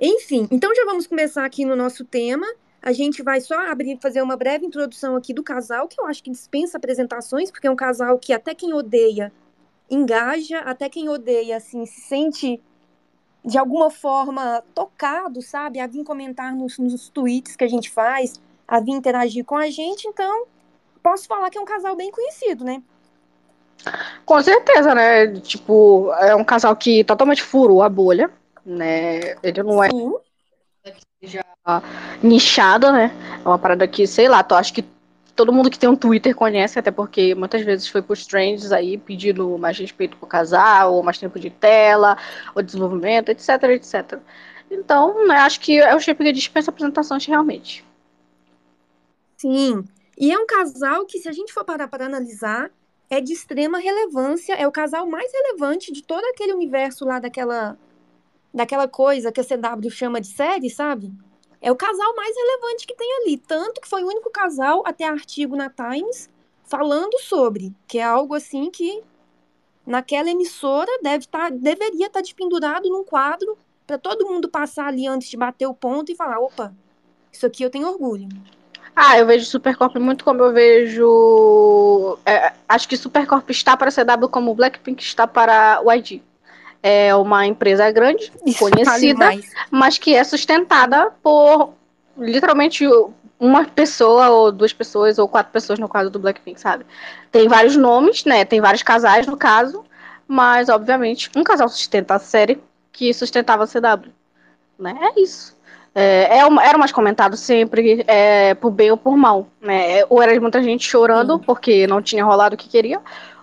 Enfim, então já vamos começar aqui no nosso tema. A gente vai só abrir, fazer uma breve introdução aqui do casal, que eu acho que dispensa apresentações, porque é um casal que até quem odeia engaja, até quem odeia assim se sente de alguma forma tocado, sabe? A vir comentar nos, nos tweets que a gente faz, a vir interagir com a gente. Então, posso falar que é um casal bem conhecido, né? Com certeza, né? Tipo, é um casal que totalmente furou a bolha, né? Ele não é Sim. já nichado, né? É uma parada que, sei lá, tu acho que todo mundo que tem um Twitter conhece, até porque muitas vezes foi por trends aí pedindo mais respeito pro casal, ou mais tempo de tela, ou desenvolvimento, etc, etc. Então, né, acho que é o shape que dispensa apresentações realmente. Sim. E é um casal que, se a gente for parar para analisar, é de extrema relevância, é o casal mais relevante de todo aquele universo lá daquela daquela coisa que a CW chama de série, sabe? É o casal mais relevante que tem ali, tanto que foi o único casal até artigo na Times falando sobre, que é algo assim que naquela emissora deve tá, deveria estar tá despendurado num quadro para todo mundo passar ali antes de bater o ponto e falar, opa, isso aqui eu tenho orgulho. Ah, eu vejo Supercorp muito como eu vejo. É, acho que Supercorp está para a CW como Blackpink está para o YG. É uma empresa grande, Isso conhecida, mas que é sustentada por literalmente uma pessoa, ou duas pessoas, ou quatro pessoas no caso do Blackpink, sabe? Tem vários nomes, né? Tem vários casais no caso, mas obviamente um casal sustenta a série que sustentava a CW. Né? É isso. É, é era mais comentado sempre, é, por bem ou por mal, né? Ou era muita gente chorando Sim. porque não tinha rolado o que queria,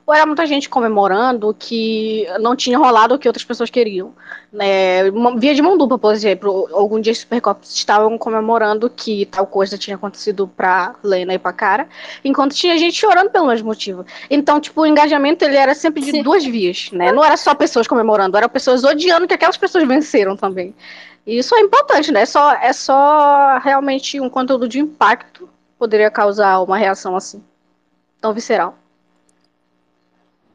ou era muita gente comemorando que não tinha rolado o que outras pessoas queriam. Né? Via de mão dupla, por exemplo, algum dia os Supercops estavam comemorando que tal coisa tinha acontecido pra Lena e pra Cara, enquanto tinha gente chorando pelo mesmo motivo. Então, tipo, o engajamento ele era sempre de Sim. duas vias, né? Não era só pessoas comemorando, eram pessoas odiando que aquelas pessoas venceram também. E isso é importante, né? É só, é só realmente um conteúdo de impacto poderia causar uma reação assim, tão visceral.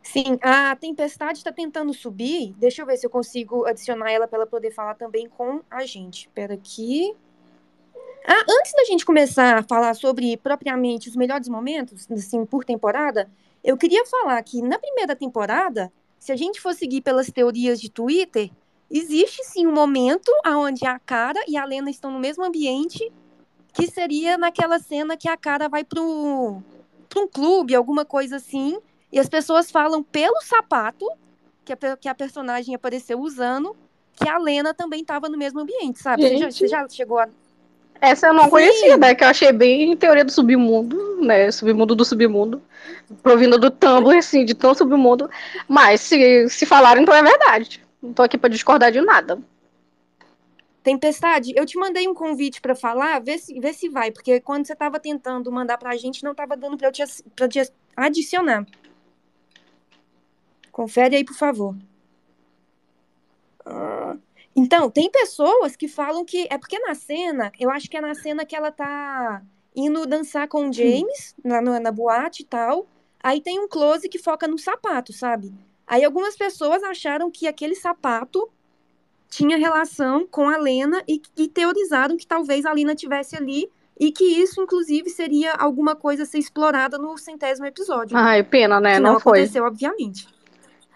Sim, a Tempestade está tentando subir. Deixa eu ver se eu consigo adicionar ela para ela poder falar também com a gente. Espera aqui. Ah, antes da gente começar a falar sobre propriamente os melhores momentos, assim, por temporada, eu queria falar que na primeira temporada, se a gente for seguir pelas teorias de Twitter, existe sim um momento onde a Cara e a Lena estão no mesmo ambiente, que seria naquela cena que a Cara vai pro um clube, alguma coisa assim, e as pessoas falam pelo sapato que a, que a personagem apareceu usando, que a Lena também estava no mesmo ambiente, sabe? Você já, você já chegou a. Essa eu não Sim. conhecia, né? Que eu achei bem teoria do submundo, né? Submundo do submundo. Provindo do Tumblr, assim, de tão submundo. Mas se, se falaram, então é verdade. Não tô aqui pra discordar de nada. Tempestade, eu te mandei um convite para falar, vê se, vê se vai, porque quando você estava tentando mandar pra gente, não estava dando para eu te, pra te adicionar. Confere aí, por favor. Ah, Então, tem pessoas que falam que. É porque na cena, eu acho que é na cena que ela tá indo dançar com o James, lá na, na boate e tal. Aí tem um close que foca no sapato, sabe? Aí algumas pessoas acharam que aquele sapato tinha relação com a Lena e, e teorizaram que talvez a Lena tivesse ali e que isso, inclusive, seria alguma coisa a ser explorada no centésimo episódio. Ai, pena, né? que Não, não foi. aconteceu, obviamente.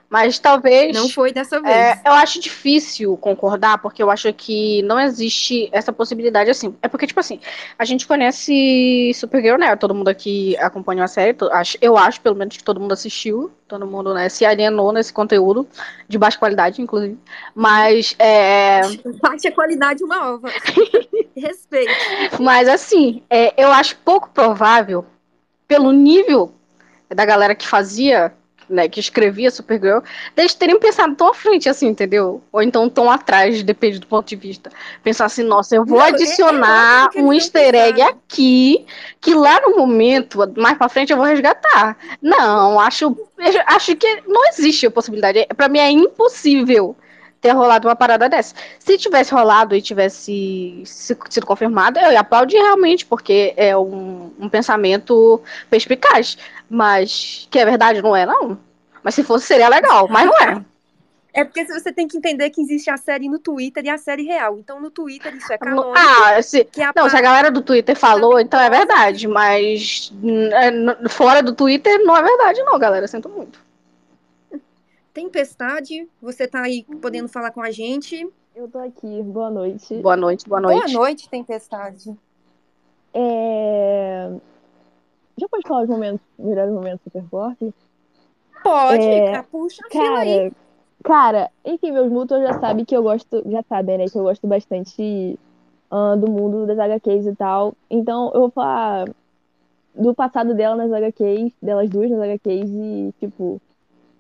Mas talvez. Não foi dessa vez. É, eu acho difícil concordar, porque eu acho que não existe essa possibilidade assim. É porque, tipo assim, a gente conhece Supergirl, né? Todo mundo aqui acompanhou a série. Eu acho, pelo menos, que todo mundo assistiu. Todo mundo, né, se alienou nesse conteúdo, de baixa qualidade, inclusive. Mas, é, Baixa qualidade uma ova. Respeito. mas assim, é, eu acho pouco provável, pelo nível da galera que fazia, né, que escrevia Supergirl, deles terem pensado tão à frente assim, entendeu? Ou então tão atrás, depende do ponto de vista. Pensar assim, nossa, eu vou Não, é- é adicionar eles um easter egg aqui, que lá no momento, mais pra frente, eu vou resgatar. Não, acho, eu acho que não existe a possibilidade. Pra mim é impossível ter rolado uma parada dessa. Se tivesse rolado e tivesse se- sido confirmado, eu ia aplaudir realmente, porque é um, um pensamento perspicaz. Mas que é verdade, não é, não. Mas se fosse, seria legal, mas não é. É porque você tem que entender que existe a série no Twitter e a série real. Então, no Twitter isso é canônico. Ah, se, a não, se a galera do Twitter falou, então é verdade. Mas é, fora do Twitter não é verdade, não, galera. Sinto muito. Tempestade, você tá aí podendo falar com a gente. Eu tô aqui, boa noite. Boa noite, boa noite. Boa noite, Tempestade. É... Já pode falar os momentos, melhores momentos do Superforte? Pode, é... puxa a cara, aí. Cara, enfim, meus mútuos já sabem que eu gosto, já sabem, né, que eu gosto bastante uh, do mundo das HQs e tal. Então, eu vou falar do passado dela nas HQs, delas duas nas HQs e, tipo.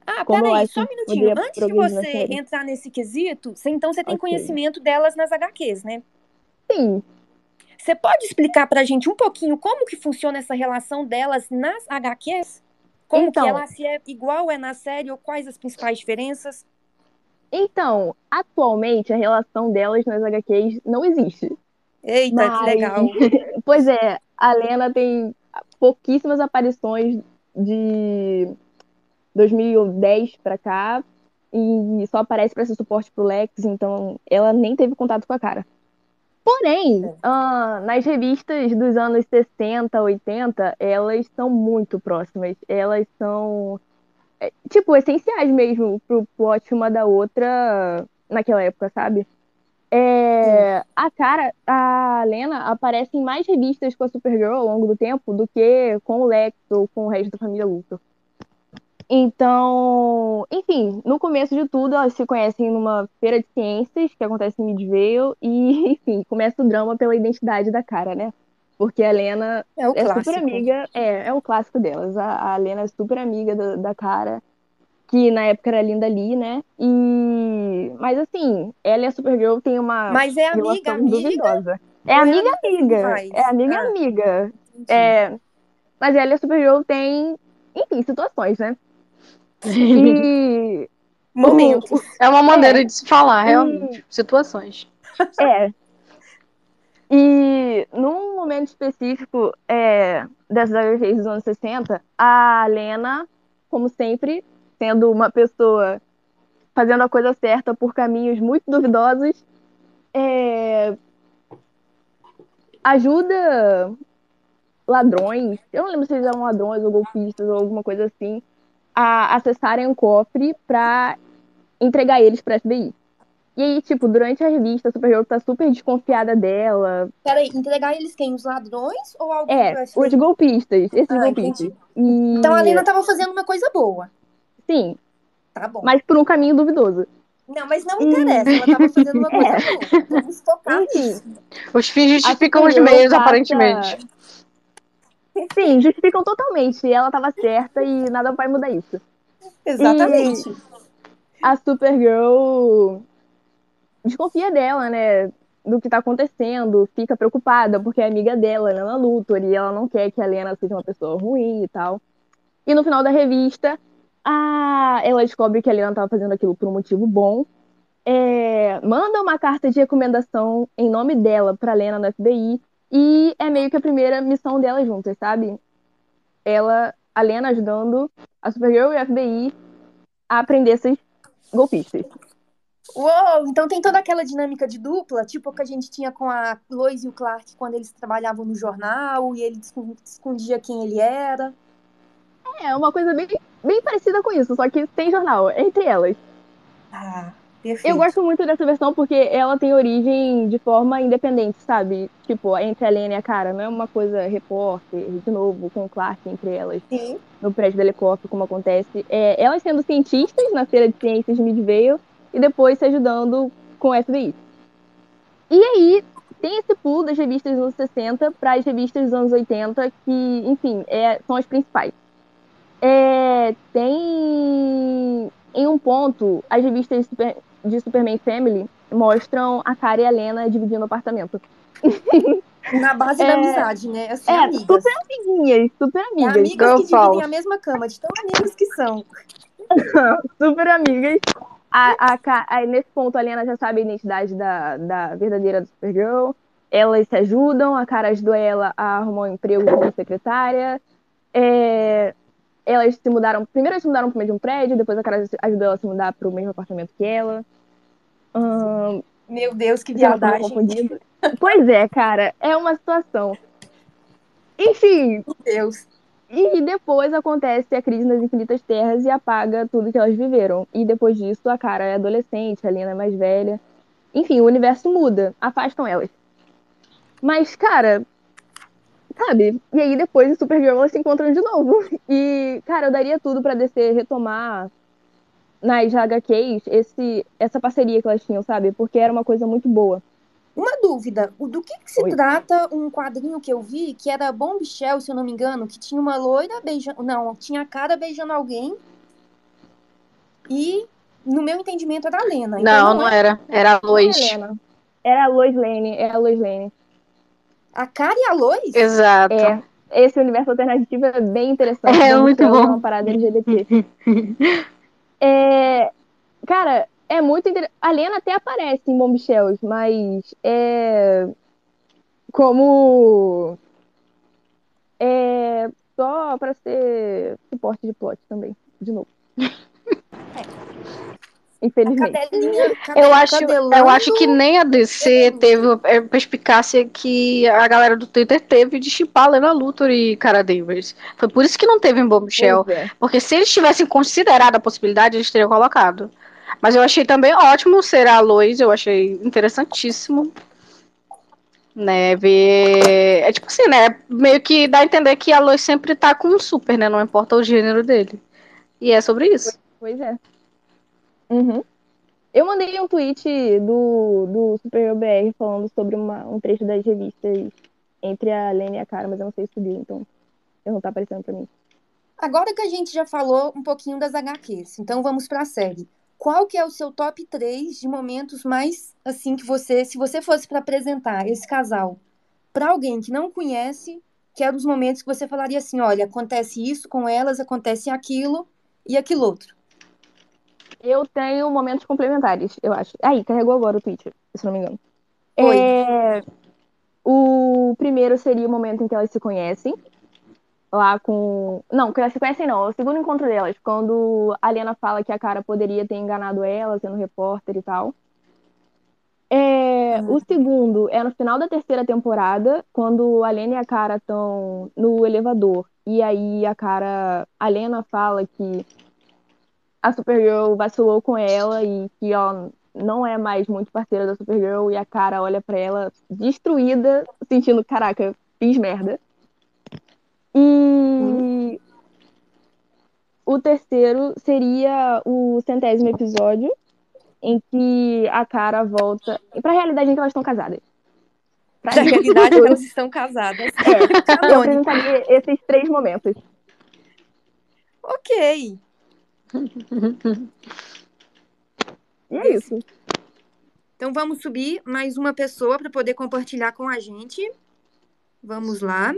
Ah, peraí, só um minutinho. Antes de você entrar nesse quesito, você, então você tem okay. conhecimento delas nas HQs, né? Sim. Você pode explicar pra gente um pouquinho como que funciona essa relação delas nas HQs? Como então, que ela se é igual é na série ou quais as principais diferenças? Então, atualmente a relação delas nas HQs não existe. Eita, Mas... que legal. pois é, a Lena tem pouquíssimas aparições de 2010 para cá e só aparece para ser suporte pro Lex, então ela nem teve contato com a cara. Porém, uh, nas revistas dos anos 60, 80, elas são muito próximas. Elas são é, tipo, essenciais mesmo pro plot uma da outra naquela época, sabe? É, a cara, a Lena aparece em mais revistas com a Supergirl ao longo do tempo do que com o Lex ou com o resto da família Luthor. Então, enfim, no começo de tudo, elas se conhecem numa feira de ciências que acontece em Midvale e, enfim, começa o drama pela identidade da cara, né? Porque a Lena é, é super amiga, é, é o clássico delas. A, a Lena é super amiga da, da cara, que na época era Linda Lee, né? E. Mas assim, ela e a Supergirl têm uma. Mas é amiga, amiga. Duvidosa. É amiga, amiga. É amiga, ah, amiga. É... Mas ela e a Supergirl têm, enfim, situações, né? E. Momentos. É uma maneira é. de se falar, realmente. E... Situações. É. E num momento específico é, dessas HQs dos anos 60, a Lena, como sempre, sendo uma pessoa fazendo a coisa certa por caminhos muito duvidosos, é, ajuda ladrões, eu não lembro se eles eram ladrões ou golpistas ou alguma coisa assim, a acessarem um cofre para entregar eles para FBI. E aí, tipo, durante a revista, a Supergirl tá super desconfiada dela. Peraí, entregar eles quem? Os ladrões ou alguém É, os golpistas. Esses ah, golpistas. E... Então a Lena tava fazendo uma coisa boa. Sim. Tá bom. Mas por um caminho duvidoso. Não, mas não interessa, ela tava fazendo uma coisa é. boa. Vamos tocar nisso. Os fins justificam os meios, passa... aparentemente. Sim, justificam totalmente. Ela tava certa e nada vai mudar isso. Exatamente. E a Supergirl desconfia dela, né? Do que tá acontecendo, fica preocupada, porque é amiga dela, Lena Luthor, e ela não quer que a Lena seja uma pessoa ruim e tal. E no final da revista, a... ela descobre que a Lena tava fazendo aquilo por um motivo bom. É... manda uma carta de recomendação em nome dela pra Lena no FBI. E é meio que a primeira missão dela juntas, sabe? Ela, a Lena ajudando a Supergirl e a FBI a aprender esses golpistas. Uou, então tem toda aquela dinâmica de dupla, tipo que a gente tinha com a Lois e o Clark quando eles trabalhavam no jornal e ele escondia quem ele era. É, uma coisa bem, bem parecida com isso, só que tem jornal, entre elas. Ah, perfeito. Eu gosto muito dessa versão porque ela tem origem de forma independente, sabe? Tipo, entre a Lena e a Cara, não é uma coisa repórter, de novo, com o Clark entre elas. Sim. No prédio do helicóptero, como acontece. É, elas sendo cientistas na feira de ciências de Midvale e depois se ajudando com o FBI. E aí, tem esse pulo das revistas dos anos 60 para as revistas dos anos 80, que, enfim, é, são as principais. É, tem. Em um ponto, as revistas de, Super, de Superman Family mostram a Cara e a Lena dividindo o apartamento. Na base é, da amizade, né? Assim, é, amigas. super amiguinhas, super amigas. É, amigas que dividem a mesma cama, de tão amigas que são. super amigas a, a, a, nesse ponto, a Lena já sabe a identidade da, da verdadeira do Supergirl. Elas se ajudam, a cara ajudou ela a arrumar um emprego como secretária. É... elas se mudaram. Primeiro elas se mudaram pro mesmo prédio, depois a cara ajudou ela a se mudar pro mesmo apartamento que ela. Ahn, Meu Deus, que viadagem. Pois é, cara, é uma situação. Enfim, Meu Deus. e depois acontece a crise nas infinitas terras e apaga tudo que elas viveram. E depois disso, a cara é adolescente, a Lena é mais velha. Enfim, o universo muda, afastam elas. Mas, cara, sabe? E aí depois em Supergirl elas se encontram de novo. E, cara, eu daria tudo pra DC retomar nas HQs esse, essa parceria que elas tinham, sabe? Porque era uma coisa muito boa. Uma dúvida, o do que, que se Oi. trata um quadrinho que eu vi, que era Bombshell, se eu não me engano, que tinha uma loira beijando. Não, tinha a cara beijando alguém. E, no meu entendimento, era a Lena. Então, Não, não era. Era a Não é Lois. Helena. Era a Lois Lane, é a Lois Lane. A cara e a Lois? Exato. É, esse universo alternativo é bem interessante. É Bombshell muito É bom. uma parada LGBT. É, cara, é muito interessante. A Lena até aparece em Bombshells, mas é como é só pra ser suporte de plot também, de novo. A Infelizmente. cadelinha, Eu acho, eu acho que nem a DC teve a perspicácia que a galera do Twitter teve de chipar Lena Luthor e Cara Danvers. Foi por isso que não teve em Bombshell. É. Porque se eles tivessem considerado a possibilidade, eles teriam colocado. Mas eu achei também ótimo ser a Lois, eu achei interessantíssimo. Né, ver. É tipo assim, né? Meio que dá a entender que a Lois sempre tá com um super, né? Não importa o gênero dele. E é sobre isso. Pois é. Uhum. Eu mandei um tweet do, do Superior BR falando sobre uma, um trecho das revistas entre a Lene e a Cara, mas eu não sei se subiu, então não tá aparecendo pra mim. Agora que a gente já falou um pouquinho das HQs, então vamos pra série. Qual que é o seu top 3 de momentos mais assim que você, se você fosse pra apresentar esse casal pra alguém que não conhece, que é dos momentos que você falaria assim, olha, acontece isso com elas, acontece aquilo e aquilo outro. Eu tenho momentos complementares, eu acho. Aí, carregou agora o tweet, se não me engano. Oi. É, O primeiro seria o momento em que elas se conhecem. Lá com. Não, que elas se conhecem não. É o segundo encontro delas. Quando a Lena fala que a cara poderia ter enganado ela, sendo repórter e tal. É, Hum. O segundo é no final da terceira temporada, quando a Lena e a cara estão no elevador. E aí a cara. A Lena fala que a Supergirl vacilou com ela e que ela não é mais muito parceira da Supergirl. E a cara olha pra ela destruída, sentindo, caraca, fiz merda. E o terceiro seria o centésimo episódio, em que a cara volta pra realidade em que elas estão casadas. Pra mim, realidade, elas estão casadas. É, eu apresentaria esses três momentos. Ok. E é isso. Então vamos subir mais uma pessoa para poder compartilhar com a gente. Vamos lá.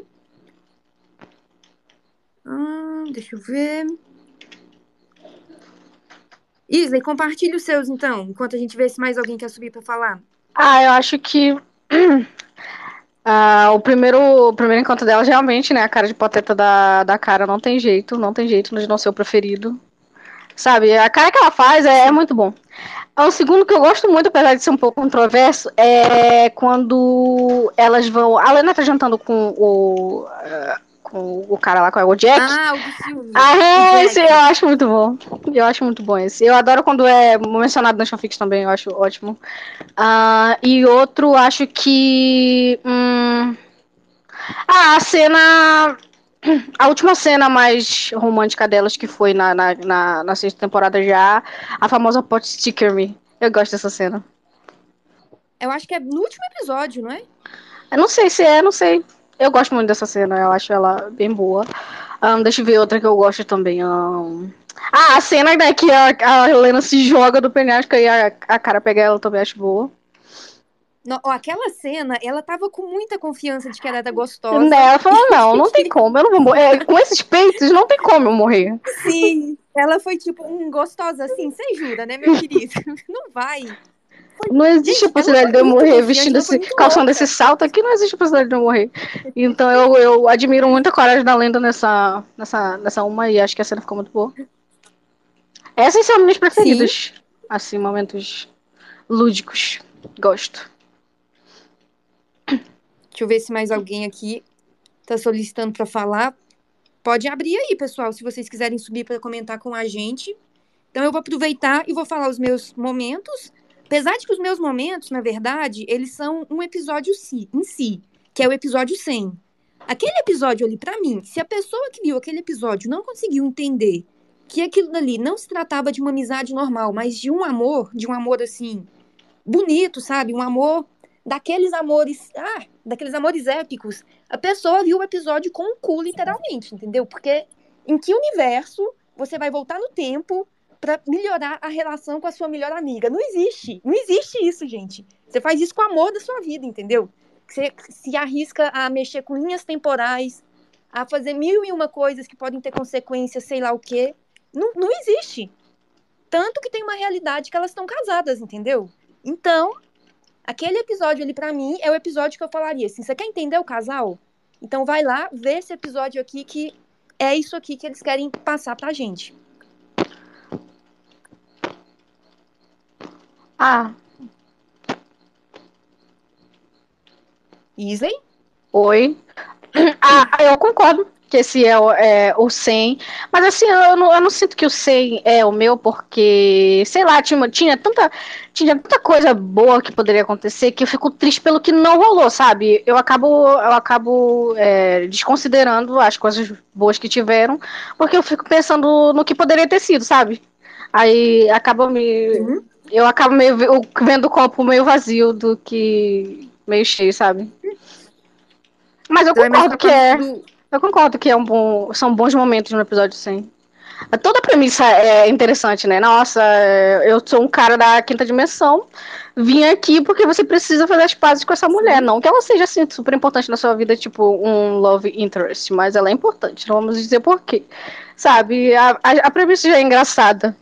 Ah, deixa eu ver. Isley, compartilhe os seus então, enquanto a gente vê se mais alguém quer subir para falar. Ah, eu acho que ah, o primeiro, o primeiro encontro dela realmente, né, a cara de pateta da, da cara não tem jeito, não tem jeito de não ser o preferido. Sabe, a cara que ela faz é, é muito bom. O segundo que eu gosto muito, apesar de ser um pouco controverso, é quando elas vão. A Lena tá jantando com o. ah, com o cara lá, com o Jack. Ah, o. Ah, é, esse eu acho muito bom. Eu acho muito bom esse. Eu adoro quando é mencionado nas fanfics também, eu acho ótimo. Ah, e outro, acho que. hum, ah, a cena. A última cena mais romântica delas, que foi na, na, na, na sexta temporada já, a famosa Pot Sticker Me. Eu gosto dessa cena. Eu acho que é no último episódio, não é? Eu não sei se é, não sei. Eu gosto muito dessa cena, eu acho ela bem boa. Ahn, deixa eu ver outra que eu gosto também. ahn. Ah, a cena né, que a, a Helena se joga do penhasco e a, a cara pega ela também acho boa. No- ó, aquela cena, ela tava com muita confiança de que ela era gostosa. Né, Ela falou, não, não tem como, eu não vou morrer. É, com esses peitos, não tem como eu morrer. Sim, ela foi tipo, um gostosa assim, você jura, né, meu querido? Não vai. Não existe a possibilidade de eu morrer vestindo esse, calçando esse salto aqui, não existe a possibilidade de eu morrer. Então eu, eu admiro muito a coragem da lenda nessa, nessa, nessa uma e acho que a cena ficou muito boa. Essas são minhas preferidas. Sim. Assim, momentos lúdicos. Gosto. Deixa eu ver se mais alguém aqui tá solicitando para falar. Pode abrir aí, pessoal, se vocês quiserem subir para comentar com a gente. Então eu vou aproveitar e vou falar os meus momentos. Apesar de que os meus momentos, na verdade, eles são um episódio em si, que é o episódio 100. Aquele episódio ali, para mim, se a pessoa que viu aquele episódio não conseguiu entender que aquilo dali não se tratava de uma amizade normal, mas de um amor, de um amor assim, bonito, sabe? Um amor daqueles amores, ah, daqueles amores épicos. A pessoa viu o episódio com o cu, literalmente, entendeu? Porque em que universo você vai voltar no tempo para melhorar a relação com a sua melhor amiga. Não existe. Não existe isso, gente. Você faz isso com o amor da sua vida, entendeu? Você se arrisca a mexer com linhas temporais, a fazer mil e uma coisas que podem ter consequências, sei lá o quê. Não, não existe. Tanto que tem uma realidade que elas estão casadas, entendeu? Então, aquele episódio ali, para mim, é o episódio que eu falaria assim: você quer entender o casal? Então vai lá, vê esse episódio aqui que é isso aqui que eles querem passar pra gente. Ah. Isley? Oi. Ah, eu concordo que esse é o, é o 100. Mas assim, eu não, eu não sinto que o 100 é o meu, porque, sei lá, tinha, tinha, tanta, tinha tanta coisa boa que poderia acontecer que eu fico triste pelo que não rolou, sabe? Eu acabo, eu acabo é, desconsiderando as coisas boas que tiveram, porque eu fico pensando no que poderia ter sido, sabe? Aí acaba me. Uhum eu acabo meio vendo o copo meio vazio do que meio cheio, sabe? Mas eu concordo que é. Eu concordo que é um bom, são bons momentos no episódio 100. Toda a premissa é interessante, né? Nossa, eu sou um cara da quinta dimensão, vim aqui porque você precisa fazer as pazes com essa mulher. Não que ela seja assim super importante na sua vida, tipo um love interest, mas ela é importante. Não vamos dizer por quê. Sabe? A, a, a premissa já é engraçada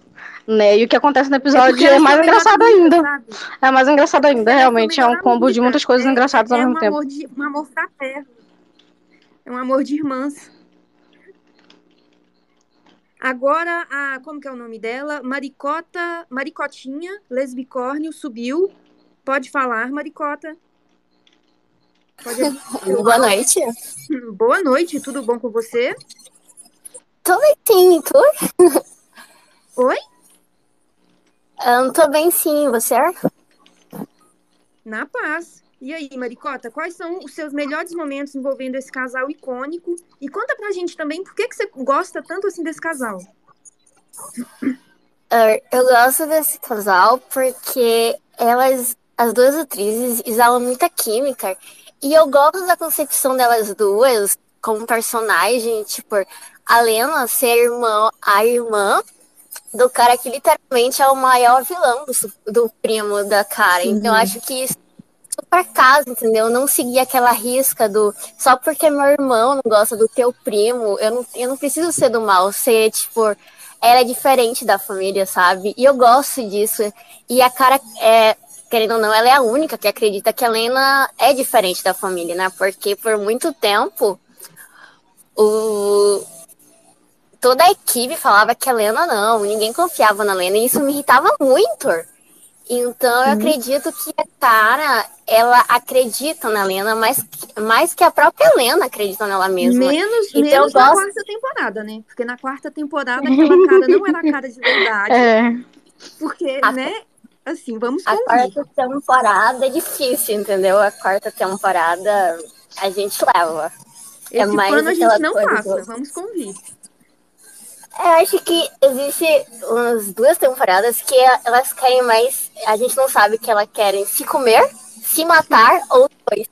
né? E o que acontece no episódio é, é mais engraçado ainda. Sabe? É mais engraçado ainda, realmente. É um combo de muitas coisas é, engraçadas ao é mesmo um tempo. Amor de, um amor fraterno. É um amor de irmãs. Agora, a, como que é o nome dela? Maricota, Maricotinha, lesbicórnio, subiu. Pode falar, Maricota. Pode... Boa noite. Boa noite, tudo bom com você? Tudo bem, tu? Oi? Eu tô bem sim, você? Na paz. E aí, Maricota, quais são os seus melhores momentos envolvendo esse casal icônico? E conta pra gente também por que, que você gosta tanto assim desse casal. Uh, eu gosto desse casal porque elas, as duas atrizes, exalam muita química. E eu gosto da concepção delas duas como personagem, tipo, a Lena ser irmã, a irmã do cara que literalmente é o maior vilão do, do primo da cara. Então eu acho que isso super caso, entendeu? Não seguir aquela risca do só porque meu irmão não gosta do teu primo, eu não, eu não preciso ser do mal, ser tipo, ela é diferente da família, sabe? E eu gosto disso. E a cara é, querendo ou não, ela é a única que acredita que a Lena é diferente da família, né? Porque por muito tempo o, toda a equipe falava que a Lena não, ninguém confiava na Lena, e isso me irritava muito. Então eu acredito que a Tara, ela acredita na Lena mais, mais que a própria Lena acredita nela mesma. Menos, então, menos gosto... na quarta temporada, né? Porque na quarta temporada aquela cara não era cara de verdade. É. Porque, a... né? Assim, vamos A quarta temporada é difícil, entendeu? A quarta temporada a gente leva. É Esse é mais a gente não passa, vamos convir. Eu acho que existe umas duas temporadas que elas querem mais. A gente não sabe que elas querem se comer, se matar ou dois.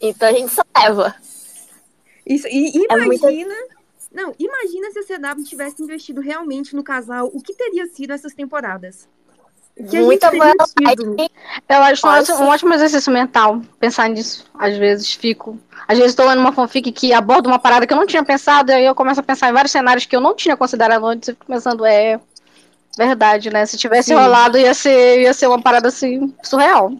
Então a gente só leva. Isso, e é imagina. É Não, imagina se a CW tivesse investido realmente no casal, o que teria sido essas temporadas? Que Muita boa. Eu acho um ótimo exercício mental pensar nisso. Às vezes fico. Às vezes estou lendo uma fanfic que aborda uma parada que eu não tinha pensado, e aí eu começo a pensar em vários cenários que eu não tinha considerado antes e fico pensando, é. Verdade, né? Se tivesse Sim. rolado, ia ser, ia ser uma parada assim, surreal.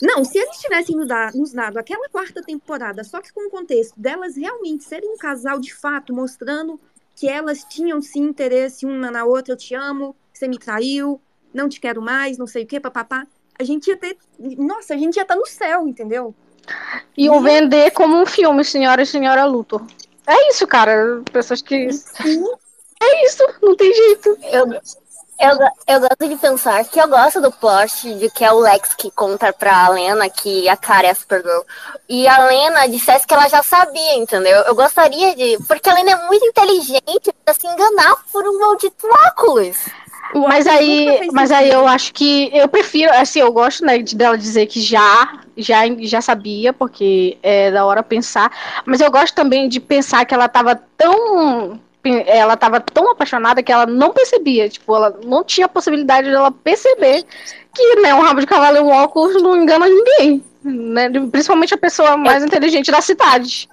Não, se eles tivessem nos dado, nos dado aquela quarta temporada, só que com o contexto delas realmente serem um casal de fato, mostrando que elas tinham sim interesse uma na outra, eu te amo, você me traiu, não te quero mais, não sei o que, papapá. A gente ia ter. Nossa, a gente ia estar no céu, entendeu? Iam vender como um filme, Senhora e Senhora Luthor. É isso, cara. Pessoas que. Sim. É isso, não tem jeito. Eu, eu, eu gosto de pensar que eu gosto do plot de que é o Lex que conta pra Lena que a cara é a Supergirl. E a Lena dissesse que ela já sabia, entendeu? Eu gostaria de. Porque a Lena é muito inteligente pra se enganar por um maldito óculos. Mas aí, mas aí eu acho que eu prefiro, assim, eu gosto, né, de dela dizer que já, já, já sabia, porque é da hora pensar. Mas eu gosto também de pensar que ela tava tão, ela tava tão apaixonada que ela não percebia, tipo, ela não tinha possibilidade dela perceber que, né, um rabo de cavalo e um óculos não engana ninguém, né? Principalmente a pessoa mais inteligente da cidade,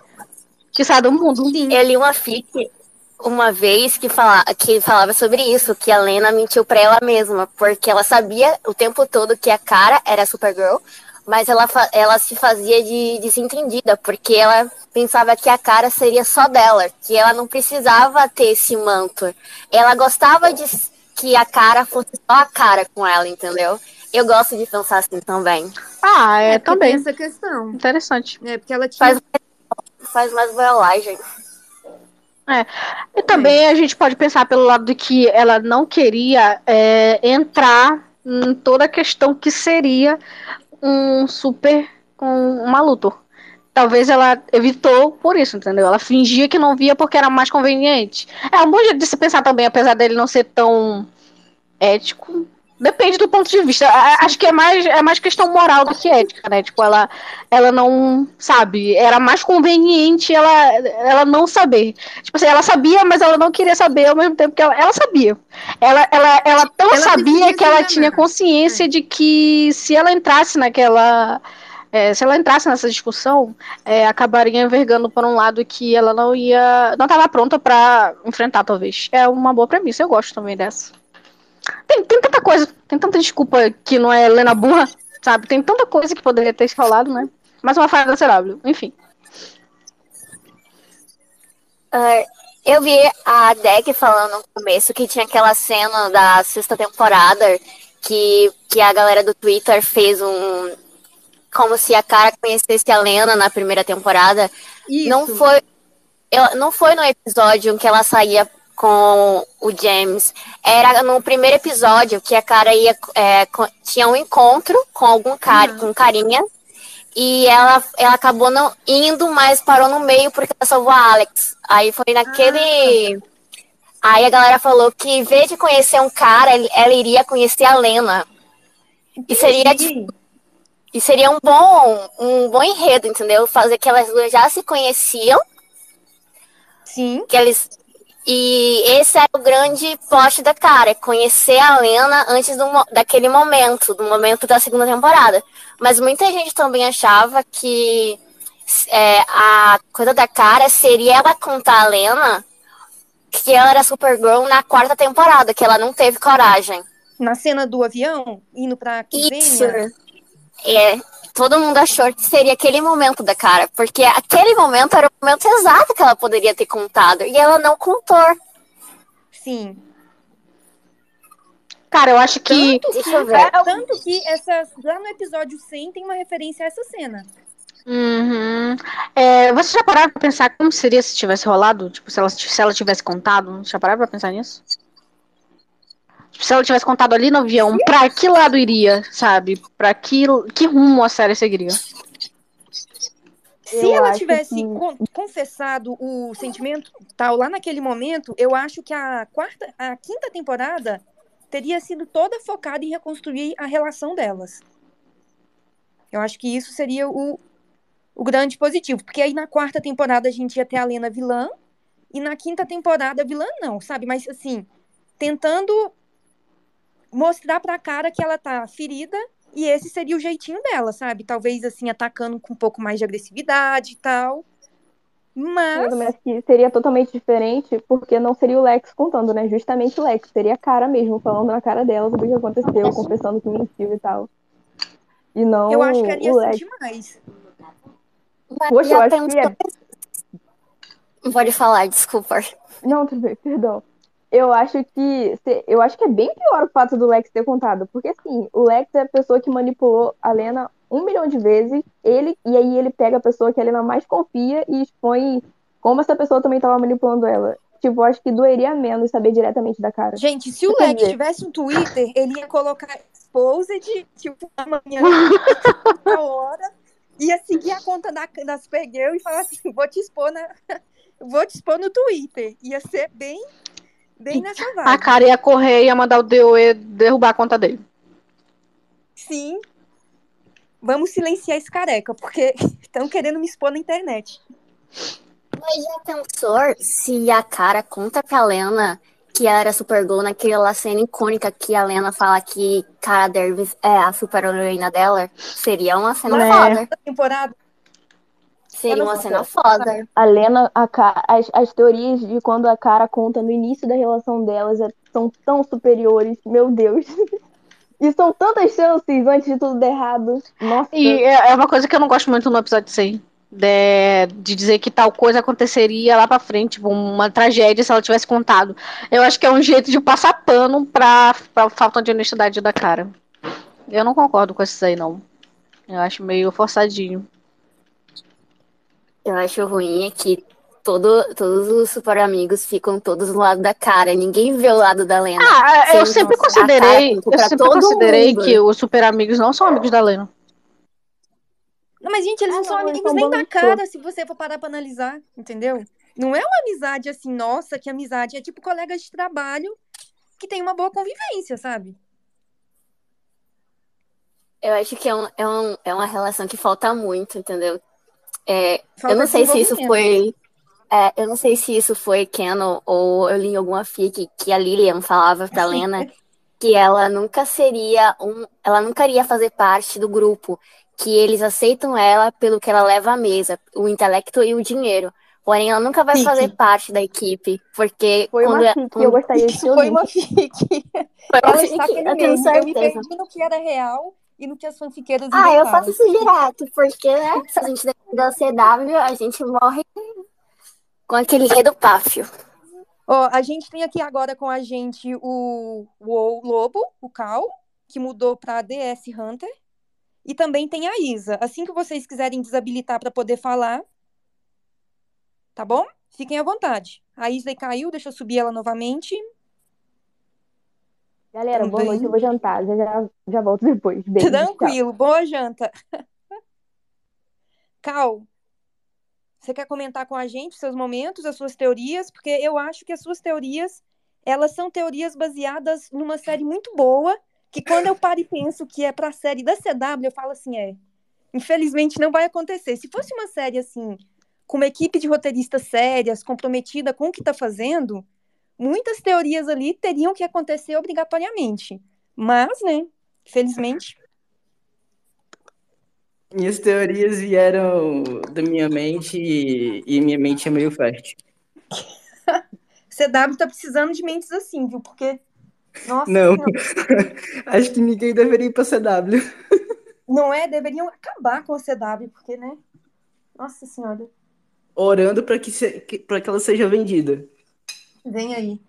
que sai do mundo. Sim. Eu li uma fic uma vez que, fala, que falava sobre isso, que a Lena mentiu pra ela mesma, porque ela sabia o tempo todo que a cara era a Supergirl, mas ela, ela se fazia de desentendida, porque ela pensava que a cara seria só dela, que ela não precisava ter esse manto. Ela gostava de que a cara fosse só a cara com ela, entendeu? Eu gosto de pensar assim também. Ah, é, É, também. essa questão. Interessante. É, porque ela tinha. Faz, faz mais violagem. E também a gente pode pensar pelo lado de que ela não queria é, entrar em toda a questão que seria um super com uma Luthor. Talvez ela evitou por isso, entendeu? Ela fingia que não via porque era mais conveniente. É um bom jeito de se pensar também, apesar dele não ser tão ético. Depende do ponto de vista. Acho que é mais, é mais questão moral do que ética, né? Tipo, ela, ela não sabe. Era mais conveniente ela, ela não saber. Tipo assim, ela sabia, mas ela não queria saber ao mesmo tempo que ela, ela sabia. Ela, ela, ela tão Ela sabia que ela tinha consciência de que se ela entrasse naquela. é, se ela entrasse nessa discussão, é, acabaria envergando por um lado que ela não ia. não estava pronta pra enfrentar, talvez. É uma boa premissa, eu gosto também dessa. Tem, tem tanta coisa, tem tanta desculpa que não é Lena burra, sabe? Tem tanta coisa que poderia ter falado, né? Mais uma falha da CW, enfim. Ah, eu vi a Deck falando no começo que tinha aquela cena da sexta temporada que, que a galera do Twitter fez um. Como se a cara conhecesse a Lena na primeira temporada. Isso. Não foi. eu- não foi no episódio em que ela saía com o James. Era no primeiro episódio que a cara ia. é, tinha um encontro com algum cara, Uhum. com carinha. E ela, ela acabou não indo, mas parou no meio porque ela salvou a Alex. Aí foi naquele. Aí a galera falou que em vez de conhecer um cara, ela iria conhecer a Lena. E seria, Sim. e seria um bom, um bom enredo, entendeu? Fazer que elas duas já se conheciam, Sim. que eles. E esse era o grande plot da cara, é conhecer a Lena antes do, daquele momento, do momento da segunda temporada. Mas muita gente também achava que é, a coisa da cara seria ela contar a Lena que ela era Supergirl na quarta temporada, que ela não teve coragem. Na cena do avião, indo pra Isso. Kivênia. É, todo mundo achou que seria aquele momento da cara, porque aquele momento era o momento exato que ela poderia ter contado, e ela não contou. Sim. Cara, eu acho que. Deixa eu ver. Tanto que essa, lá no episódio 100 tem uma referência a essa cena. Uhum. É, você já pararam pra pensar como seria se tivesse rolado? Tipo, se ela, se ela tivesse contado? Já pararam pra pensar nisso? Se ela tivesse contado ali no avião, pra que lado iria, sabe? Pra que, que rumo a série seguiria? Se Eu ela tivesse que- con- confessado o sentimento tal lá naquele momento, eu acho que a quarta, a quinta temporada teria sido toda focada em reconstruir a relação delas. Eu acho que isso seria o, o grande positivo, porque aí na quarta temporada a gente ia ter a Lena vilã e na quinta temporada vilã não, sabe? Mas assim, tentando mostrar pra cara que ela tá ferida e esse seria o jeitinho dela, sabe? Talvez assim atacando com um pouco mais de agressividade e tal. Mas. Eu também acho que seria totalmente diferente, porque não seria o Lex contando, né? Justamente o Lex. Seria a cara mesmo, falando na cara dela sobre o que aconteceu, confessando que mentiu e tal. E não Eu acho que ali ia o ser Lex. demais. Mas Poxa, eu acho que é Pode falar, desculpa. Não, tudo bem, perdão. Eu acho que eu acho que é bem pior o fato do Lex ter contado, porque assim, o Lex é a pessoa que manipulou a Lena um milhão de vezes, ele e aí ele pega a pessoa que a Lena mais confia e expõe como essa pessoa também estava manipulando ela. Tipo, acho que doeria menos saber diretamente da cara. Gente, se o Lex dizer- tivesse um Twitter, ele ia colocar exposed, tipo, amanhã, a hora, ia seguir a conta da, da Supergirl e falar assim, vou te expor na... Vou te expor no Twitter. Ia ser bem, bem nessa A vibe. cara ia correr e ia mandar o DOE derrubar a conta dele. Sim. Vamos silenciar esse careca, porque estão querendo me expor na internet. Mas já pensou se a cara conta pra Lena que ela era Supergirl naquela cena icônica que a Lena fala que Cara Davis é a super heroína dela? Seria uma cena É. foda. Temporada. Seria uma cena foda. A Lena, a Ca- as, as teorias de quando a cara conta no início da relação delas é- são tão superiores, meu Deus. E são tantas chances antes de tudo dar errado. Nossa. E é é uma coisa que eu não gosto muito no episódio 100. De, de dizer que tal coisa aconteceria lá pra frente, tipo, uma tragédia se ela tivesse contado. Eu acho que é um jeito de passar pano pra, pra falta de honestidade da cara. Eu não concordo com isso aí, não. Eu acho meio forçadinho. Eu acho ruim é que todo, todos os super amigos ficam todos do lado da cara. Ninguém vê o lado da Lena. Ah, eu Sim, sempre considerei, eu sempre considerei mundo. que os super amigos não são amigos da Lena. Não, mas, gente, eles Ah, não são não, amigos nem da cara, se você for parar pra analisar, entendeu? Não é uma amizade assim, nossa, que amizade. É tipo colegas de trabalho que tem uma boa convivência, sabe? Eu acho que é, um, é, um, é uma relação que falta muito, entendeu? É, eu não sei se isso foi. é, eu não sei se isso foi canon ou eu li alguma fic que a Lilian falava pra Lena que ela nunca seria um. Ela nunca iria fazer parte do grupo. Que eles aceitam ela pelo que ela leva à mesa, o intelecto e o dinheiro. Porém, ela nunca vai Fic. fazer parte da equipe, porque Foi quando uma é- quando- eu gostaria de foi uma fic. foi uma Ela fic, está pelo eu tenho. Eu me perdi no que era real e no que as fanfiqueiras Ah, eu faço isso direto, porque, né, se a gente depender da CW, a gente morre com aquele rei do páfio. Ó, a gente tem aqui agora com a gente o, o Lobo, o Cal, que mudou pra DS Hunter. E também tem a Isa. Assim que vocês quiserem desabilitar para poder falar, tá bom? Fiquem à vontade. A Isa caiu, deixa eu subir ela novamente. Galera, boa noite, eu vou jantar. Já, já, já volto depois. Beijo. tchau. Tranquilo, boa janta. Cal, você quer comentar com a gente os seus momentos, as suas teorias? Porque eu acho que as suas teorias, elas são teorias baseadas numa série muito boa, que quando eu paro e penso que é pra série da CW, eu falo assim, é, infelizmente não vai acontecer. Se fosse uma série assim, com uma equipe de roteiristas sérias, comprometida com o que tá fazendo, muitas teorias ali teriam que acontecer obrigatoriamente. Mas, né, infelizmente, Minhas teorias vieram da minha mente e, e minha mente é meio fértil. CW tá precisando de mentes assim, viu? Porque, nossa Não. Acho que ninguém deveria ir pra CW. não é? Deveriam acabar com a CW, porque, né? Nossa senhora, Orando pra que, se, que, pra que ela seja vendida. Vem aí.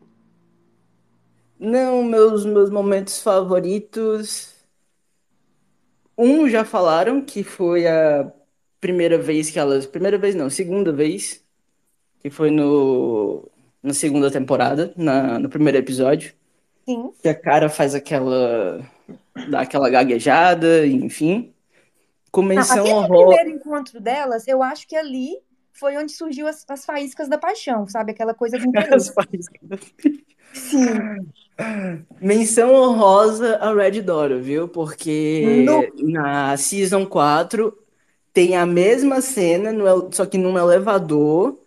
Não, meus, meus momentos favoritos. Um já falaram que foi a primeira vez que elas. Primeira vez não, segunda vez. Que foi no, na segunda temporada, na, no primeiro episódio. Sim. Que a cara faz aquela. dá aquela gaguejada, enfim. Com Não, menção aquele honrosa. primeiro encontro delas, eu acho que ali foi onde surgiu as, as faíscas da paixão, sabe? Aquela coisa do interesse. Sim. Menção honrosa a Red Dora, viu? Porque No- na Season 4 tem a mesma cena, no só que num elevador,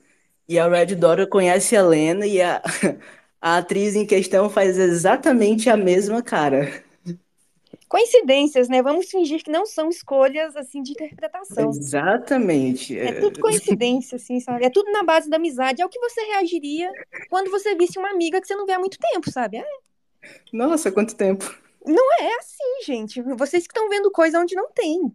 e a Red Dora conhece a Lena e a, a atriz em questão faz exatamente a mesma cara. Coincidências, né? Vamos fingir que não são escolhas, assim, de interpretação. Exatamente. É tudo coincidência, assim, sabe? É tudo na base da amizade. É o que você reagiria quando você visse uma amiga que você não vê há muito tempo, sabe? É, Nossa, quanto tempo. é assim, gente. Vocês que estão vendo coisa onde não tem.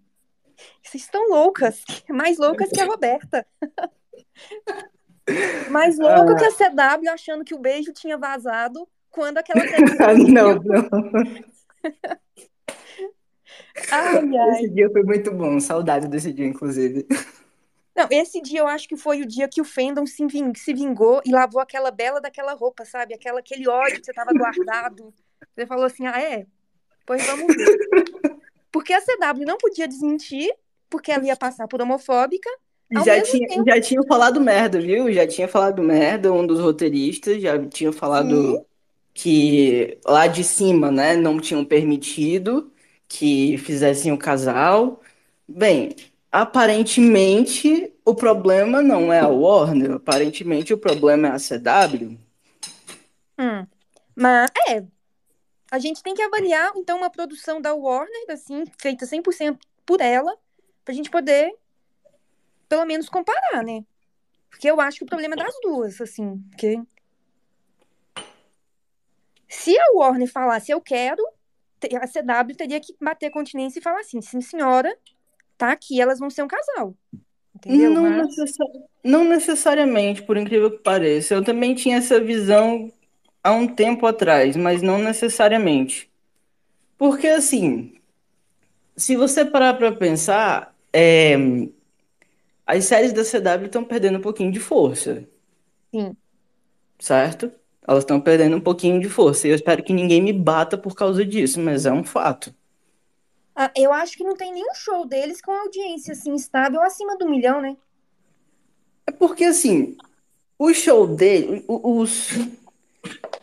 Vocês estão loucas. Mais loucas que a Roberta. Mais louca que a CW achando que o beijo tinha vazado quando aquela não, não. Ai, ai. Esse dia foi muito bom. Saudade desse dia, inclusive. Não, esse dia eu acho que foi o dia que o fandom se, ving- se vingou e lavou aquela bela daquela roupa, sabe? Aquela, aquele ódio que você tava guardado. Você falou assim, ah, é? Pois vamos ver. Porque a CW não podia desmentir, porque ela ia passar por homofóbica. Já tinha, tempo- já tinha falado merda, viu? Já tinha falado merda, um dos roteiristas já tinha falado que lá de cima, né, não tinham permitido que fizessem o casal. Bem, aparentemente o problema não é a Warner, aparentemente o problema é a CW. Hum. Mas, é. A gente tem que avaliar, então, uma produção da Warner, assim, feita 100% por ela, pra gente poder, pelo menos, comparar, né? Porque eu acho que o problema é das duas, assim, porque... Se a Warner falasse eu quero, a CW teria que bater continência e falar assim, sim, senhora, tá aqui, elas vão ser um casal. Entendeu? Não, Mas- necessa- não necessariamente, por incrível que pareça. Eu também tinha essa visão há um tempo atrás, mas não necessariamente. Porque, assim, se você parar para pensar, é, as séries da CW estão perdendo um pouquinho de força, Sim. certo? Elas estão perdendo um pouquinho de força. E eu espero que ninguém me bata por causa disso, mas é um fato. Ah, eu acho que não tem nenhum show deles com audiência, assim, estável acima do milhão, né? É porque, assim, o show dele, os,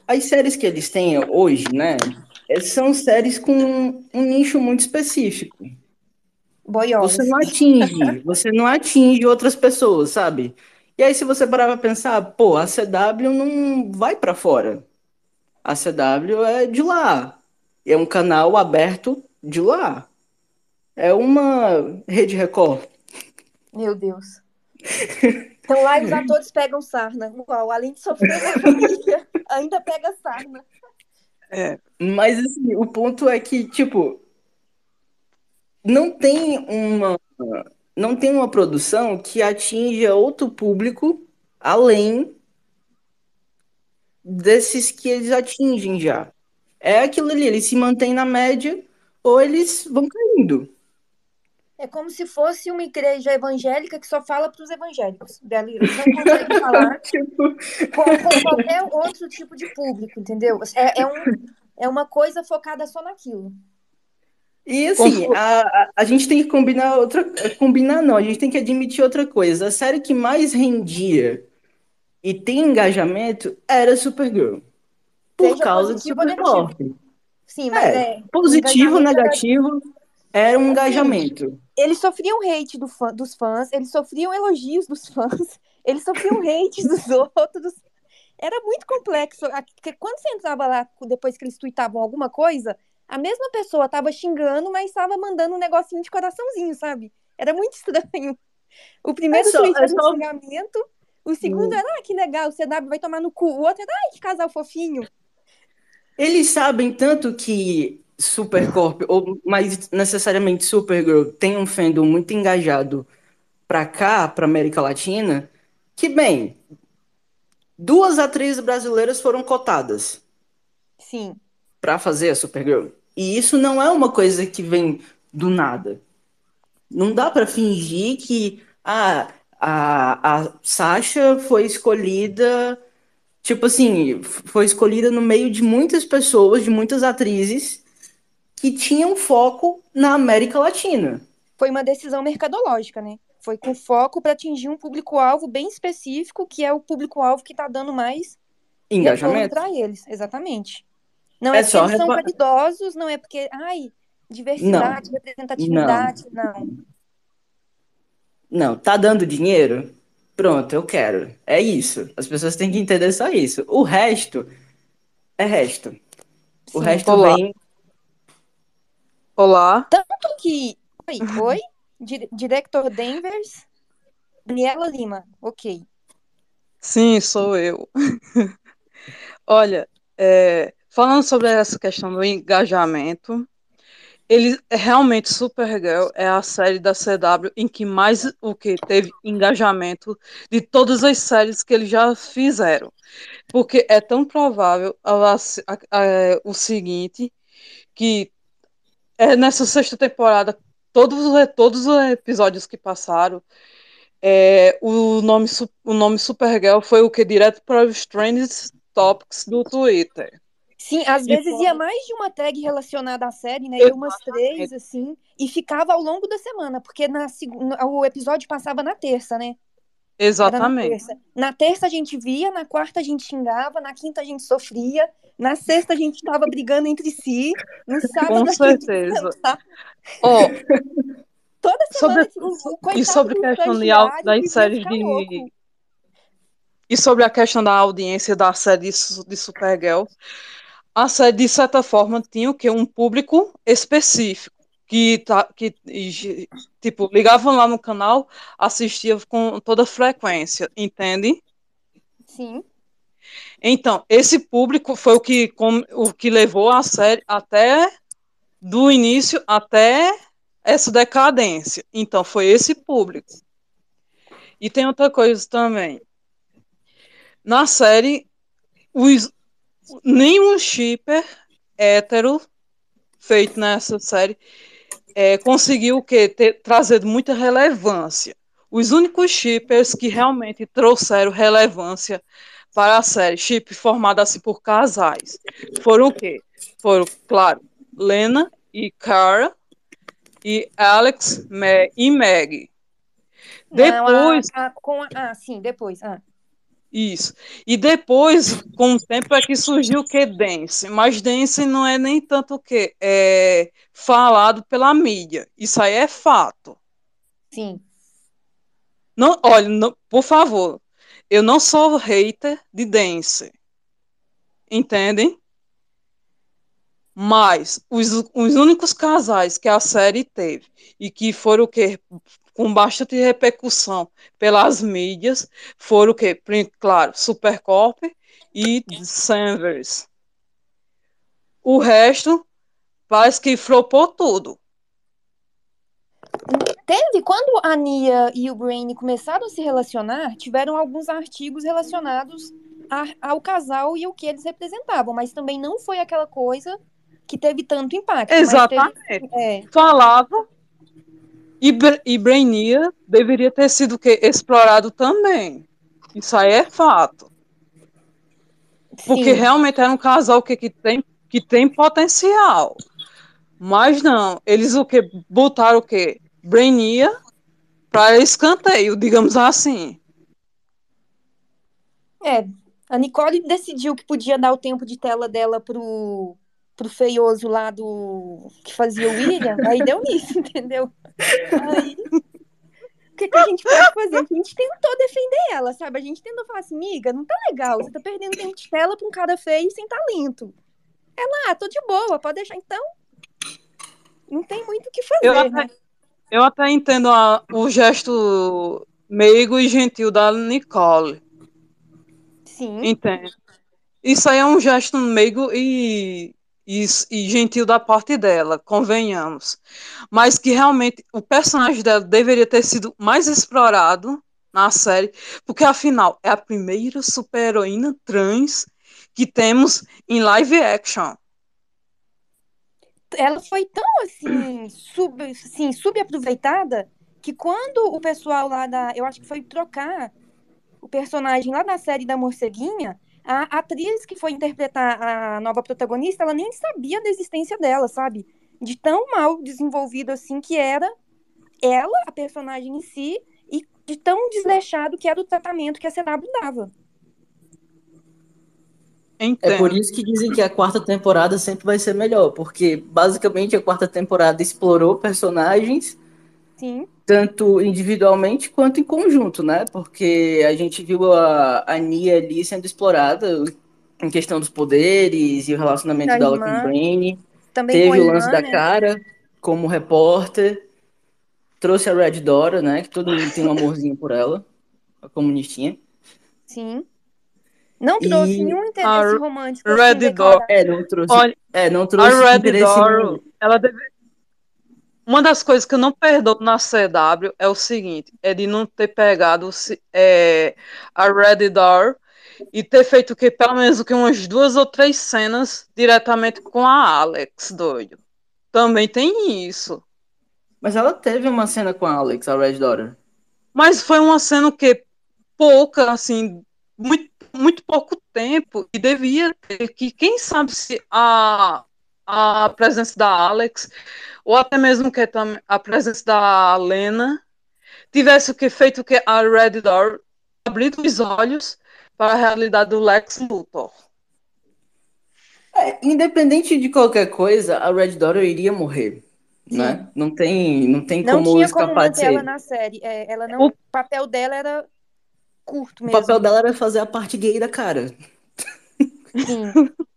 as séries que eles têm hoje, né, são séries com um nicho muito específico. Boiolas. Você não atinge, você não atinge outras pessoas, sabe? E aí, se você parar pra pensar, pô, a CW não vai pra fora. A CW é de lá. É um canal aberto de lá. É uma Rede Record. Meu Deus. Então lá os atores pegam sarna. Uau, além de sofrer na família, ainda pega sarna. Mas assim, o ponto é que, tipo, não tem uma não tem uma produção que atinja outro público além desses que eles atingem já. É aquilo ali, eles se mantêm na média ou eles vão caindo. É como se fosse uma igreja evangélica que só fala para os evangélicos. Eles não conseguem falar Tipo, com, com qualquer outro tipo de público, entendeu? É, é, um, é uma coisa focada só naquilo. E assim, a, a, gente tem que combinar outra. Combinar não, a gente tem que admitir outra coisa. A série que mais rendia e tem engajamento era Supergirl. Por Seja causa de Supercorp. Sim, mas É, é. positivo, negativo, era um engajamento. Eles sofriam hate do fã- dos fãs, eles sofriam elogios dos fãs, eles sofriam hate dos outros. Era muito complexo. Porque quando você entrava lá, depois que eles tweetavam alguma coisa, a mesma pessoa tava xingando, mas estava mandando um negocinho de coraçãozinho, sabe? Era muito estranho. O primeiro só- tweet era um só- xingamento, o segundo Hum. era, ah, que legal, o CW vai tomar no cu. O outro era, ai, que casal fofinho. Eles sabem tanto que Supercorp, ou mais necessariamente Supergirl, tem um fandom muito engajado pra cá, pra América Latina, que, bem, duas atrizes brasileiras foram cotadas. Sim. para fazer a Supergirl. E isso não é uma coisa que vem do nada. Não dá para fingir que ah, a, a Sasha foi escolhida, tipo assim, foi escolhida no meio de muitas pessoas, de muitas atrizes que tinham foco na América Latina. Foi uma decisão mercadológica, né? Foi com foco para atingir um público-alvo bem específico, que é o público-alvo que está dando mais Engajamento? para eles, exatamente. Não É é, porque só eles são caridosos, não é porque, ai, diversidade, representatividade, não. Não, tá dando dinheiro? Pronto, eu quero. É isso. As pessoas têm que entender só isso. O resto é resto. O Sim. resto Olá. vem. Olá. Tanto que. Oi, oi? Dire- Diretor Denvers, Daniela Lima. Ok. Sim, sou eu. Olha, é, falando sobre essa questão do engajamento, ele realmente Supergirl é a série da CW em que mais o que teve engajamento de todas as séries que eles já fizeram, porque é tão provável a- a- a- o seguinte que é nessa sexta temporada todos os, todos os episódios que passaram é, o nome o nome Supergirl foi o que direto para os trending topics do Twitter. Sim, às E vezes ia mais de uma tag relacionada à série, né? Ia umas três, assim, e ficava ao longo da semana, porque na, o episódio passava na terça, né? Era na Exatamente. terça. Na terça a gente via, na quarta a gente xingava, na quinta a gente sofria, na sexta a gente tava brigando entre si, no sábado Com a gente certeza. Ó, Toda semana sobre, o, o e sobre a questão de, das séries de. louco. E sobre a questão da audiência da série de, de Supergirl, a série, de certa forma, tinha o quê? Um público específico. Que, tá, que tipo, ligavam lá no canal, assistia com toda frequência, entende? Sim. Então, esse público foi o que, com- o que levou a série até do início até essa decadência. Então, foi esse público. E tem outra coisa também. Na série, os, nenhum shipper hétero feito nessa série é, conseguiu o quê? Ter, trazer muita relevância. Os únicos shippers que realmente trouxeram relevância para a série, chip formado assim por casais, foram o quê? Foram, claro, Lena e Cara e Alex e Meg. Não, a- Depois, a- com a- ah, sim, depois. Ah. Isso. E depois, com o tempo, é que surgiu o que Dance. Mas Dance não é nem tanto o que é falado pela mídia. Isso aí é fato. Sim. Não, olha, não- por favor, eu não sou hater de Dance. Entendem? Mas os, os únicos casais que a série teve e que foram o quê? Com bastante repercussão pelas mídias foram o quê? Prim- Claro, Supercorp e Sanvers. O resto parece que flopou tudo. Teve, quando a Nia e o Brainy começaram a se relacionar, tiveram alguns artigos relacionados a- ao casal e o que eles representavam, mas também não foi aquela coisa que teve tanto impacto. Exatamente. teve- é, falava e, e Brainier deveria ter sido o quê? explorado também. Isso aí é fato. Porque sim. realmente era um casal que, que, tem, que tem potencial. Mas não, eles o que botaram o quê? Brainier para escanteio, digamos assim. É, a Nicole decidiu que podia dar o tempo de tela dela pro, pro feioso lá do que fazia o William, aí deu nisso, entendeu? Aí, o que, que a gente pode fazer? A gente tentou defender ela, sabe? A gente tentou falar assim, miga, não tá legal, você tá perdendo tempo de tela pra um cara feio sem talento. Ela, ah, tô de boa, pode deixar então. Não tem muito o que fazer, Eu né? até, eu até entendo a- o gesto meigo e gentil da Nicole. Sim, Entende? Isso aí é um gesto meigo e, e, e gentil da parte dela, convenhamos. Mas que realmente o personagem dela deveria ter sido mais explorado na série, porque afinal é a primeira super-heroína trans que temos em live action. ela foi tão assim, sub, assim, subaproveitada que quando o pessoal lá da. Eu acho que foi trocar o personagem lá da série da Morceguinha, a atriz que foi interpretar a nova protagonista, ela nem sabia da existência dela, sabe? De tão mal desenvolvido assim que era ela, a personagem em si, e de tão desleixado que era o tratamento que a CW dava. Entendo. É por isso que dizem que a quarta temporada sempre vai ser melhor, porque basicamente a quarta temporada explorou personagens Sim, tanto individualmente quanto em conjunto, né? Porque a gente viu a, a Nia ali sendo explorada em questão dos poderes e o relacionamento Da dela irmã. com o Brainy. também com a Teve o irmã, lance da né? cara. como repórter, trouxe a Red Dora, né? Que todo mundo tem um amorzinho por ela, a comunistinha. Sim. Não trouxe E nenhum interesse a romântico. Red assim, declarado. É, não trouxe. Olha, é, não A trouxe Red interesse Door, nenhum. ela deve... Uma das coisas que eu não perdoo na CW é o seguinte, é de não ter pegado é, a Red Door e ter feito que pelo menos que umas duas ou três cenas diretamente com a Alex, doido. Também tem isso. Mas ela teve uma cena com a Alex, a Red Daughter. Mas foi uma cena que pouca, assim, muito, muito pouco tempo, e devia ter que, quem sabe se a, a presença da Alex, ou até mesmo que a presença da Lena, tivesse o que feito o que a Red Door abrindo os olhos para a realidade do Lex Luthor. É, independente de qualquer coisa, a Red Daughter iria morrer, né? Não tem, não tem Não como tinha como escapar manter disso ela na série. É, ela não, O- o papel dela era curto O mesmo. papel dela era fazer a parte gay da cara. Sim.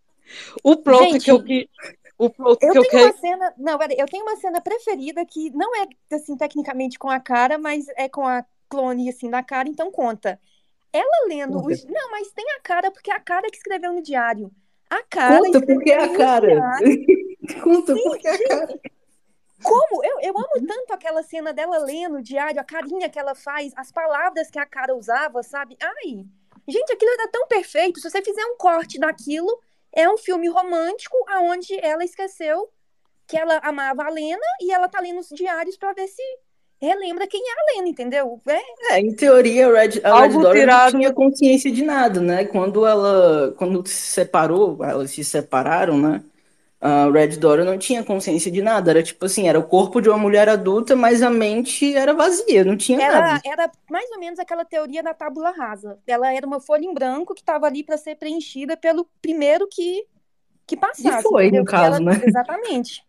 O plot Gente, que eu que o plot Eu que eu tenho quero uma cena. Não, peraí, eu tenho uma cena preferida que não é assim, tecnicamente com a cara, mas é com a clone assim da cara, então conta. Ela lendo os. Não, mas tem a cara, porque é a cara que escreveu no diário. A cara. Conta por que a cara. Conta por que a cara. Como? Eu, eu amo tanto aquela cena dela lendo o diário, a carinha que ela faz, as palavras que a cara usava, sabe? Ai, gente, aquilo era tão perfeito. Se você fizer um corte daquilo, é um filme romântico aonde ela esqueceu que ela amava a Lena e ela tá lendo os diários pra ver se relembra quem é a Lena, entendeu? É, É, em teoria, a Red, a Red Daughter tirado- não tinha consciência de nada, né? Quando ela, quando se separou, elas se separaram, né? A Red Daughter não tinha consciência de nada. Era tipo assim, era o corpo de uma mulher adulta, mas a mente era vazia, não tinha era, nada. era mais ou menos aquela teoria da tábula rasa. Ela era uma folha em branco que estava ali para ser preenchida pelo primeiro que, que passasse. foi, entendeu? no Porque ela- caso, né? Exatamente.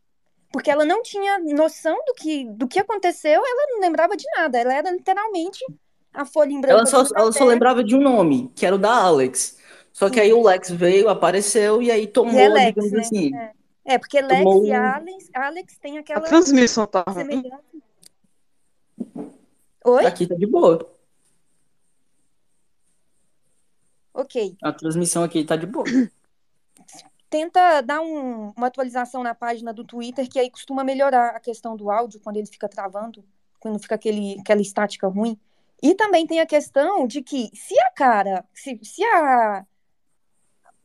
Porque ela não tinha noção do que, do que aconteceu, ela não lembrava de nada. Ela era literalmente a folha em branco. Ela só, ela só lembrava de um nome, que era o da Alex. Só que aí o Lex veio, apareceu e aí tomou, E é Lex, digamos né? assim. É, porque Lex Tomou e Alex, Alex tem a aquela transmissão tá ruim. Oi? Aqui tá de boa. Ok. A transmissão aqui tá de boa. tenta dar um- uma atualização na página do Twitter, que aí costuma melhorar a questão do áudio quando ele fica travando, quando fica aquele, aquela estática ruim. E também tem a questão de que se a cara, se, se a,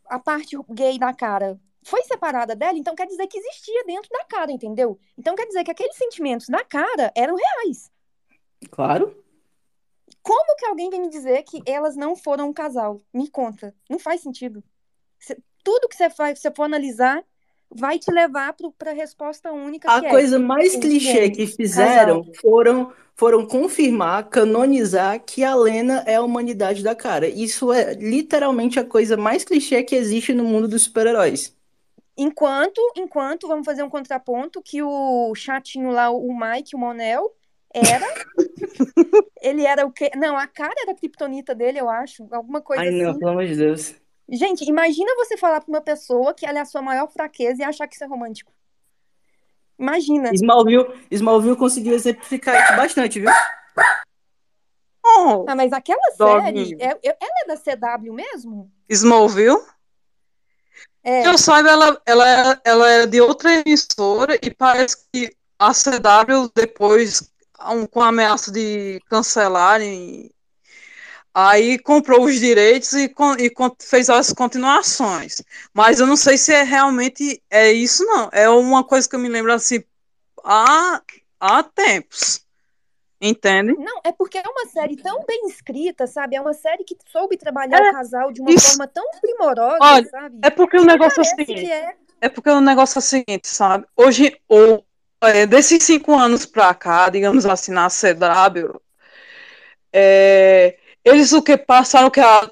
a parte gay da cara foi separada dela, então quer dizer que existia dentro da cara, entendeu? Então quer dizer que aqueles sentimentos da cara eram reais. Claro. Como que alguém vem me dizer que elas não foram um casal? Me conta. Não faz sentido. Cê- tudo que você faz, você for analisar, vai te levar para a resposta única A que coisa mais sim, clichê que fizeram casal. foram, foram confirmar, canonizar que a Lena é a humanidade da cara. Isso é literalmente a coisa mais clichê que existe no mundo dos super-heróis. Enquanto, enquanto, vamos fazer um contraponto, que o chatinho lá, o Mike, o Monel, era. ele era o quê? Não, a cara era a kriptonita dele, eu acho. Alguma coisa Ai, não, assim. pelo amor de Deus. Gente, imagina você falar pra uma pessoa que ela é a sua maior fraqueza e achar que isso é romântico. Imagina. Smallville, Smallville conseguiu exemplificar isso bastante, viu? Oh, Ah, mas aquela Doguinho. série, é- é- ela é da CW mesmo? Smallville? É. Eu saiba, ela, ela, ela é de outra emissora e parece que a CW, depois, com a ameaça de cancelarem, aí comprou os direitos e, e fez as continuações. Mas eu não sei se é realmente é isso, não. É uma coisa que eu me lembro assim há, há tempos. Entende? Não, é porque é uma série tão bem escrita, sabe? É uma série que soube trabalhar É, o casal de uma isso. forma tão primorosa, Olha, sabe? É porque o negócio é o seguinte. é. É porque o negócio é o seguinte, sabe? Hoje, ou, é, desses cinco anos pra cá, digamos assim, na CW, é, eles o que passaram que a-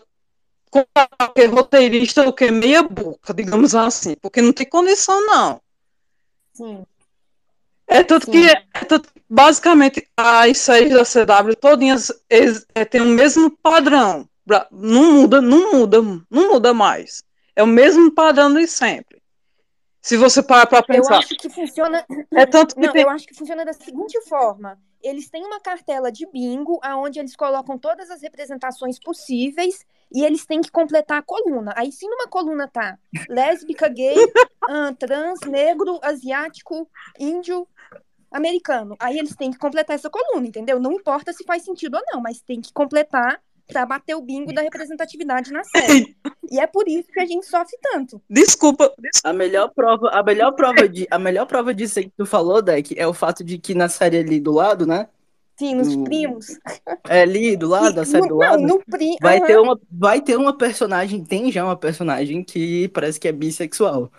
que roteirista o que meia boca, digamos assim, porque não tem condição não. Sim. É tanto Sim. que é tanto- basicamente as séries da CW todinhas ex- é, tem o mesmo padrão, não muda, não muda, não muda mais. É o mesmo padrão de sempre. Se você parar para Eu pensar. acho que funciona. É tanto que Não, tem- eu acho que funciona da seguinte forma. Eles têm uma cartela de bingo, aonde eles colocam todas as representações possíveis e eles têm que completar a coluna. Aí, se numa coluna tá lésbica, gay, ahn, trans, negro, asiático, índio, americano, aí eles têm que completar essa coluna, entendeu? Não importa se faz sentido ou não, mas tem que completar pra bater o bingo da representatividade na série. E é por isso que a gente sofre tanto. Desculpa, A melhor prova, a melhor prova de, a melhor prova disso aí que tu falou, Deck, é o fato de que na série ali do lado, né? Sim, nos No- primos. É ali do lado, a série no, do lado. Não, no pri... Vai aham. ter, uma, vai ter uma personagem, tem já uma personagem que parece que é bissexual.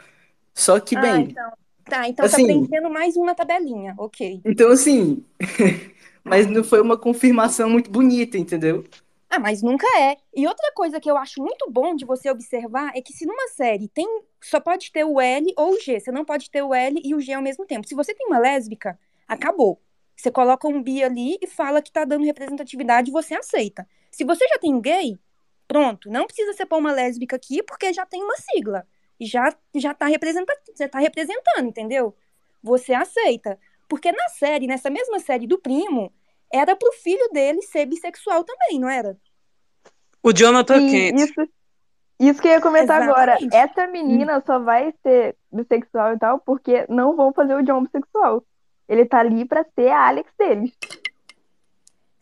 Só que, Ah, bem, então. Tá, então tá assim- preenchendo mais um na tabelinha. Ok. então assim, mas não foi uma confirmação muito bonita, entendeu? Ah, mas nunca é. E outra coisa que eu acho muito bom de você observar é que se numa série tem só pode ter o L ou o G, você não pode ter o L e o G ao mesmo tempo. Se você tem uma lésbica, acabou. Você coloca um bi ali e fala que tá dando representatividade e você aceita. Se você já tem um gay, pronto, não precisa você pôr uma lésbica aqui porque já tem uma sigla. E já já tá representando, você tá representando, entendeu? Você aceita. Porque na série, nessa mesma série do primo, era pro filho dele ser bissexual também, não era? o Jonathan Kent. isso, isso que eu ia comentar agora. Exatamente. Essa menina só vai ser bissexual e tal porque não vão fazer o John bissexual. Ele tá ali pra ser a Alex deles.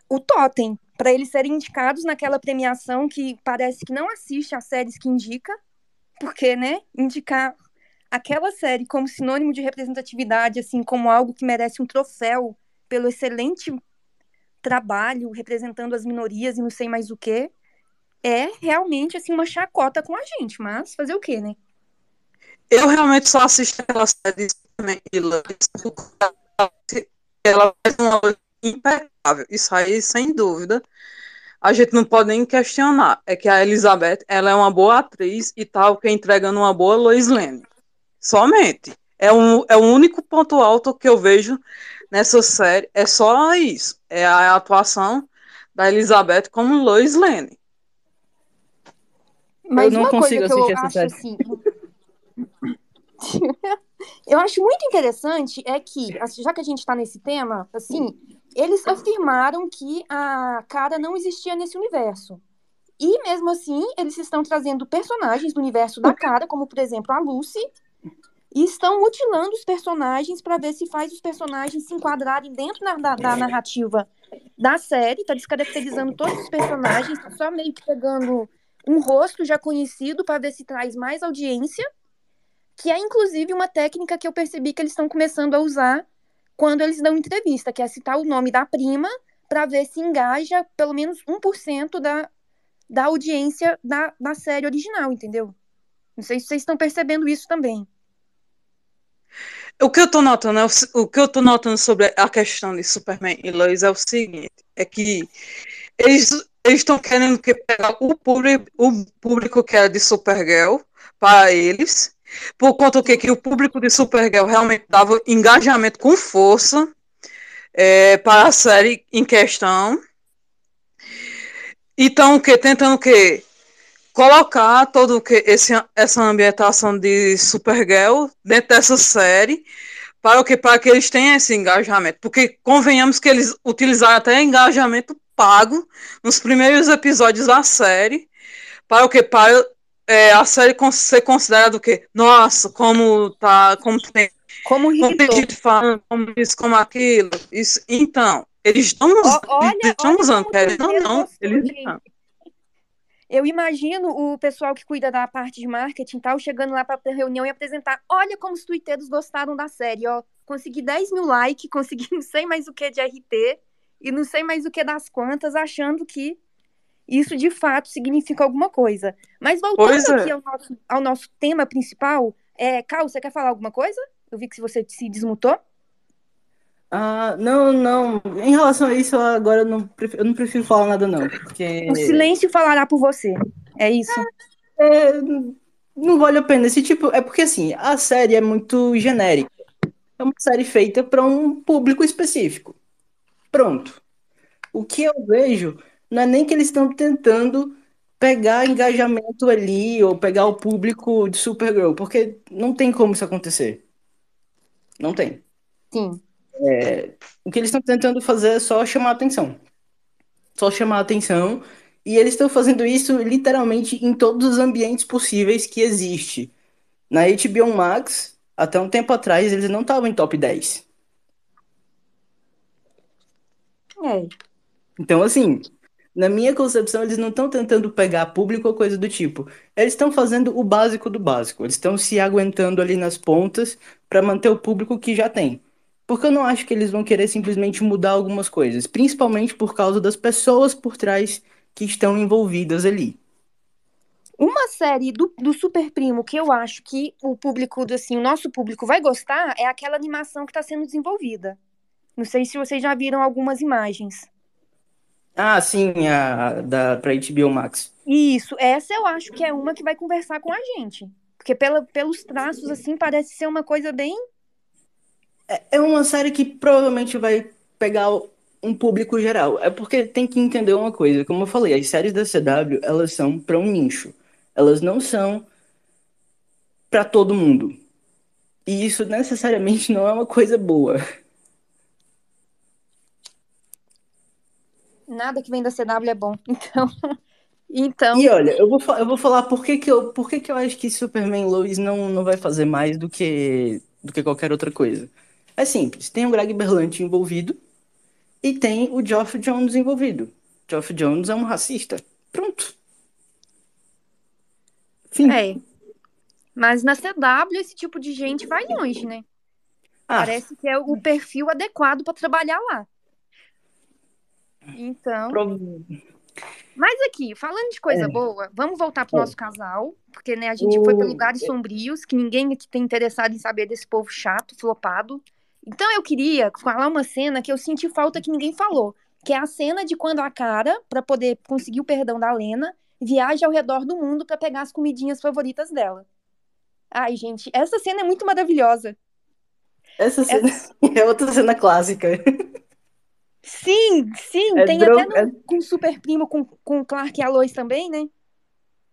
o totem, para eles serem indicados naquela premiação que parece que não assiste às séries que indica, porque, né, indicar aquela série como sinônimo de representatividade, assim, como algo que merece um troféu pelo excelente trabalho representando as minorias e não sei mais o que, é realmente, assim, uma chacota com a gente, mas fazer o quê, né? Eu realmente só assisto aquela série ela faz uma impecável. Isso aí, sem dúvida, a gente não pode nem questionar. É que a Elizabeth, ela é uma boa atriz e tal, que entregando uma boa Lois Lane. Somente. É, um, é o único ponto alto que eu vejo nessa série. É só isso. É a atuação da Elizabeth como Lois Lane. Mas não uma consigo coisa que eu assistir essa acho assim. eu acho muito interessante é que, assim, já que a gente está nesse tema, assim, eles afirmaram que a cara não existia nesse universo. E mesmo assim, eles estão trazendo personagens do universo da cara, como por exemplo a Lucy, e estão mutilando os personagens para ver se faz os personagens se enquadrarem dentro da, da- narrativa da série, tá descaracterizando todos os personagens, tá só meio que pegando um rosto já conhecido para ver se traz mais audiência, que é inclusive uma técnica que eu percebi que eles estão começando a usar quando eles dão entrevista, que é citar o nome da prima para ver se engaja pelo menos 1% da, da audiência da, da série original, entendeu? Não sei se vocês estão percebendo isso também. O que eu tô notando, é o, que eu tô notando sobre a questão de Superman e Lois é o seguinte, é que eles estão querendo que pegar o público, o público que é de Supergirl para eles, por conta que, que o público de Supergirl realmente dava engajamento com força é, para a série em questão. Então, o que tentando o quê? colocar todo o que esse, essa ambientação de Supergirl dentro dessa série para o que para que eles tenham esse engajamento, porque convenhamos que eles utilizaram até engajamento pago nos primeiros episódios da série para o que para é, a série ser considerada o que nossa como tá como tem, Como como tem gente falando como isso como aquilo isso então eles estão usando, olha, eles estão usando não gostou, eles estão. Eu imagino o pessoal que cuida da parte de marketing tal, chegando lá para reunião e apresentar. Olha como os twitteiros gostaram da série, ó. Consegui 10 mil likes, consegui não sei mais o que de RT e não sei mais o que das quantas, achando que isso de fato significa alguma coisa. Mas voltando é. aqui ao nosso, ao nosso tema principal, é, Cal, você quer falar alguma coisa? Eu vi que você se desmutou. Ah, não, não. Em relação a isso, agora eu não prefiro, eu não prefiro falar nada, não. Porque O silêncio falará por você. É isso. é, não vale a pena. Esse tipo. É porque assim, a série é muito genérica. É uma série feita para um público específico. Pronto. O que eu vejo não é nem que eles estão tentando pegar engajamento ali ou pegar o público de Supergirl, porque não tem como isso acontecer. Não tem. Sim. É, o que eles estão tentando fazer é só chamar atenção. Só chamar atenção. E eles estão fazendo isso literalmente em todos os ambientes possíveis que existe. Na HBO Max, até um tempo atrás, eles não estavam em top 10. É. Então, assim, na minha concepção, eles não estão tentando pegar público ou coisa do tipo. Eles estão fazendo o básico do básico. Eles estão se aguentando ali nas pontas para manter o público que já tem. Porque eu não acho que eles vão querer simplesmente mudar algumas coisas, principalmente por causa das pessoas por trás que estão envolvidas ali. Uma série do, do Super Primo que eu acho que o público, assim, o nosso público vai gostar é aquela animação que está sendo desenvolvida. Não sei se vocês já viram algumas imagens. Ah, sim, a da pra HBO Max. Isso, essa eu acho que é uma que vai conversar com a gente. Porque pela, pelos traços, assim, parece ser uma coisa bem. É, é uma série que provavelmente vai pegar um público geral. É porque tem que entender uma coisa. Como eu falei, as séries da CW, elas são para um nicho. Elas não são para todo mundo. E isso necessariamente não é uma coisa boa. Nada que vem da CW é bom. Então. então... E olha, eu vou, eu vou falar por que, que, eu, por que, que eu acho que Superman Lois não, não vai fazer mais do que, do que qualquer outra coisa. É simples, tem o Greg Berlanti envolvido e tem o Geoff Jones envolvido. Geoff Jones é um racista. Pronto. Fim. É. Mas na CW esse tipo de gente vai longe, né? Ah. Parece que é o perfil adequado para trabalhar lá. Então. Pro... Mas aqui, falando de coisa é. boa, vamos voltar pro é. nosso casal, porque né, a gente o... foi para lugares sombrios, que ninguém aqui tem interessado em saber desse povo chato, flopado. Então eu queria falar uma cena que eu senti falta que ninguém falou, que é a cena de quando a cara, para poder conseguir o perdão da Lena, viaja ao redor do mundo para pegar as comidinhas favoritas dela. Ai, gente, essa cena é muito maravilhosa. Essa cena essa... é outra cena clássica. Sim, sim, é tem dro... até no, é... com Super Primo, com, com Clark e a Lois também, né?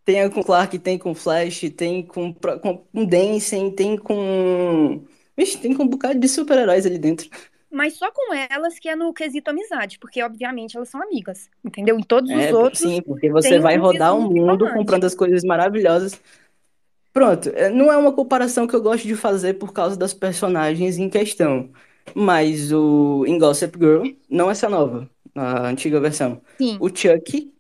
Tem com Clark, tem com Flash, tem com, com, com Dancing, tem com Vixe, tem um bocado de super-heróis ali dentro. Mas só com elas que é no quesito amizade, porque obviamente elas são amigas, entendeu? Em todos os é, outros. Sim, porque você vai um rodar o mundo romântico. comprando as coisas maravilhosas. Pronto, é, não é uma comparação que eu gosto de fazer por causa das personagens em questão. Mas o em Gossip Girl, não essa nova, a antiga versão. Sim. O Chuck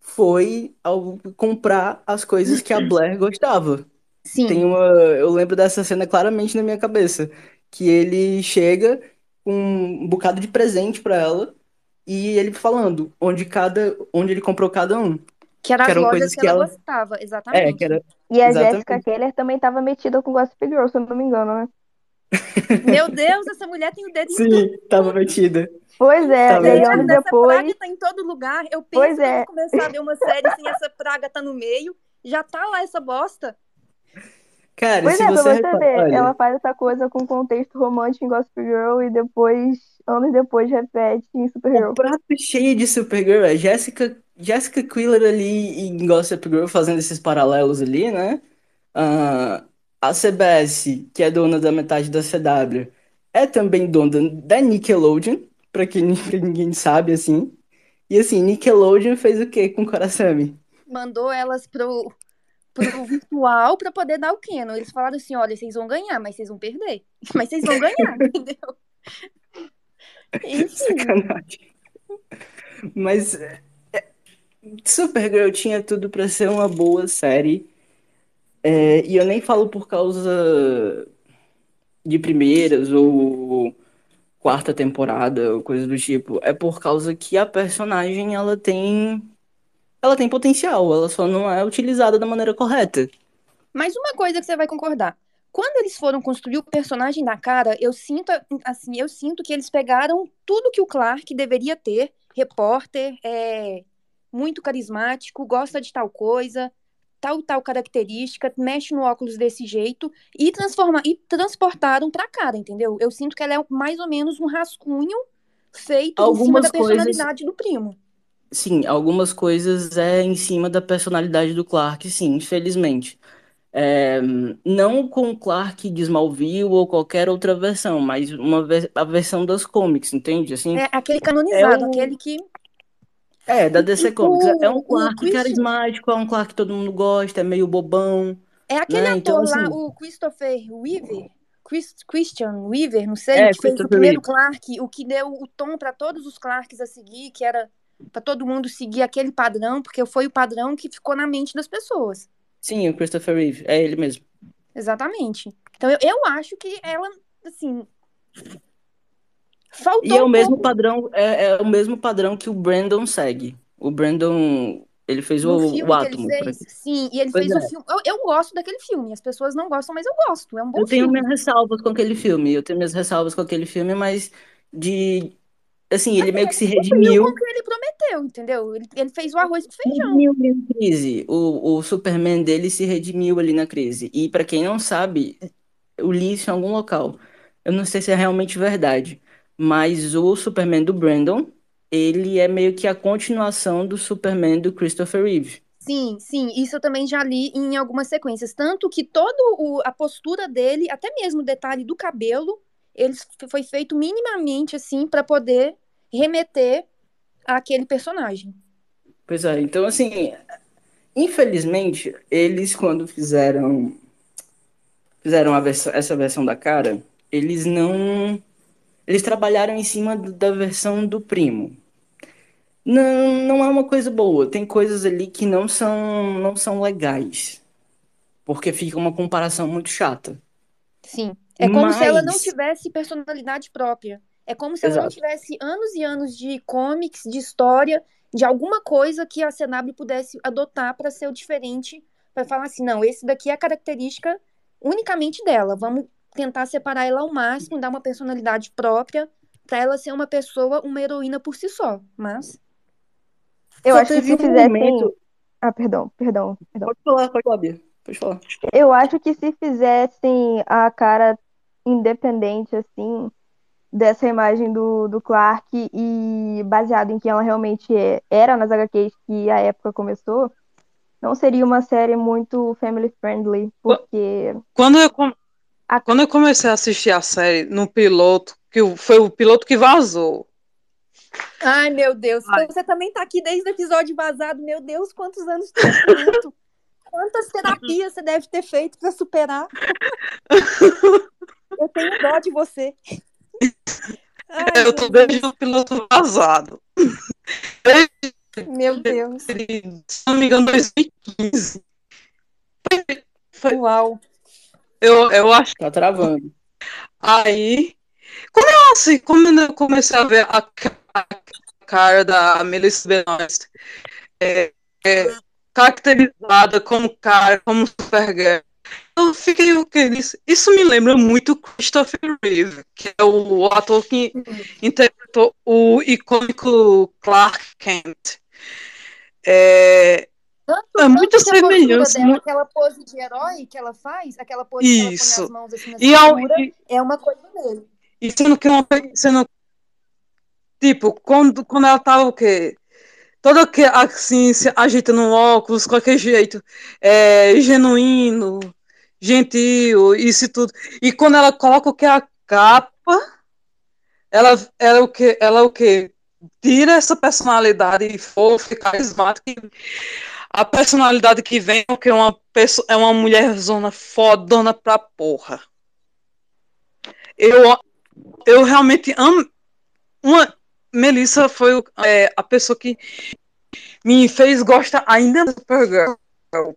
foi ao comprar as coisas que a Blair gostava. Sim. Tem uma, eu lembro dessa cena claramente na minha cabeça, que ele chega com um bocado de presente para ela e ele falando onde cada, onde ele comprou cada um. Que eram as lojas que, que ela, gostava, exatamente. É, que era... E a Jessica Keller também estava metida com Gossip Girl, se eu não me engano, né? Meu Deus, essa mulher tem o dedo Sim, em tudo. tava metida. Pois é, tava e anos depois... praga tá em todo lugar. Eu penso pois é. começar a ver uma série sem essa praga tá no meio. Já tá lá essa bosta. Cara, pois se é, você pra você repara, ver, olha, ela faz essa coisa com contexto romântico em Gossip Girl e depois, anos depois, repete em Supergirl. o prato cheio de Supergirl é Jessica, Jessica Quiller ali em Gossip Girl fazendo esses paralelos ali, né? Ah, a CBS, que é dona da metade da CW, é também dona da Nickelodeon, pra quem ninguém sabe, assim. E assim, Nickelodeon fez o quê com Coração? Mandou elas pro, pro virtual para poder dar o Canon. Eles falaram assim: olha, vocês vão ganhar, mas vocês vão perder. Mas vocês vão ganhar, entendeu? Enfim. Sacanagem. Mas é, Supergirl tinha tudo para ser uma boa série. É, e eu nem falo por causa de primeiras ou quarta temporada ou coisa do tipo. É por causa que a personagem ela tem ela tem potencial, ela só não é utilizada da maneira correta. Mas uma coisa que você vai concordar. Quando eles foram construir o personagem da cara, eu sinto assim, eu sinto que eles pegaram tudo que o Clark deveria ter, repórter, é muito carismático, gosta de tal coisa, tal tal característica, mexe no óculos desse jeito e transformar e transportaram para cara, entendeu? Eu sinto que ela é mais ou menos um rascunho feito Algumas em cima da coisas... personalidade do primo. sim, algumas coisas é em cima da personalidade do Clark, sim, infelizmente. É, não com o Clark de Smallville ou qualquer outra versão, mas uma ve- a versão das comics, entende? Assim, É aquele canonizado, É aquele que. É, da DC Comics. É um Clark carismático, é um Clark que todo mundo gosta, é meio bobão. É aquele Né, ator então, lá, assim- o Christopher Weaver. Chris- Christian Weaver, não sei, É, que fez o primeiro. Clark, o que deu o tom para todos os Clarks a seguir, que era para todo mundo seguir aquele padrão, porque foi o padrão que ficou na mente das pessoas. Sim, o Christopher Reeve, é ele mesmo. Exatamente. Então eu, eu acho que ela, assim. Faltou E é o mesmo padrão, é, é o mesmo padrão que o Brandon segue. O Brandon, ele fez no o, o Átomo. Sim, e ele Pois fez é. o filme. Eu, eu gosto daquele filme. As pessoas não gostam, mas eu gosto. É um bom Eu tenho filme. minhas ressalvas com aquele filme, eu tenho minhas ressalvas com aquele filme, mas de assim, ele meio que se redimiu. com o que ele prometeu, entendeu? Ele, ele fez o arroz com feijão. redimiu na crise. O, o Superman dele se redimiu ali na crise. E pra quem não sabe, eu li isso em algum local. Eu não sei se é realmente verdade, mas o Superman do Brandon, ele é meio que a continuação do Superman do Christopher Reeve. Sim, sim, isso eu também já li em algumas sequências. Tanto que toda a postura dele, até mesmo o detalhe do cabelo, ele foi feito minimamente assim para poder remeter àquele personagem. Pois é, então assim, infelizmente, eles quando fizeram fizeram versão- essa versão da cara, eles não eles trabalharam em cima da versão do primo. Não, não é uma coisa boa. Tem coisas ali que não são não são legais. Porque fica uma comparação muito chata. Sim. É como se ela não Mas- tivesse personalidade própria. É como se ela não Exato. tivesse anos e anos de comics, de história, de alguma coisa que a CW pudesse adotar para ser o diferente, para falar assim, não, esse daqui é a característica unicamente dela. Vamos tentar separar ela ao máximo, dar uma personalidade própria, para ela ser uma pessoa, uma heroína por si só. Mas Eu Só acho que se um fizessem. momento- Ah, perdão, perdão, perdão. Pode falar, pode falar, Bia. Pode falar. Eu acho que se fizessem a cara independente, assim, dessa imagem do, do Clark e baseado em quem ela realmente é- era nas HQs que a época começou, não seria uma série muito family friendly, porque Quando eu, A- quando eu comecei a assistir a série no piloto, que foi o piloto que vazou. Ai, meu Deus. Ai. Você também tá aqui desde o episódio vazado. Meu Deus, quantos anos de sofrimento. Quantas terapias você deve ter feito pra superar? Eu tenho dó de você. Ai, eu tô desde o piloto vazado. Meu Deus. Se não me engano, 2015. Foi- Uau. Eu, eu acho Tá travando. Aí, como eu, assim, como eu comecei a ver a, a cara da Melissa Benoist é, é, caracterizada como cara, como Supergirl, eu fiquei o que isso, isso me lembra muito Christopher Reeve, que é o ator que interpretou o icônico Clark Kent. É, Tanto, É postura semelhança, dela, mu- aquela pose de herói que ela faz, aquela pose que ela põe Isso. as mãos assim na e, cintura, é uma coisa dele. E sendo que uma pe- sendo tipo, quando, quando ela tava o quê? Toda que assim, se ajeita no óculos, qualquer jeito, é, genuíno, gentil, isso e tudo. E quando ela coloca o que é a capa, ela, ela o que ela o que tira essa personalidade fofa e carismática. e A personalidade que vem é que é uma pessoa, é uma mulher zona fodona pra porra. Eu eu realmente amo. Uma, Melissa foi é, a pessoa que me fez gostar ainda da Supergirl,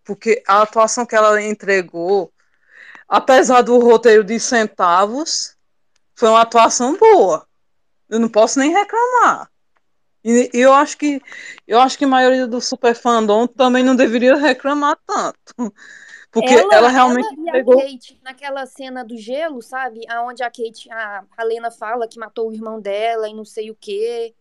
porque a atuação que ela entregou, apesar do roteiro de centavos, foi uma atuação boa. Eu não posso nem reclamar. E e eu acho que eu acho que a maioria do super fandom também não deveria reclamar tanto. Porque ela, realmente ela e entregou. a Kate naquela cena do gelo, sabe? Aonde a Kate, a, a Lena fala que matou o irmão dela e não sei o quê.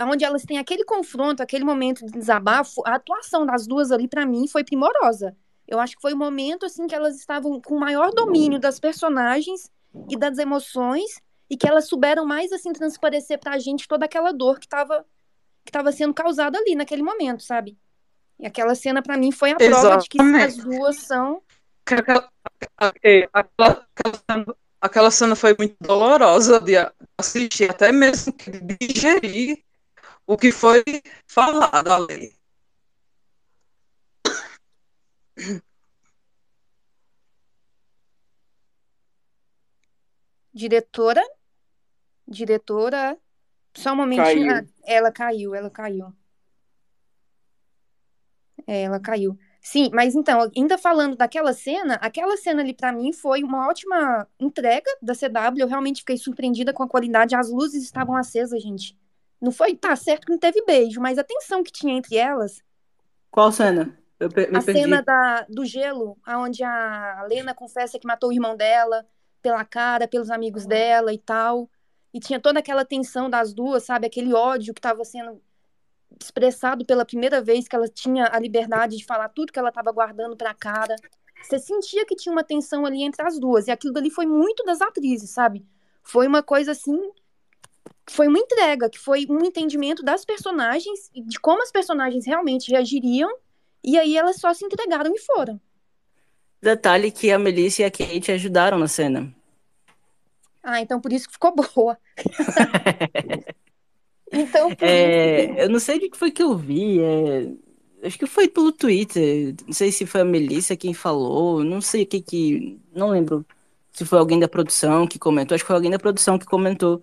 Onde elas têm aquele confronto, aquele momento de desabafo, a atuação das duas ali, pra mim, foi primorosa. Eu acho que foi o momento, assim, que elas estavam com o maior domínio das personagens e das emoções e que elas souberam mais, assim, transparecer pra gente toda aquela dor que tava, que estava sendo causado ali naquele momento, sabe? E aquela cena para mim foi a prova de que Exatamente. as duas são Aquela, aquela, aquela, cena foi muito dolorosa de assistir, até mesmo que digerir o que foi falado ali. diretora, diretora, só um momentinho, Caiu. Ah, ela caiu, ela caiu. É, ela caiu. Sim, mas então, ainda falando daquela cena, aquela cena ali pra mim foi uma ótima entrega da CW. Eu realmente fiquei surpreendida com a qualidade. As luzes estavam acesas, gente. Não foi, tá certo que não teve beijo, mas a tensão que tinha entre elas, Qual cena? Eu pe- a perdi. cena da, do gelo, onde a Lena confessa que matou o irmão dela pela cara, pelos amigos dela e tal. E tinha toda aquela tensão das duas, sabe? Aquele ódio que estava sendo expressado pela primeira vez, que ela tinha a liberdade de falar tudo que ela estava guardando pra cara. Você sentia que tinha uma tensão ali entre as duas. E aquilo dali foi muito das atrizes, sabe? Foi uma coisa assim. Foi uma entrega, que foi um entendimento das personagens de como as personagens realmente reagiriam. E aí elas só se entregaram e foram. Detalhe que a Melissa e a Kate ajudaram na cena. Ah, então por isso que ficou boa. então, por isso. É, eu não sei de que foi que eu vi. é, acho que foi pelo Twitter. Não sei se foi a Melissa quem falou. Não sei o que que. Não lembro se foi alguém da produção que comentou. Acho que foi alguém da produção que comentou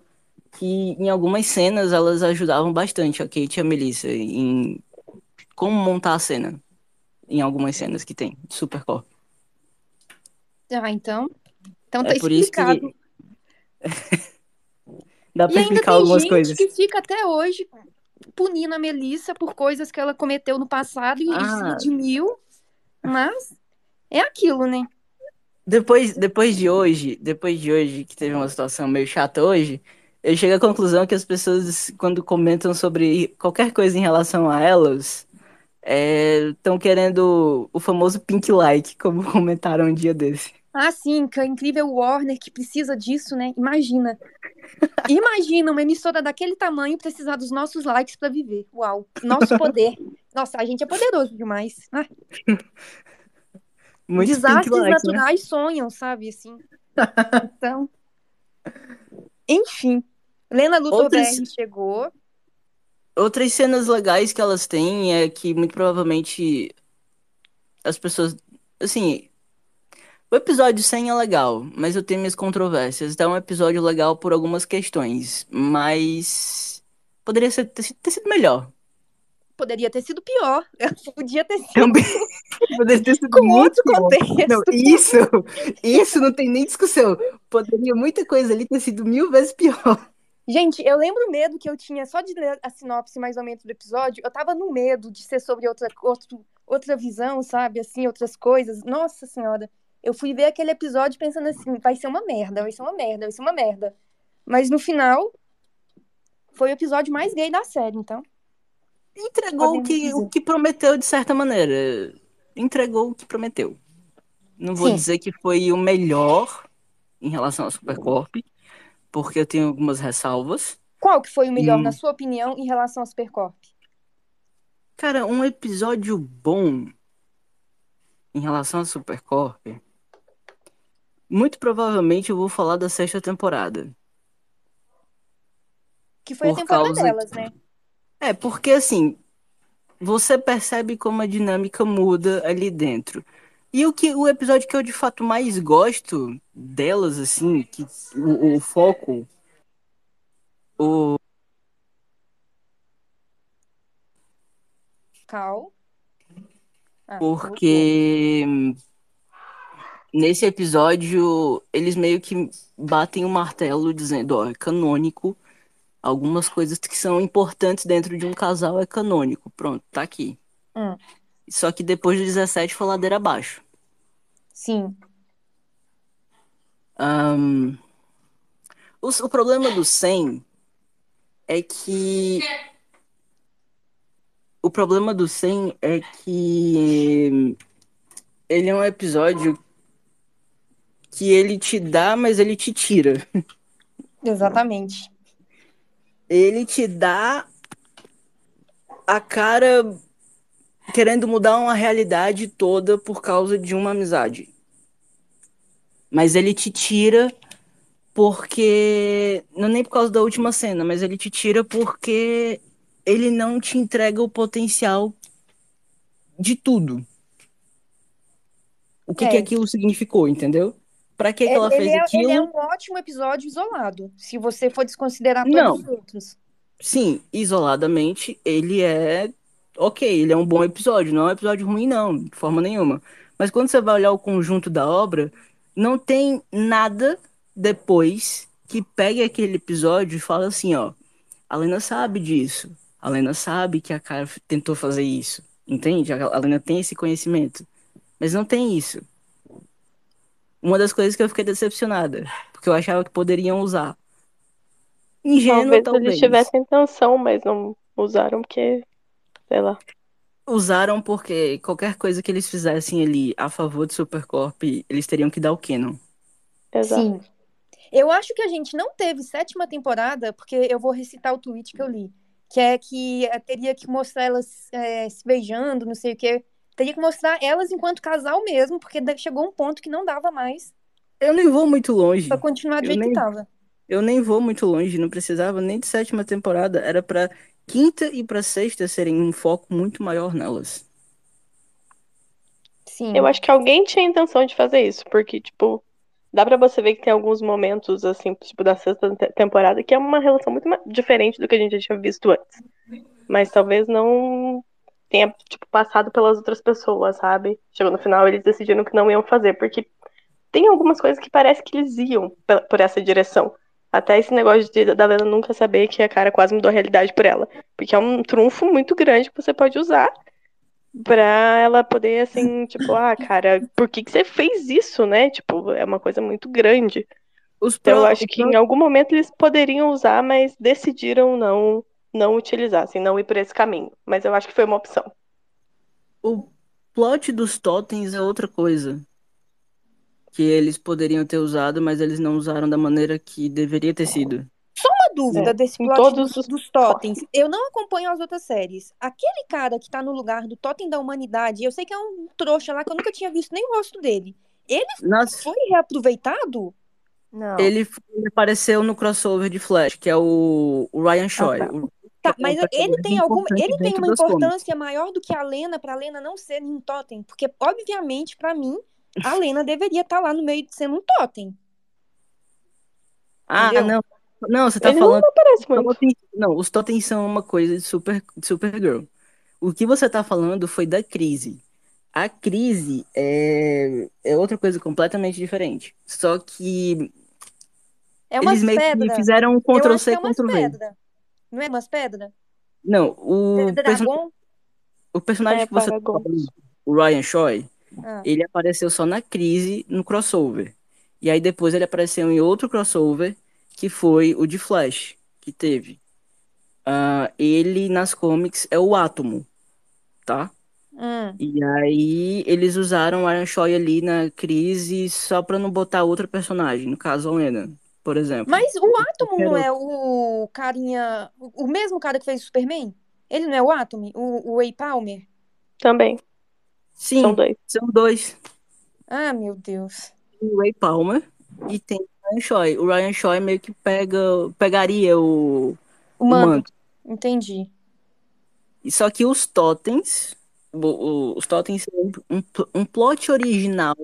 que em algumas cenas elas ajudavam bastante a Kate e a Melissa em como montar a cena. Em algumas cenas que tem Supercore. Ah, então. Então tá É por isso que explicado. dá E pra ainda explicar tem algumas gente coisas. que fica até hoje punindo a Melissa por coisas que ela cometeu no passado e, e se Ah. redimiu. Mas é aquilo, né? Depois, depois de hoje, depois de hoje, que teve uma situação meio chata hoje, eu chego à conclusão que as pessoas, quando comentam sobre qualquer coisa em relação a elas, estão querendo o famoso pink like, como comentaram um dia desse. Ah, sim, que é incrível Warner que precisa disso, né? Imagina. Imagina uma emissora daquele tamanho precisar dos nossos likes para viver. Uau, nosso poder. Nossa, a gente é poderoso demais. Ah, Muito desastres like, né? naturais sonham, sabe? Assim. Então. Enfim. Lena Luthor Outras- BR chegou. Outras cenas legais que elas têm é que muito provavelmente as pessoas. Assim, o episódio 100 é legal, mas eu tenho minhas controvérsias. Então é um episódio legal por algumas questões, mas poderia ser, ter, sido- ter sido melhor. Poderia ter sido pior. Podia ter sido Também poderia ter sido com muito outro pior. contexto. Não, isso, isso não tem nem discussão. Poderia muita coisa ali ter sido mil vezes pior. Gente, eu lembro o medo que eu tinha só de ler a sinopse mais ou menos do episódio. Eu tava no medo de ser sobre outra, outro, outra visão, sabe? Assim, outras coisas. Nossa Senhora. Eu fui ver aquele episódio pensando assim: vai ser uma merda, vai ser uma merda, vai ser uma merda. Mas no final, foi o episódio mais gay da série, então. Entregou o que, dizer. o que prometeu de certa maneira. Entregou o que prometeu. Não vou Sim. dizer que foi o melhor em relação ao Supercorp, porque eu tenho algumas ressalvas. Qual que foi o melhor, Hum. na sua opinião, em relação ao Supercorp? Cara, um episódio bom em relação ao Supercorp. Muito provavelmente eu vou falar da sexta temporada. Que foi a Por temporada causa delas, né? É, porque assim, você percebe como a dinâmica muda ali dentro. E o que o episódio que eu de fato mais gosto delas, assim, que o, o foco, o Cal. Ah, porque nesse episódio eles meio que batem o martelo dizendo, ó, é canônico. Algumas coisas que são importantes dentro de um casal é canônico. Pronto, tá aqui. Hum. Só que depois do 17 foi ladeira abaixo. Sim. Ahn, o, o problema do 100 é que. O problema do 100 é que. Ele é um episódio que ele te dá, mas ele te tira. Exatamente. Ele te dá a cara querendo mudar uma realidade toda por causa de uma amizade. Mas ele te tira porque. Não é nem por causa da última cena, mas ele te tira porque ele não te entrega o potencial de tudo. O que, É. que aquilo significou, entendeu? Pra que, que ela ele, fez é, aquilo? ele é um ótimo episódio isolado, se você for desconsiderar Não. todos os outros. Sim, isoladamente, ele é ok, ele é um bom episódio, não é um episódio ruim, não, de forma nenhuma. Mas quando você vai olhar o conjunto da obra, não tem nada depois que pegue aquele episódio e fala assim, ó, a Lena sabe disso, a Lena sabe que a cara tentou fazer isso, entende? A Lena tem esse conhecimento, mas não tem isso. Uma das coisas que eu fiquei decepcionada, porque eu achava que poderiam usar. Ingênua, Talvez, talvez. eles tivessem intenção, mas não usaram porque, sei lá. Usaram porque qualquer coisa que eles fizessem ali a favor de Supercorp, eles teriam que dar o canon. Exato. Sim. Eu acho que a gente não teve sétima temporada, porque eu vou recitar o tweet que eu li. Que é que eh, teria que mostrar elas eh, se beijando, não sei o quê. Teria que mostrar elas enquanto casal mesmo, porque chegou um ponto que não dava mais Eu nem vou muito longe. pra continuar do Eu jeito nem- que tava. Eu nem vou muito longe, não precisava nem de sétima temporada. Era pra quinta e pra sexta serem um foco muito maior nelas. Sim. Eu acho que alguém tinha intenção de fazer isso, porque, tipo, dá pra você ver que tem alguns momentos, assim, tipo, da sexta te- temporada, que é uma relação muito diferente do que a gente já tinha visto antes. Mas talvez não tenha, tipo, passado pelas outras pessoas, sabe? Chegou no final, eles decidiram que não iam fazer, porque tem algumas coisas que parece que eles iam por essa direção. Até esse negócio de, da Lena nunca saber que a cara quase mudou a realidade por ela. Porque é um trunfo muito grande que você pode usar pra ela poder, assim, tipo, ah, cara, por que que você fez isso, né? Tipo, é uma coisa muito grande. Os Então eu acho que em algum momento eles poderiam usar, mas decidiram não não utilizar, assim, não ir por esse caminho. Mas eu acho que foi uma opção. O plot dos totens é outra coisa. Que eles poderiam ter usado, mas eles não usaram da maneira que deveria ter sido. Uma dúvida É, desse plot todos dos, os dos totens. Eu não acompanho as outras séries. Aquele cara que tá no lugar do totem da humanidade, eu sei que é um trouxa lá que eu nunca tinha visto nem o rosto dele. Ele Nossa, foi reaproveitado? Não. ele, foi- ele apareceu no crossover de Flash, que é o, o Ryan Choi. tá. O- Tá, mas ele tem alguma, ele tem uma importância maior do que a Lena pra Lena não ser um totem, porque obviamente pra mim a Lena deveria estar lá no meio de sendo um totem. Ah, Entendeu? não. Não, você tá Ele falando. não muito. Não, os totens são uma coisa de super, de Supergirl. O que você tá falando foi da crise. A crise é, é outra coisa completamente diferente. Só que É umas eles meio que fizeram um Ctrl C, é Ctrl V. pedras. Não é umas pedras? Não, o, Dragon? o personagem É, que você falando, o Ryan Choi, Ah. ele apareceu só na crise no crossover. E aí depois ele apareceu em outro crossover, que foi o de Flash, que teve. Ah, ele nas comics é o Átomo, tá? Hum. E aí eles usaram o Iron Choi ali na crise só pra não botar outra personagem, no caso a Lena, por exemplo. Mas o Átomo não é o carinha. O o mesmo cara que fez o Superman? Ele não é o Átomo? O, o Way Palmer? Também. Sim, São dois. são dois. Ah, meu Deus. Tem o Ray Palmer e tem o Ryan Choi. O Ryan Choi meio que pega, pegaria o, O o manto. manto. Entendi. E Só que os totens, os totens são um, um plot original,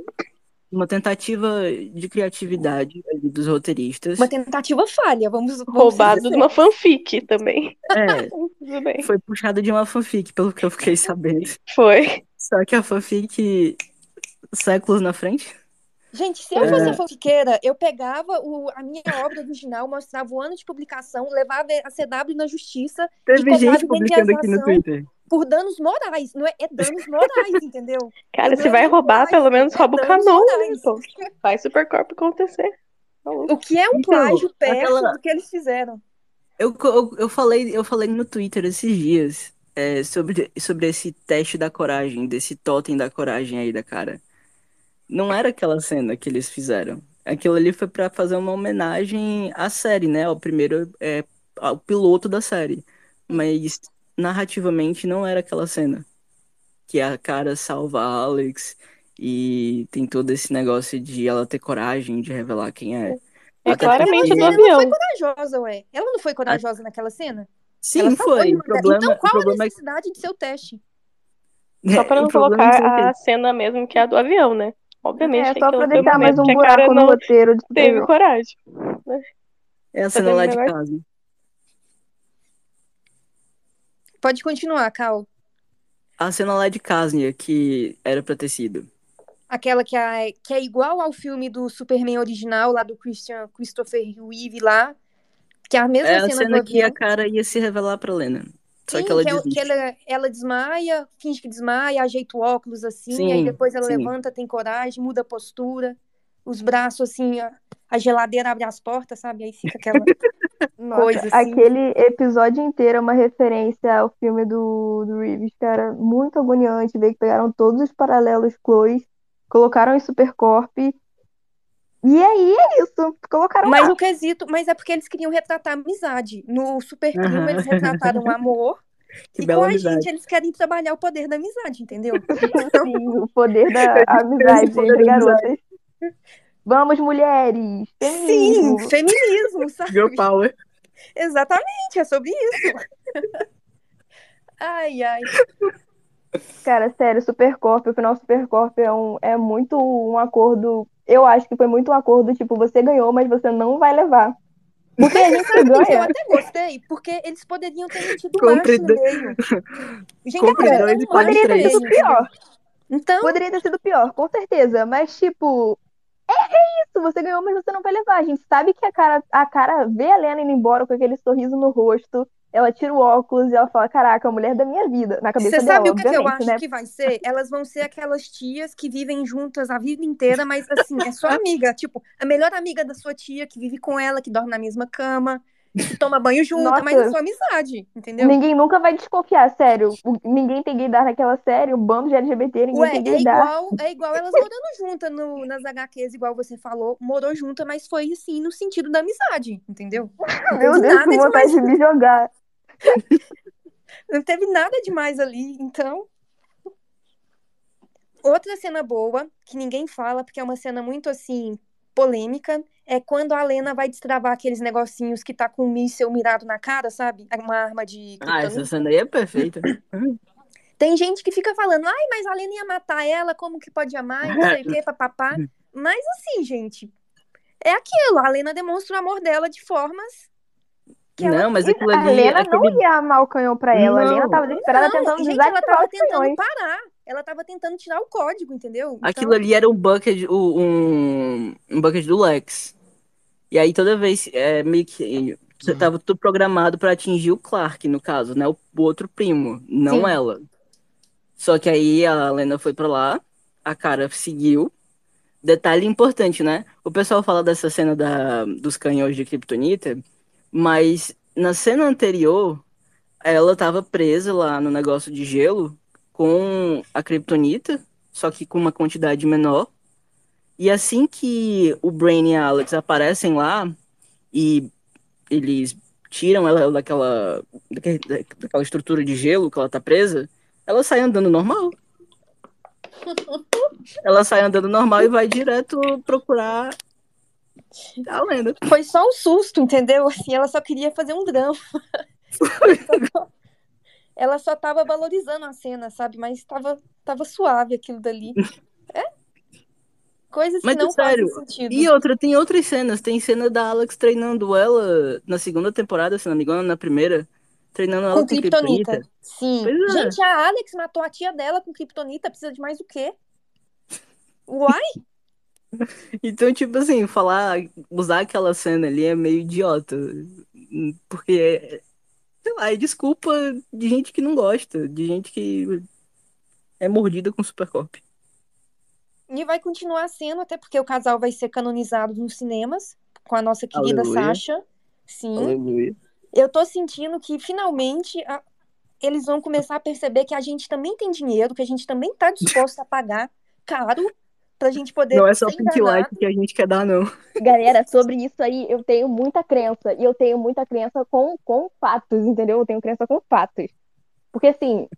uma tentativa de criatividade ali dos roteiristas. Uma tentativa falha, vamos, vamos Roubado de uma fanfic também. É, Tudo bem. foi puxado de uma fanfic, pelo que eu fiquei sabendo. Foi. Só que a fanfic, séculos na frente. Gente, se eu É. fosse fanfiqueira, eu pegava o, a minha obra original, mostrava o ano de publicação, levava a CW na justiça Teve gente publicando aqui no. Twitter. Por danos morais. Não é, é danos morais, entendeu? Cara, Não se é vai roubar, morais, pelo menos é rouba o canon, né, pô? Faz Supercorp acontecer. Maluco. O que é um Então, plágio perto aquela- do que eles fizeram. Eu, eu, eu, falei, eu falei no Twitter esses dias é, sobre, sobre esse teste da coragem, desse totem da coragem aí da cara. Não era aquela cena que eles fizeram. Aquilo ali foi pra fazer uma homenagem à série, né? Ao primeiro, é, ao piloto da série. Mas narrativamente não era aquela cena. Que a cara salva a Alex e tem todo esse negócio de ela ter coragem de revelar quem é. É Até claramente do Ela não foi avião. corajosa, ué. Ela não foi corajosa naquela cena? Sim, Ela a foi. dela. problema, Então, qual a é necessidade de ser o teste? Só pra É, não colocar é a cena mesmo que é a do avião, né? Obviamente É, só pra foi deixar mais um a buraco no roteiro de teve coragem. É a cena lá de casa. Pode continuar, Cal. A cena lá de Casnia, que era pra ter sido. Aquela que é, que é igual ao filme do Superman original, lá do Christian Christopher Reeve lá. Que é a mesma É a cena, cena do que a avião. cara ia se revelar pra Lena. Só Sim, que ela é o- desiste. ela, ela desmaia, finge que desmaia, ajeita o óculos assim, Sim, aí depois ela sim. levanta, tem coragem, muda a postura, os braços assim, a, a geladeira abre as portas, sabe? Aí fica aquela Nossa, coisa assim. aquele episódio inteiro é uma referência ao filme do, do Reeves, cara. Muito agoniante ver que pegaram todos os paralelos Chloe, colocaram em Supercorp. E aí é isso. Colocaram Mas lá. o quesito, mas é porque eles queriam retratar a amizade. No Super Aham. eles retrataram o amor. Que e bela com a amizade. gente, eles querem trabalhar o poder da amizade, entendeu? Sim, o poder da amizade poder entre garotas. Vamos, mulheres! Feminismo. Sim, feminismo, sabe? Girl Power. Exatamente, é sobre isso. ai, ai. Cara, sério, Supercorp, o final Supercorp é, um, é muito um acordo. Eu acho que foi muito um acordo, tipo, você ganhou, mas você não vai levar. Porque a gente que eu ganha. até gostei, porque eles poderiam ter metido Compre macho no do- meio. Gente, Compre agora dois e Poderia ter sido pior. Então, Poderia ter sido pior, com certeza. Mas, tipo, é, é isso. Você ganhou, mas você não vai levar. A gente sabe que a cara, a cara vê a Lena indo embora com aquele sorriso no rosto. Ela tira o óculos e ela fala: Caraca, a mulher da minha vida. Na cabeça Você dela, sabe o que, eu acho né? que vai ser? Elas vão ser aquelas tias que vivem juntas a vida inteira, mas assim, é sua amiga. Tipo, a melhor amiga da sua tia, que vive com ela, que dorme na mesma cama, toma banho junta, mas é Nossa. sua amizade, entendeu? Ninguém nunca vai desconfiar, sério. O- Ninguém tem gaydar naquela série, um bando de LGBT, ninguém Ué, tem é gaydar. igual, é igual elas morando juntas no, nas HQs, igual você falou, morou junta, mas foi assim no sentido da amizade, entendeu? Não Meu teve Deus, nada que demais, vontade de me jogar. não teve nada demais ali, então. Outra cena boa, que ninguém fala, porque é uma cena muito assim, polêmica, é quando a Lena vai destravar aqueles negocinhos que tá com um míssel mirado na cara, sabe? Uma arma de Ah, essa cena aí é perfeita. Tem gente que fica falando, ai, mas a Lena ia matar ela, como que pode amar, e não sei o que, papapá. Mas assim, gente, é aquilo, a Lena demonstra o amor dela de formas que ela Não, mas aquilo A ali. Lena aquele- não ia amar o canhão pra ela. A Não. Lena tava desesperada Não, tentando gente, ela tava tentando canhões. parar. Ela tava tentando tirar o código, entendeu? Então, Aquilo ali era um bucket, um, um bucket do Lex. E aí toda vez, é meio que. Você tava tudo programado pra atingir o Clark, no caso, né? O, o outro primo, não Sim. ela. Só que aí a Lena foi pra lá, a cara seguiu. Detalhe importante, né? O pessoal fala dessa cena da, dos canhões de Kryptonita, mas na cena anterior, ela tava presa lá no negócio de gelo com a Kryptonita, só que com uma quantidade menor. E assim que o Brain e a Alex aparecem lá e eles tiram ela daquela, daque- daquela estrutura de gelo que ela tá presa, ela sai andando normal. Ela sai andando normal e vai direto procurar a lenda. Foi só um susto, entendeu? Assim, ela só queria fazer um drama. ela só tava valorizando a cena, sabe? Mas tava, tava suave aquilo dali. É? Coisas Mas que não sério, fazem sentido. E outra, tem outras cenas. Tem cena da Alex treinando ela na segunda temporada, se não me engano, na primeira. Treinando ela Com com Kryptonita. Kryptonita. Sim. É. Gente, a Alex matou a tia dela com Kryptonita. Precisa de mais o quê? Uai? Então, tipo assim, falar, usar aquela cena ali é meio idiota. Porque, sei lá, é desculpa de gente que não gosta, de gente que é mordida com Supercorp. E vai continuar sendo, até porque o casal vai ser canonizado nos cinemas com a nossa querida Aleluia. Sasha. Sim. Aleluia. Eu tô sentindo que finalmente a- eles vão começar a perceber que a gente também tem dinheiro, que a gente também tá disposto a pagar caro pra gente poder Não é só pink light que a gente quer dar, não. Galera, sobre isso aí, eu tenho muita crença. E eu tenho muita crença com, com fatos, entendeu? Eu tenho crença com fatos. Porque, assim,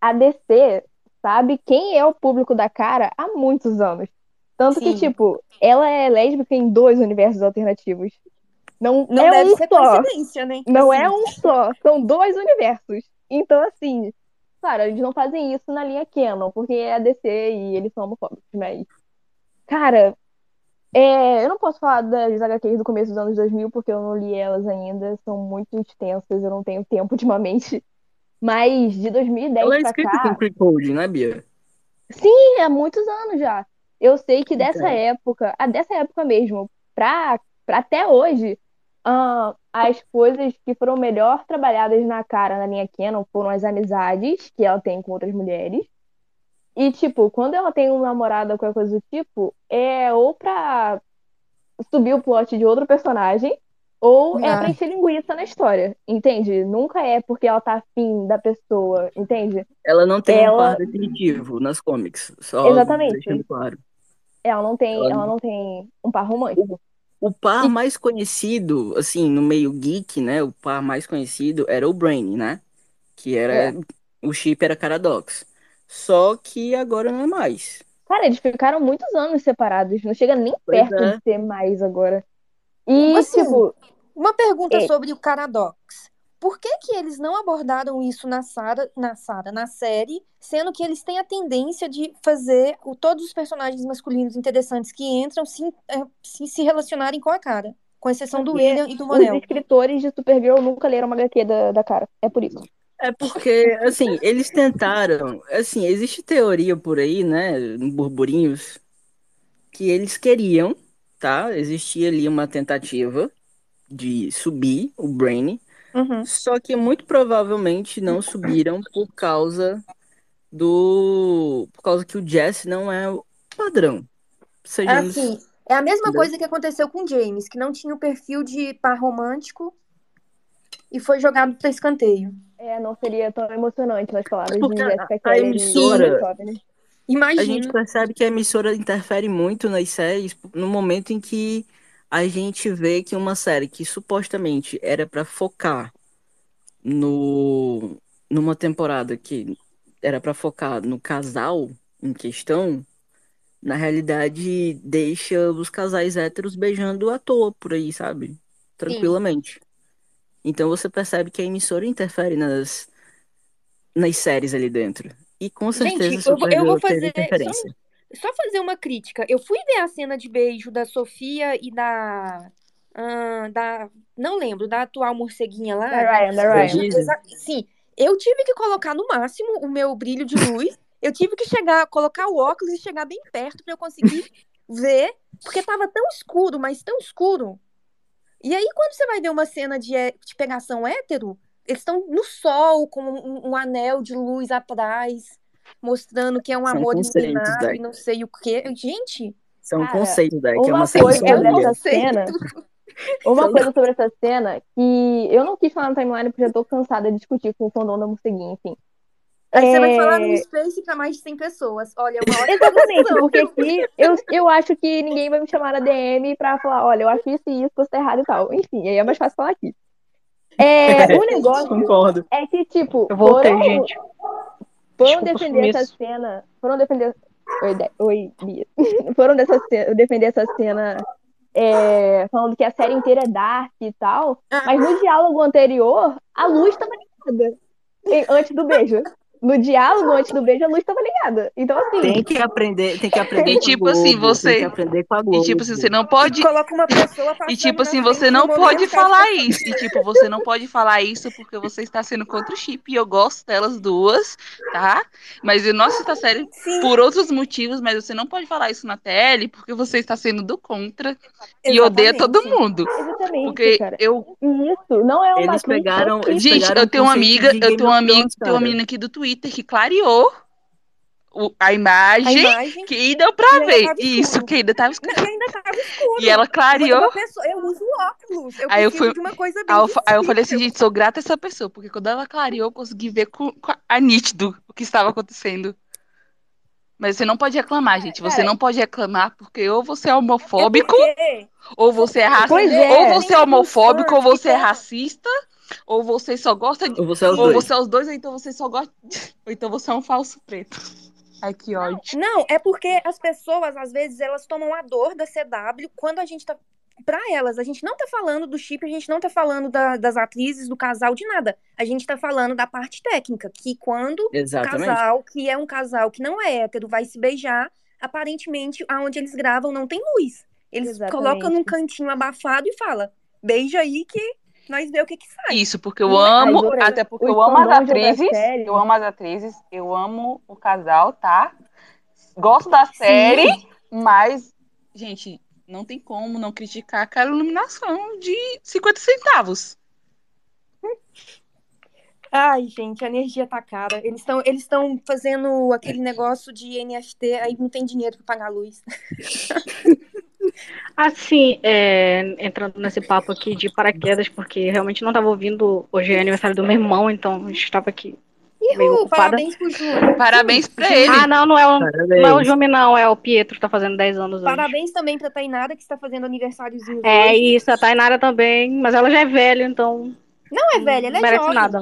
a DC sabe quem é o público da cara há muitos anos. Tanto que, Sim. tipo, ela é lésbica em dois universos alternativos. Não, Não é deve um ser só. coincidência, né? Não Assim, é um só, são dois universos. Então, assim, claro, eles não fazem isso na linha canon, porque é a DC e eles são homofóbicos, mas. Cara, é, eu não posso falar das HQs do começo dos anos 2000, porque eu não li elas ainda, são muito extensas, eu não tenho tempo ultimamente. Mas de 2010 Ela é escrita cá. com Free Code, né, Bia? Sim, há muitos anos já. Eu sei que dessa Então. época, a dessa época mesmo, pra, pra até hoje, ah, as coisas que foram melhor trabalhadas na cara na linha Canon foram as amizades que ela tem com outras mulheres. E, tipo, quando ela tem um namorado ou qualquer coisa do tipo, é ou pra subir o plot de outro personagem, ou é Ah. pra encher linguiça na história, entende? Nunca é porque ela tá afim da pessoa, entende? Ela não tem um Ela- par definitivo nas comics. Só Exatamente. deixando claro. Ela não tem, Ela- ela não tem um par romântico. O par mais conhecido, assim, no meio geek, né? O par mais conhecido era o Brain, né? Que era. É. O chip era Caradox. Só que agora não é mais. Cara, eles ficaram muitos anos separados, não chega nem Pois perto é. de ser mais agora. E, Assim, tipo, Uma pergunta É. sobre o Caradox. Por que que eles não abordaram isso na Sara, na Sara, na série, sendo que eles têm a tendência de fazer o, todos os personagens masculinos interessantes que entram se, eh, se, se relacionarem com a cara, com exceção do Porque William e do os Vonel. escritores de Supergirl nunca leram uma HQ da, da cara. É por isso. É porque, assim, eles tentaram. Assim, existe teoria por aí, né? Burburinhos, que eles queriam, tá? Existia ali uma tentativa de subir o Brain. Uhum. Só que muito provavelmente não subiram por causa do. Por causa que o Jesse não é o padrão. Sejamos. Assim, é a mesma coisa que aconteceu com James, que não tinha o perfil de par romântico e foi jogado para escanteio. É, não seria tão emocionante nas palavras Porque de a- Jessica a emissora- e Chauvin. A gente Imagina. percebe que a emissora interfere muito nas séries no momento em que a gente vê que uma série que supostamente era pra focar no numa temporada que era pra focar no casal em questão, na realidade deixa os casais héteros beijando à toa por aí, sabe? Tranquilamente. Então você percebe que a emissora interfere nas nas séries ali dentro. E com Gente, certeza eu vou- eu vou fazer- interferência. Só fazer uma crítica. Eu fui ver a cena de beijo da Sofia e da. ah, da não lembro, da atual morceguinha lá. Da Ryan, da Ryan. Sim, eu tive que colocar no máximo o meu brilho de luz. Eu tive que chegar, colocar o óculos e chegar bem perto para eu conseguir ver, porque tava tão escuro, mas tão escuro. E aí, quando você vai ver uma cena de, hé- de pegação hétero, eles estão no sol, com um, um anel de luz atrás, mostrando que é um São amor iluminado e não sei o quê. Gente, São Cara, conceitos, daí, que é uma coisa é cena. Uma São- coisa sobre essa cena que eu não quis falar na timeline porque eu tô cansada de discutir com o fandom da morceguinha, enfim. Aí você vai É, falar no Space para mais de 100 pessoas. Olha, é uma ótima Exatamente, porque aqui eu, eu acho que ninguém vai me chamar na DM pra falar, olha, eu acho isso e isso, você tá errado e tal. Enfim, aí é mais fácil falar aqui. É, o negócio Concordo. é que, tipo, Eu voltei, foram, gente. foram Desculpa defender essa cena. Foram defender. Oi, De- Oi Bia. Foram dessa ce- defender essa cena é, falando que a série inteira é dark e tal. Mas no diálogo anterior, a luz tava ligada. Antes do beijo. No diálogo antes do beijo, a luz tava ligada. Então, assim. Tem que aprender, tem que aprender E tipo assim, você- Tem que aprender com a Globo. E tipo assim, você não pode. Coloca uma pessoa E tipo assim, você não pode falar isso. E tipo, você não pode falar isso porque você está sendo contra o chip. E eu gosto delas duas, tá? Mas eu não assisto a série Sim, por outros motivos, mas você não pode falar isso na tele porque você está sendo do contra e odeia todo exatamente. mundo. Exatamente, Porque cara. eu, Isso não é uma Eles pegaram- eles gente, pegaram eu tenho uma amiga, eu tenho uma of amiga, tenho uma menina aqui do Twitter que clareou o- a A imagem imagem que deu pra ver. Isso, que ainda tava escuro. e ainda tava escuro. E ela clareou. pessoa- eu uso óculos. Eu Aí eu fui- uma coisa bem Aí eu, aí eu falei assim, gente, sou grata a essa pessoa, porque quando ela clareou, eu consegui ver com, com a, nítido o que estava acontecendo. Mas você não pode reclamar, gente. Você Cara, não pode reclamar, porque ou você é É homofóbico, porque ou você é racista. Pois Ou é. você é homofóbico, ou você é racista, Ou você só gosta de. Ou você é os Ou dois. você é os dois, ou então você só gosta. Ou então você é um falso preto. Ai, que ódio. Não, é porque as pessoas, às vezes, elas tomam a dor da CW quando a gente tá. Pra elas, a gente não tá falando do chip, a gente não tá falando da- das atrizes, do casal, de nada. A gente tá falando da parte técnica, que quando o Exatamente. casal, que é um casal que não é hétero, vai se beijar, aparentemente, aonde eles gravam não tem luz. Eles Exatamente. colocam num cantinho abafado e fala, beija aí que nós vê o que que sai. Isso, porque eu é- amo, Aí, por até porque eu amo as atrizes, eu amo as atrizes, eu amo o casal, tá? Gosto da série, mas, gente, não tem como não criticar aquela iluminação de 50 centavos. Ai, gente, a energia tá cara. Eles estão eles estão fazendo aquele negócio de NFT, aí não tem dinheiro pra pagar a luz. Assim, é, entrando nesse papo aqui de paraquedas, porque realmente não estava ouvindo. Hoje é aniversário do meu irmão, então a gente estava aqui ocupada. parabéns pro Júnior. Parabéns pra ele. Ah, não, não é o, Parabéns. não é o Jumi, não, é o Pietro, tá fazendo 10 anos hoje. Parabéns também pra Tainara, que está fazendo aniversáriozinho É hoje. isso, a Tainara também, mas ela já é velha, então Não é velha, ela não é merece jovem. nada.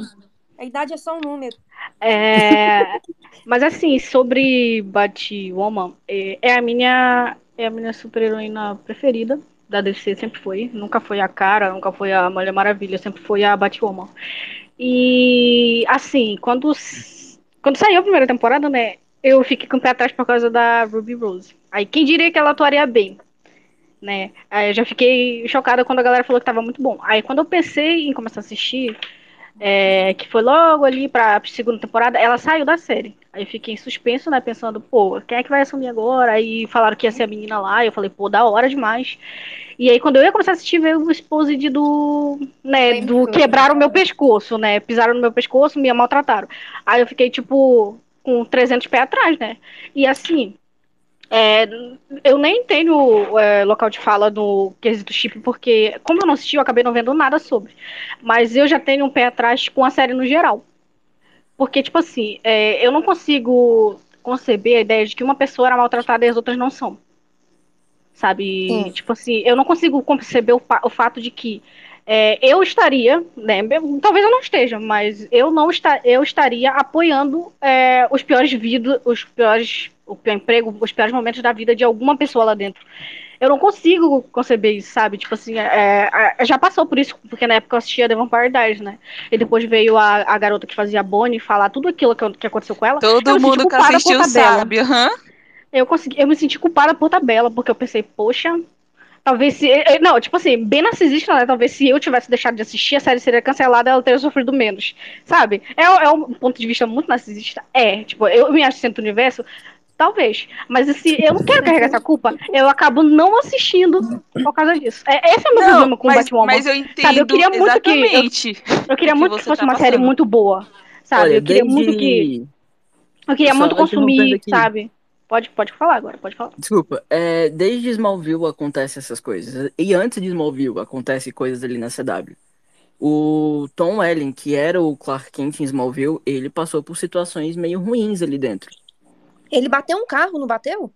A idade é só um número. É, mas assim, sobre Batwoman, é, é a minha é a minha super-heroína preferida da DC, sempre foi. Nunca foi a Cara, nunca foi a Mulher Maravilha, sempre foi a Batwoman. E assim, quando quando saiu a primeira temporada, né, eu fiquei com o pé atrás por causa da Ruby Rose. Aí quem diria que ela atuaria bem? Né? Aí eu já fiquei chocada quando a galera falou que tava muito bom. Aí quando eu pensei em começar a assistir, é, que foi logo ali pra segunda temporada, ela saiu da série. Aí eu fiquei em suspenso, né, pensando, pô, quem é que vai assumir agora? Aí falaram que ia ser a menina lá, eu falei, pô, da hora demais. E aí quando eu ia começar a assistir, veio o exposed do, né, do quebraram o meu pescoço, né, pisaram no meu pescoço, me maltrataram. Aí eu fiquei, tipo, com 300 pés atrás, né, e assim... é, eu nem tenho é, local de fala no quesito chip, porque, como eu não assisti, eu acabei não vendo nada sobre. Mas eu já tenho um pé atrás com a série no geral. Porque, tipo assim, é, eu não consigo conceber a ideia de que uma pessoa era maltratada e as outras não são. Sabe? Sim. Tipo assim, eu não consigo conceber o, fa- o fato de que é, eu estaria, né, talvez eu não esteja, mas eu não esta, eu estaria apoiando é, os piores vidas, os piores, o pior emprego, os piores momentos da vida de alguma pessoa lá dentro. Eu não consigo conceber isso, sabe? Tipo assim, é, é, já passou por isso, porque na época eu assistia The Vampire Diaries, né? E depois veio a, a garota que fazia a Bonnie falar tudo aquilo que, que aconteceu com ela. eu Todo senti mundo que assistiu sabe, aham. Eu, consegui, eu me senti culpada por tabela, porque eu pensei, poxa, talvez se. Não, tipo assim, bem narcisista, né? Talvez se eu tivesse deixado de assistir, a série seria cancelada ela teria sofrido menos. Sabe? É, é um ponto de vista muito narcisista. É, tipo, eu me acho centro do universo. Talvez. Mas assim, eu não quero carregar essa culpa. Eu acabo não assistindo por causa disso. É, esse é o meu Não, problema com o Batwoman. mas eu entendo Sabe, eu queria muito que- eu- exatamente. Eu queria que muito que fosse tá uma série passando. muito boa. Sabe? Olha, eu queria desde... muito que. Eu queria Só muito consumir, sabe? Pode, pode falar agora, pode falar. Desculpa, é, desde Smallville acontece essas coisas. E antes de Smallville acontece coisas ali na CW. O Tom Welling, que era o Clark Kent em Smallville, ele passou por situações meio ruins ali dentro. Ele bateu um carro, não bateu?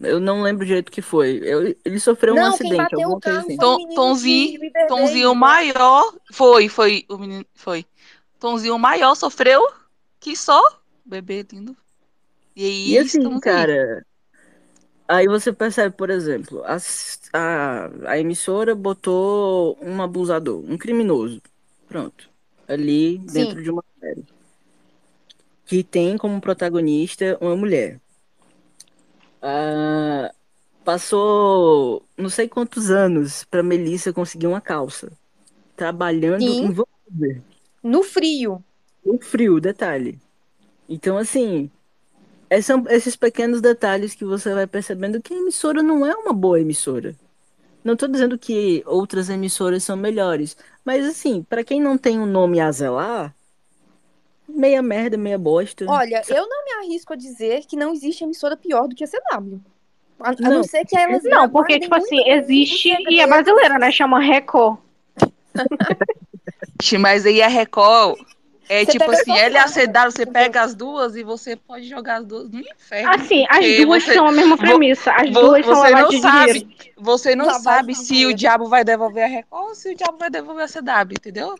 Eu não lembro direito o que foi. Eu- ele sofreu um não, quem acidente, bateu alguma o carro assim. Tom- Tonzinho-. Tonzinho maior. Foi, foi. O menino. Foi. Tonzinho maior sofreu que só. Bebê lindo. E aí, E assim, aí. cara, aí você percebe, por exemplo, as- a, a emissora botou um abusador, um criminoso, pronto, ali dentro de uma série, que tem como protagonista uma mulher. Ah, passou não sei quantos anos pra Melissa conseguir uma calça, trabalhando Sim. em Vancouver. No frio. O frio, detalhe. Então, assim, são esses pequenos detalhes que você vai percebendo que a emissora não é uma boa emissora. Não tô dizendo que outras emissoras são melhores, mas assim, pra quem não tem um nome a zelar, meia merda, meia bosta. Olha, eu não me arrisco a dizer que não existe emissora pior do que a CW. A, a Não. não ser que elas Não, porque, tipo assim, muito existe e é brasileira, né? Chama Record. Mas aí a Record é Você tipo assim, ela e a CW, você pega as duas e você pode jogar as duas no inferno. Assim, as duas você, são a mesma premissa. As vo- duas são de sabe, dinheiro. você não sabe se o diabo vai devolver a Record ou se o diabo vai devolver a CW, entendeu?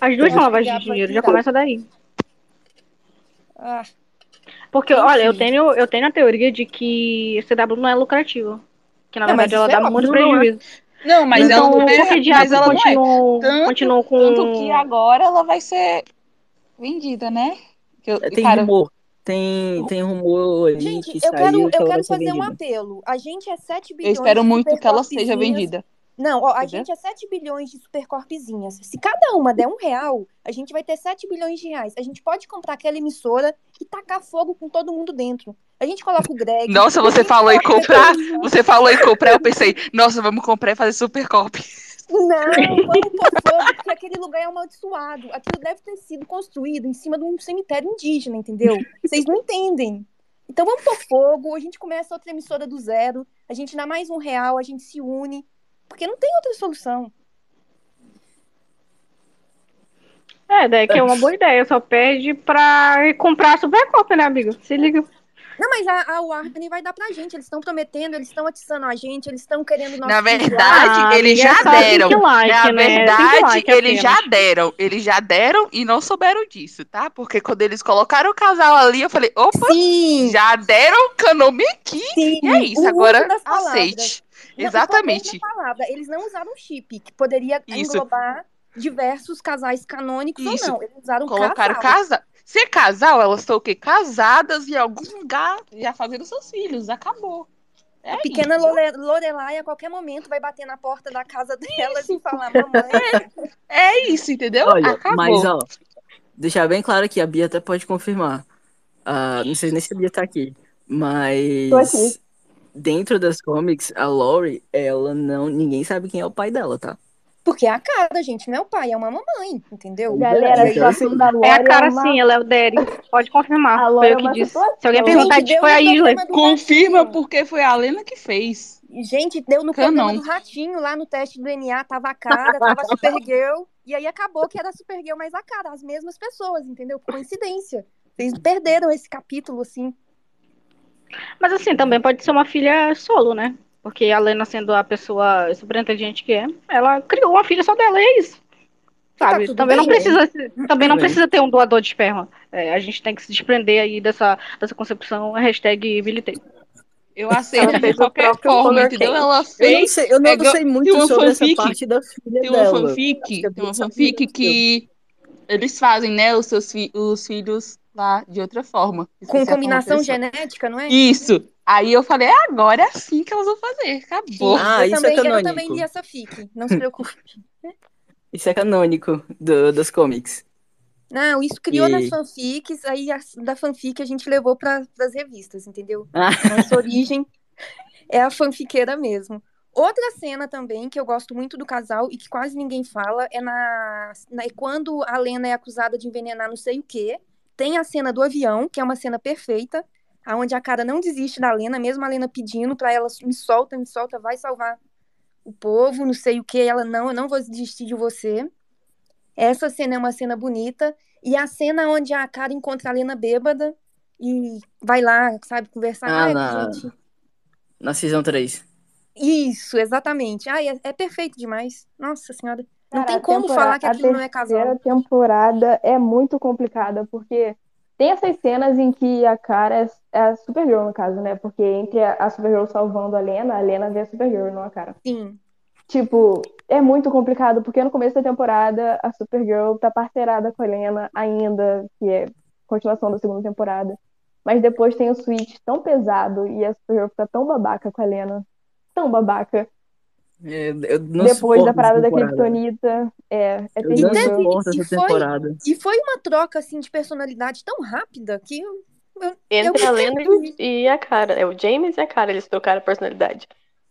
As duas Eu são lavagem de dinheiro, já começa daí. Ah, Porque, Enfim. olha, eu tenho, eu tenho a teoria de que CW não é lucrativo. Que na Não, verdade ela é dá muito óbvio, não é. prejuízo. Não, mas então, ela não é. Mas ela não é. continuou, Tanto, continuou com. Tanto que agora ela vai ser vendida, né? Que eu- É, Tem cara, rumor. Tem, tem rumor ali gente, que eu quero, saiu que eu quero fazer um vendida. apelo. A gente é 7 eu bilhões espero de muito que ela seja vendida. Não, ó, a Entendeu? gente é 7 bilhões de supercorpezinhas. Se cada uma der um real, a gente vai ter 7 bilhões de reais. A gente pode comprar aquela emissora e tacar fogo com todo mundo dentro. A gente coloca o Greg. Nossa, você falou em comprar. Você falou em comprar, eu pensei, nossa, vamos comprar e fazer Supercorp. Não, vamos pôr fogo, porque aquele lugar é amaldiçoado. Aquilo deve ter sido construído em cima de um cemitério indígena, entendeu? Vocês não entendem. Então vamos pôr fogo, a gente começa outra emissora do zero, a gente dá mais um real, a gente se une, porque não tem outra solução. É, daí que é uma boa ideia. Só perde pra comprar a Supercopa, né, amigo? Se liga. Não, mas a, a Warner vai dar pra gente, eles estão prometendo, eles estão atiçando a gente, eles estão querendo nosso Na verdade, Ah, eles já deram. like, Na né? Verdade, like eles já deram. Eles já deram e não souberam disso, tá? Porque quando eles colocaram o casal ali, eu falei, opa, Sim, já deram o Kanome aqui. sim. E é isso, o agora aceite. Não, Exatamente. palavra. Eles não usaram chip, que poderia Isso. englobar diversos casais canônicos Isso. ou não. Eles usaram Colocaram casal. casal. Ser casal, elas estão o quê? Casadas em algum lugar, já fazendo seus filhos. Acabou. É A pequena isso. Lorelai, a qualquer momento, vai bater na porta da casa delas e falar, mamãe. É isso, entendeu? Olha, Acabou. mas ó, deixar bem claro que a Bia até pode confirmar. Ah, não sei nem se a Bia tá aqui, Tô mas aqui. dentro das comics, a Lori, ela não. Ninguém sabe quem é o pai dela, tá? Porque é a cara, gente, não é o pai, é uma mamãe, entendeu? Galera, a então, situação da Lore É a cara uma... sim, ela é o Daddy. Pode confirmar. A Foi eu é que disse. situação. Se alguém perguntar, Gente, foi a Isla. Confirma Ratinho. porque foi a Alena que fez. Gente, deu no Canon. do Ratinho, lá no teste do DNA, tava a cara, tava a Supergirl, e aí acabou que era a Supergirl mais a cara, as mesmas pessoas, entendeu? Por coincidência. Vocês perderam esse capítulo, assim. Mas assim, também pode ser uma filha solo, né? Porque a Lena sendo a pessoa super inteligente que é, ela criou uma filha só dela, e é isso. tá Sabe? tudo também não bem, precisa, também não bem. precisa ter um doador de esperma. É, a gente tem que se desprender aí dessa, dessa concepção hashtag militei. Eu aceito de fez qualquer forma, entendeu? Ela Eu não fez. sei, eu não é sei muito uma sobre essa fanfic, parte da filha Tem uma dela. Fanfic, que a tem uma fanfic que eles fazem, né, os seus fi- os filhos lá de outra forma. Com forma combinação genética, não é? Isso. Aí eu falei, é agora é assim que elas vão fazer. Acabou. Ah, eu, isso é também, eu canônico. também li essa fic, não se preocupe. Isso é canônico do, das comics. Não, isso criou E- nas fanfics, aí a- da fanfic a gente levou para as revistas, entendeu? Ah. Nossa origem é a fanfiqueira mesmo. Outra cena também que eu gosto muito do casal e que quase ninguém fala é na, na- é quando a Lena é acusada de envenenar não sei o quê. Tem a cena do avião, que é uma cena perfeita, aonde a cara não desiste da Lena, mesmo a Lena pedindo pra ela me solta, me solta, vai salvar o povo, não sei o quê. Ela não, eu não vou desistir de você. Essa cena é uma cena bonita. E a cena onde a cara encontra a Lena bêbada e vai lá, sabe, conversar. Ah, Ai, na- gente, Na Season 3. isso, exatamente. Ai, é, é perfeito demais. Nossa senhora. Não Cara, tem a como falar que a aquilo não é casal. terceira temporada é muito complicada, porque tem essas cenas em que a cara é, é a Supergirl, no caso, né? Porque entre a, Supergirl salvando a Lena, a Lena vê a Supergirl, não a cara. Sim. Tipo, é muito complicado, porque no começo da temporada a Supergirl tá parceirada com a Lena ainda, que é continuação da segunda temporada. Mas depois tem o switch tão pesado e a Supergirl fica tão babaca com a Lena. Tão babaca. É, eu não depois da parada da. Kryptonita. É, é Eu E não teve- terrível. suporto e essa foi- temporada. E foi uma troca, assim, de personalidade tão rápida que eu, eu, Entre eu a Lena e e a cara. É o James e a cara, eles trocaram a personalidade.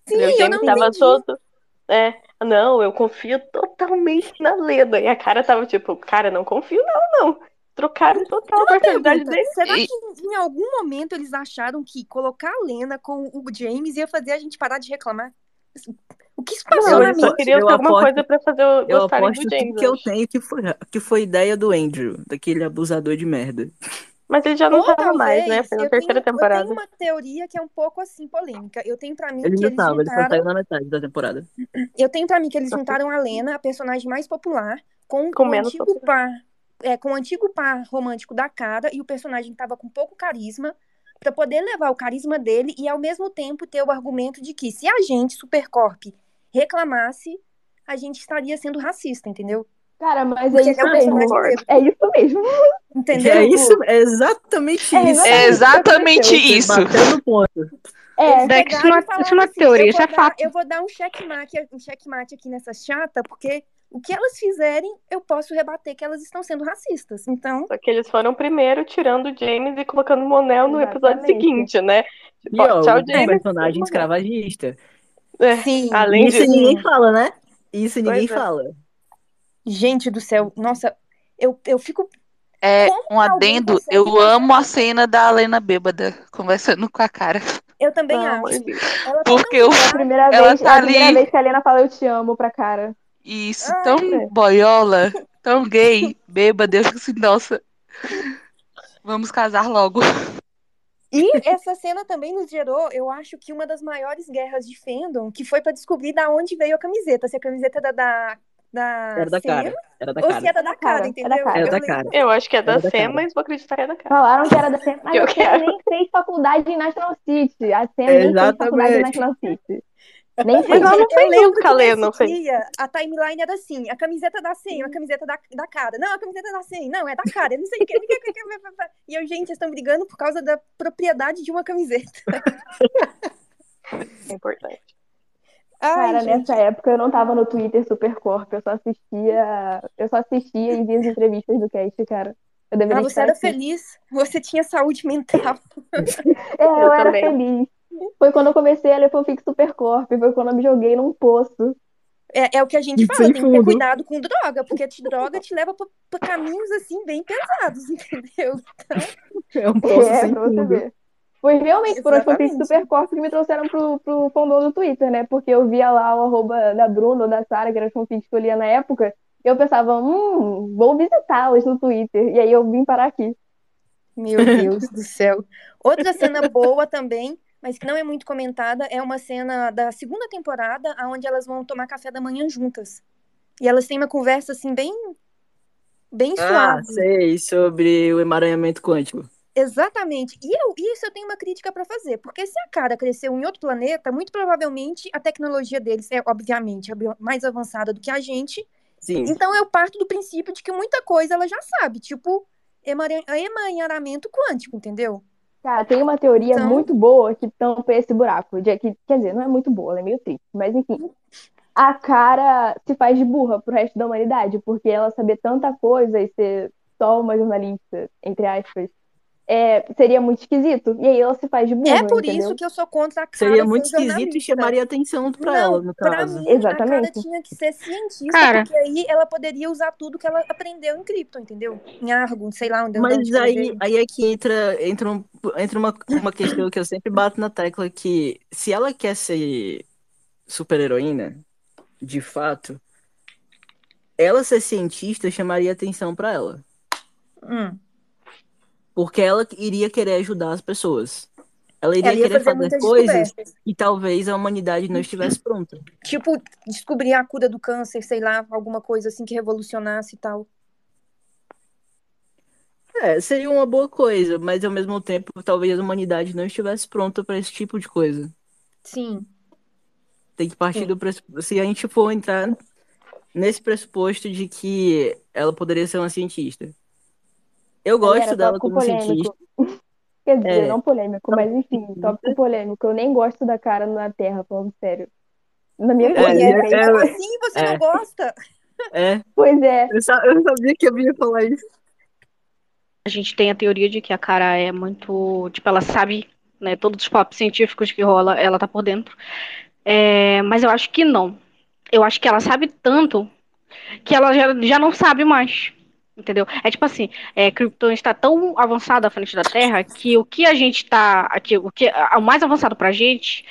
Sim, o eu James não tava entendi. todo. É, não, eu confio totalmente na Lena. E a cara tava tipo, cara, não confio nela, não. Trocaram total a personalidade dele. será E- que em algum momento eles acharam que colocar a Lena com o James ia fazer a gente parar de reclamar? O que se passou Não, na queriam eu ter alguma aposto- coisa pra fazer eu Eu do James. que eu tenho que foi, que foi ideia do Andrew, daquele abusador de merda. Mas ele já não Ou tava mais, né? Foi na eu terceira tenho, eu temporada. tenho uma teoria que é um pouco assim polêmica. Eu tenho pra mim Ele que não eles tava, ele só juntaram, saiu na metade da temporada. eu tenho pra mim que eles juntaram a Lena, a personagem mais popular, com, Com o menos antigo par, é, com o antigo par romântico da cara e o personagem que tava com pouco carisma, pra poder levar o carisma dele e ao mesmo tempo ter o argumento de que se a gente, Supercorp, reclamasse, a gente estaria sendo racista, entendeu? Cara, mas Porque é isso é um mesmo. personagem É isso mesmo. Entendeu? É isso, é exatamente É isso. É exatamente isso. Ponto. É, que isso não e é- isso não é assim, teoria, eu isso vou é dar- fato. Eu vou dar um checkmate, um checkmate aqui nessa chata, porque o que elas fizerem, eu posso rebater que elas estão sendo racistas. Então, Só que eles foram primeiro tirando o James e colocando o Monel no episódio Exatamente. seguinte, né? E Tipo, ó, tchau, o James. personagem Monel. escravagista. É, sim. Além Isso disso. ninguém fala, né? Isso ninguém Pois é. fala. Gente do céu, nossa, eu, eu fico. É Como um adendo. consegue Eu amo a cena da Helena bêbada conversando com a cara. Eu também Pelo acho. de. Ela Porque não eu- É a primeira Ela vez, tá a primeira ali. vez que a Helena fala eu te amo pra cara. Isso, Ah, tão é. boiola, tão gay, bêbada. Eu fico assim, nossa. Vamos casar logo. E essa cena também nos gerou, eu acho que uma das maiores guerras de fandom, que foi pra descobrir da onde veio a camiseta. Se a camiseta era da. da Era da Sam, cara. Era da Ou se cara. era da cara, Era entendeu? da cara. Era Eu da lembro- cara. Eu acho que é da Era da Sam, cara. mas vou acreditar que é da cara. Falaram que era da Sam, mas Eu quero. nem fez faculdade em National City. A Sam nem fez faculdade em. National City. Nem Mas fez. ela não eu lembro que não fez. dia a timeline era assim, a camiseta da Sen, a camiseta da, da cara. Não, a camiseta da Sen, não, é da cara, eu não sei o que. E eu, gente, vocês estão brigando por causa da propriedade de uma camiseta. É importante. Ai, Cara, gente. nessa época eu não tava no Twitter Supercorp, eu só assistia, eu só assistia e via as entrevistas do cast, cara. Eu deveria Ah, você estar era aqui. feliz, você tinha saúde mental. É, eu, Eu era também. feliz. Foi quando eu comecei a ler fanfic Supercorp, foi quando eu me joguei num poço. É, é o que a gente E fala, sem tem que ter cuidado com droga, porque te droga te leva pra, pra caminhos assim bem pesados, entendeu? É um poço é, sem pra você fundo. ver. Foi realmente por as fanfics. Supercorp que me trouxeram pro, pro fandom do Twitter, né? Porque eu via lá o arroba da Bruna ou da Sara, que eram as fanfics que eu lia na época, e eu pensava, hum, vou visitá-las no Twitter. E aí eu vim parar aqui. Meu Deus do céu. Outra cena boa também, mas que não é muito comentada, é uma cena da segunda temporada, onde elas vão tomar café da manhã juntas. E elas têm uma conversa assim bem bem Ah, suave. sei, sobre o emaranhamento quântico. Exatamente. E eu, isso eu tenho uma crítica pra fazer, porque se a cara cresceu em outro planeta, muito provavelmente a tecnologia deles é obviamente mais avançada do que a gente. Sim. Então eu parto do princípio de que muita coisa ela já sabe, tipo emaran- emaranhamento quântico, entendeu? Cara, tem uma teoria Então- muito boa que tampa esse buraco. De, que, quer dizer, não é muito boa, ela é meio triste. Mas enfim. A cara se faz de burra pro resto da humanidade, porque ela saber tanta coisa e ser só uma jornalista, entre aspas, é, seria muito esquisito. E aí ela se faz de burra, É por entendeu? isso que eu sou contra a cara Seria ser muito esquisito e chamaria atenção pra Não, ela, no pra caso. mim, a Exatamente. cara tinha que ser cientista, Cara. porque aí ela poderia usar tudo que ela aprendeu em cripto, entendeu? Em Argo, sei lá onde Mas onde aí, aí é que entra, entra, um, entra uma, uma questão que eu sempre bato na tecla que se ela quer ser super-heroína, de fato, ela ser cientista chamaria atenção pra ela. Hum. Porque ela iria querer ajudar as pessoas. Ela iria Ela ia querer fazer fazer coisas que talvez a humanidade não estivesse pronta. Tipo, descobrir a cura do câncer, sei lá, alguma coisa assim que revolucionasse e tal. É, seria uma boa coisa, mas ao mesmo tempo talvez a humanidade não estivesse pronta pra esse tipo de coisa. Sim. Tem que partir do pressuposto. Se a gente for entrar nesse pressuposto de que ela poderia ser uma cientista. Eu gosto Galera, dela como cientista. polêmico. Quer dizer, É. não polêmico, mas enfim, cientista. tópico polêmico. Eu nem gosto da cara na Terra, falando sério. Na minha É, cabeça. é, Como assim você é. não gosta? É, Pois é. eu, sa- eu sabia que eu ia falar isso. A gente tem a teoria de que a cara é muito. Tipo, ela sabe, né? Todos os papos científicos que rola, ela tá por dentro. É, mas eu acho que não. Eu acho que ela sabe tanto que ela já, já não sabe mais. Entendeu? É tipo assim, é, Krypton está tão avançado à frente da Terra que o que a gente tá. Aqui, o que o mais avançado pra gente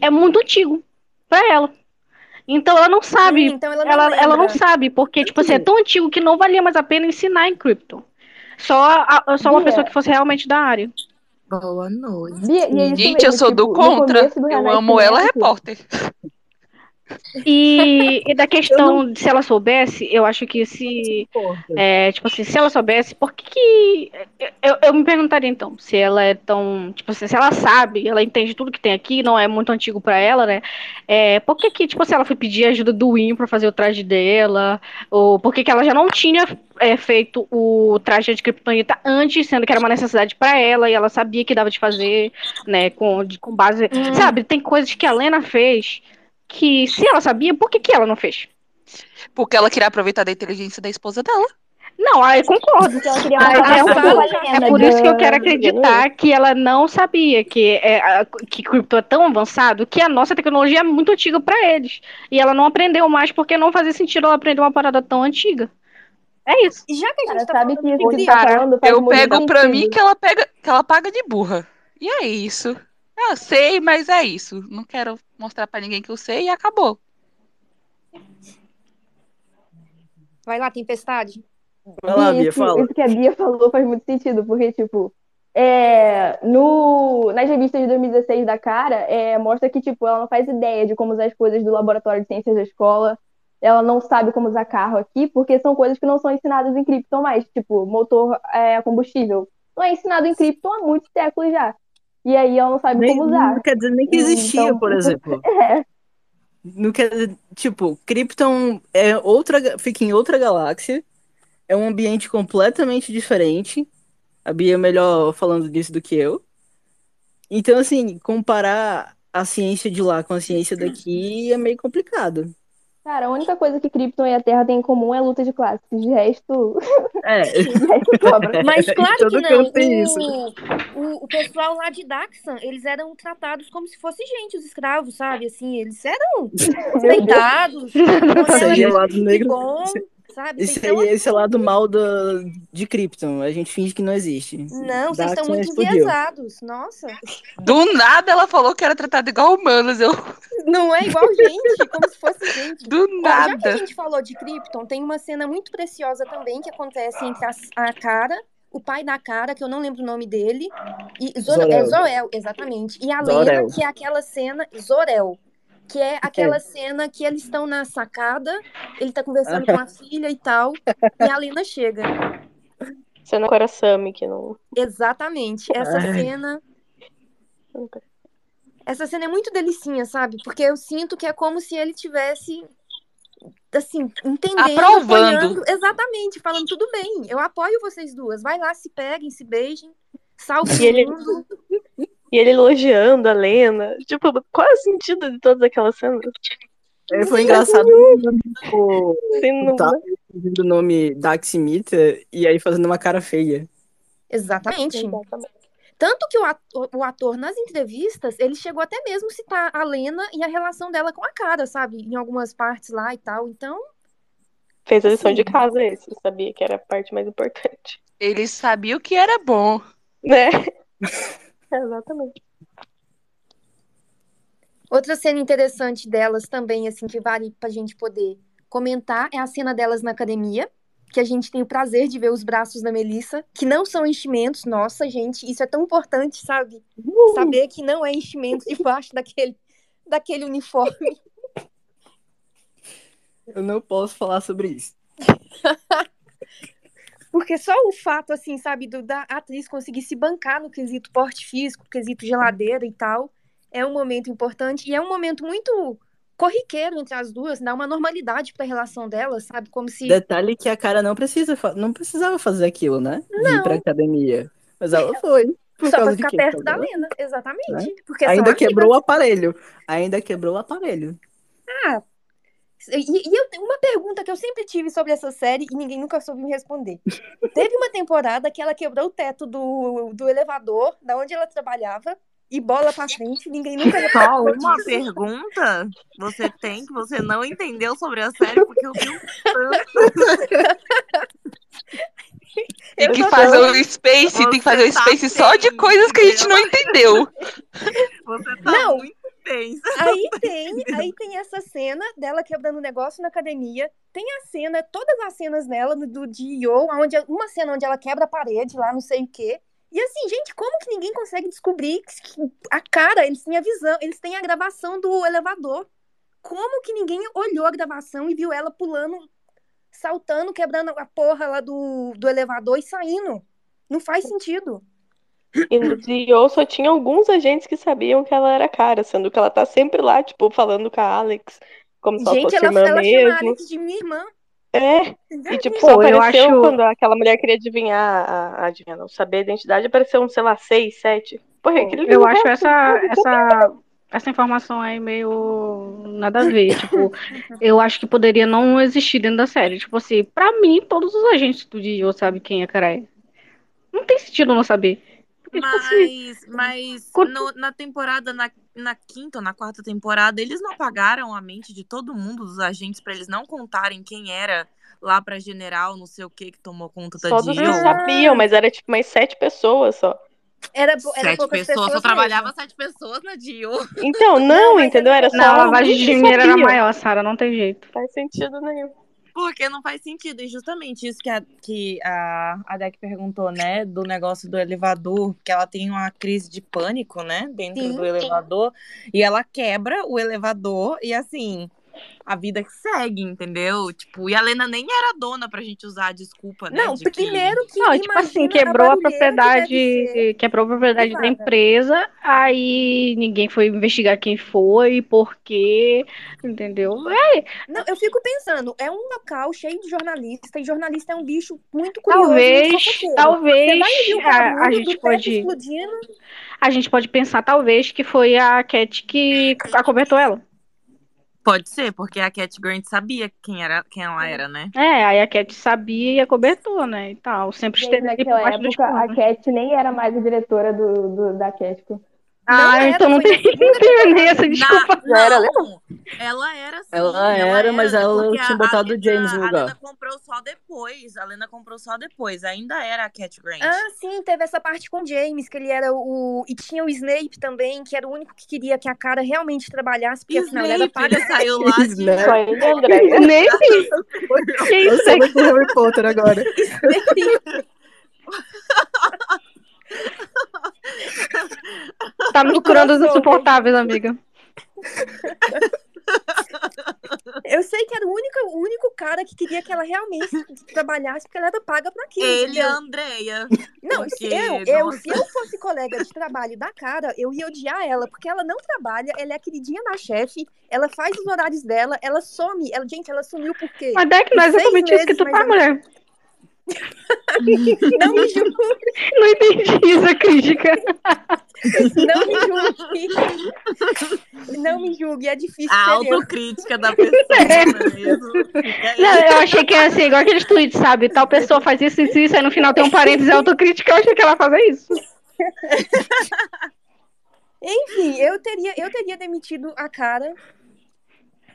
é muito antigo pra ela. Então ela não sabe Hum, então ela não ela, ela não sabe, porque, tipo assim, é tão antigo que não valia mais a pena ensinar em Krypton. Só, a- só uma pessoa que fosse realmente da área. Boa noite. Bia, e é Gente, eu mesmo, sou do tipo, contra. do Eu amo ela, repórter. E, e da questão de se ela soubesse, eu acho que se. É, tipo assim, se ela soubesse, por que que. Eu, eu me perguntaria então, se ela é tão. Tipo assim, se ela sabe, ela entende tudo que tem aqui, não é muito antigo pra ela, né? É, por que que, tipo, se ela foi pedir ajuda do Win pra fazer o traje dela? Ou por que que ela já não tinha é, feito o traje de Kryptonita antes, sendo que era uma necessidade pra ela e ela sabia que dava de fazer, né? Com, de- com base. Sabe, tem coisas que a Lena fez que, se ela sabia, por que que ela não fez? Porque ela queria aproveitar da inteligência da esposa dela. Não, aí eu concordo. Ela queria Ah, é por isso que eu quero acreditar que ela não sabia que, é, que Crypto é tão avançado que a nossa tecnologia é muito antiga pra eles. E ela não aprendeu mais porque não fazia sentido ela aprender uma parada tão antiga. É isso. E já que a gente Cara, tá sabe que isso que tá falando Eu pego pra sentido. mim que ela pega, que ela paga de burra. E é isso. Eu sei, mas é isso. Não quero mostrar pra ninguém que eu sei e acabou. Vai lá, Tempestade. Vai lá, Bia, Bia, isso, fala. isso que a Bia falou faz muito sentido, porque, tipo, é, no, nas revistas de 2016 da Cara, é, mostra que, tipo, ela não faz ideia de como usar as coisas do laboratório de ciências da escola. Ela não sabe como usar carro aqui, porque são coisas que não são ensinadas em Krypton mais, tipo, motor é, a combustível. Não é ensinado em Krypton há muitos séculos já. E aí ela não sabe Nem, como usar. não quer dizer nem que existia, Então- por exemplo. É, Não quer dizer, tipo, Krypton é outra, fica em outra galáxia, é um ambiente completamente diferente. A Bia é melhor falando disso do que eu. Então, assim, comparar a ciência de lá com a ciência daqui é meio complicado. Cara, a única coisa que Krypton e a Terra têm em comum é a luta de classes. De resto, É, de resto sobra. Mas claro que não. tem isso. O, o, o pessoal lá de Daxan, eles eram tratados como se fosse gente, os escravos, sabe? Assim, eles eram respeitados. isso aí é sabe? Isso Vocês aí, esse é lado mal da, de Krypton. A gente finge que não existe. Não, vocês estão muito explodiu. enviesados. Nossa. Do nada ela falou que era tratada igual humanos. Eu, Não é igual gente, como se fosse gente. do Bom, já que a nada. gente falou de Krypton, tem uma cena muito preciosa também que acontece entre a, a Cara, o pai da Cara, que eu não lembro o nome dele, e Zor Zorel. é Zorel, exatamente. E a. Lena, que é aquela cena Zorel, que é aquela cena que eles estão na sacada, ele tá conversando com a filha e tal, e a Lena chega. Cena com a Arasami, que não. Exatamente. Essa Ai. cena essa cena é muito delicinha, sabe? Porque eu sinto que é como se ele tivesse assim, entendendo, Aprovando. apoiando, exatamente, falando tudo bem. Eu apoio vocês duas. Vai lá, se peguem, se beijem, salve E ele- o mundo. E ele elogiando a Lena. Tipo, qual é o sentido de todas aquelas cenas? É, foi engraçado o, Assim, não- tá o nome Daximita e aí fazendo uma cara feia. Exatamente. Exatamente. Tanto que o ator, o ator, nas entrevistas, ele chegou até mesmo a citar a Lena e a relação dela com a cara, sabe? Em algumas partes lá e tal. Então, Fez a lição Sim. de casa esse, sabia que era a parte mais importante. Ele sabia o que era bom. Né? Exatamente. Outra cena interessante delas também, assim, que vale pra gente poder comentar, é a cena delas na academia, que a gente tem o prazer de ver os braços da Melissa, que não são enchimentos. Nossa, gente, isso é tão importante, sabe? Saber que não é enchimento debaixo daquele, daquele uniforme. Eu não posso falar sobre isso. Porque só o fato, assim, sabe, do, da atriz conseguir se bancar no quesito porte físico, quesito geladeira e tal, é um momento importante. E é um momento muito corriqueiro entre as duas, dá uma normalidade pra relação delas, sabe? Como se. Detalhe que a cara não precisa, não precisava fazer aquilo, né? De ir pra academia. Mas ela foi. Só de ficar perto da Lena, exatamente. Porque são Ainda amigas. quebrou o aparelho. Ainda quebrou o aparelho. Ah, e, e eu tenho uma pergunta que eu sempre tive sobre essa série e ninguém nunca soube me responder. Teve uma temporada que ela quebrou o teto do, do elevador, da onde ela trabalhava, e bola pra frente, ninguém nunca Só uma disso. pergunta você tem que você não entendeu sobre a série, porque eu vi um tanto. Tem que fazer o space, tem que fazer o Você tá space só de sem coisas que a gente não entendeu. Você tá Não. muito tem. Aí tem, aí tem essa cena dela quebrando o negócio na academia. Tem a cena, todas as cenas dela do, Dio, onde uma cena onde ela quebra a parede lá, não sei o quê. E assim, gente, como que ninguém consegue descobrir a cara, eles têm a visão, eles têm a gravação do elevador. Como que ninguém olhou a gravação e viu ela pulando, saltando, quebrando a porra lá do, do elevador e saindo? Não faz sentido. E no Dio só tinha alguns agentes que sabiam que ela era cara, sendo que ela tá sempre lá, tipo, falando com a Alex, como se ela Gente, fosse ela, irmã ela chama a mesmo. Alex de minha irmã. É, e tipo, Pô, só eu apareceu acho- quando aquela mulher queria adivinhar, a, adivinhar, não, saber a identidade, apareceu um, sei lá, seis, sete. Porra, aquele Eu acho essa, essa, essa informação aí meio nada a ver. Tipo, eu acho que poderia não existir dentro da série. Tipo assim, pra mim, todos os agentes do Dio sabem quem é Karai. Não tem sentido não saber. Mas, mas no- na temporada, na, na quinta ou na quarta temporada, eles não apagaram a mente de todo mundo, dos agentes, pra eles não contarem quem era lá pra general, não sei o que, que tomou conta da Só dos que sabiam, mas era tipo mais sete pessoas só. Era, era Sete poucas pessoas, só mesmo. trabalhava sete pessoas na Dio. Então, não, mas entendeu? Era só não, a lavagem de dinheiro era maior, Sara, não tem jeito. Não faz sentido nenhum. Porque não faz sentido. E justamente isso que a, que a, a Deck perguntou, né? Do negócio do elevador, que ela tem uma crise de pânico, né? Dentro Sim. do elevador. E ela quebra o elevador e assim. A vida que segue, entendeu? Tipo, e a Lena nem era dona pra gente usar a desculpa, né? Não, de que- primeiro que. Não, tipo assim, quebrou a, que propriedade, ser. quebrou a propriedade da privada. empresa, aí ninguém foi investigar quem foi, por quê, entendeu? É, Não, eu fico pensando, é um local cheio de jornalista, e jornalista é um bicho muito curioso, talvez, talvez o a, a gente pode, explodindo. a gente pode pensar talvez que foi a Cat que acobertou ela. Pode ser, porque a Cat Grant sabia quem, era, quem ela era, né? É, aí a Cat sabia e acobertou, né, e tal, sempre esteve ali por baixo época, a. Cat nem era mais a diretora do, do- da Catco. Ah, era, então não tem, não tem nem essa desculpa. Na, era não, ela era sim. Ela era, mas ela tinha botado o James no lugar. A Lena comprou só depois. A Lena comprou só depois. Ainda era a Cat Grant. Ah, sim, teve essa parte com o James, que ele era o. E tinha o Snape também, que era o único que queria que a cara realmente trabalhasse, porque afinal ele era Snape, paga. saiu lá de... Snape. E Andréia. Nem que Eu sou do Harry Potter agora. Tá misturando os crossover. insuportáveis, amiga. Eu sei que era o único, o único cara que queria que ela realmente trabalhasse, porque ela era paga pra aquilo. Ele e entendeu? a Andrea. Não, se Porque, eu, eu, nossa. se eu fosse colega de trabalho da cara, eu ia odiar ela, porque ela não trabalha, ela é a queridinha da chefe, ela faz os horários dela, ela some. Ela, gente, ela sumiu por quê? Mas é que não é Seis exatamente isso que tu faz, mais ou mulher. Não me julgue, Não entendi essa crítica. não me julgue. Não me julgue, é difícil A ser eu. autocrítica da pessoa, é mesmo? Aí. Não, eu achei que era assim, igual aqueles tweets, sabe? Tal pessoa faz isso, isso, isso, aí no final tem um parênteses autocrítica, eu achei que ela fazia isso. Enfim, eu teria, eu teria demitido a cara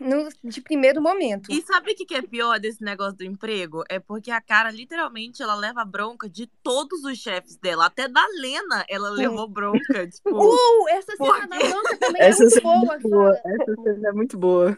no, de primeiro momento. E sabe o que que é pior desse negócio do emprego? É porque a cara, literalmente, ela leva bronca de todos os chefes dela. Até da Lena, ela levou bronca. Tipo, Uh, essa cena da bronca também Essa é muito cena é boa, boa. Essa cena é muito boa.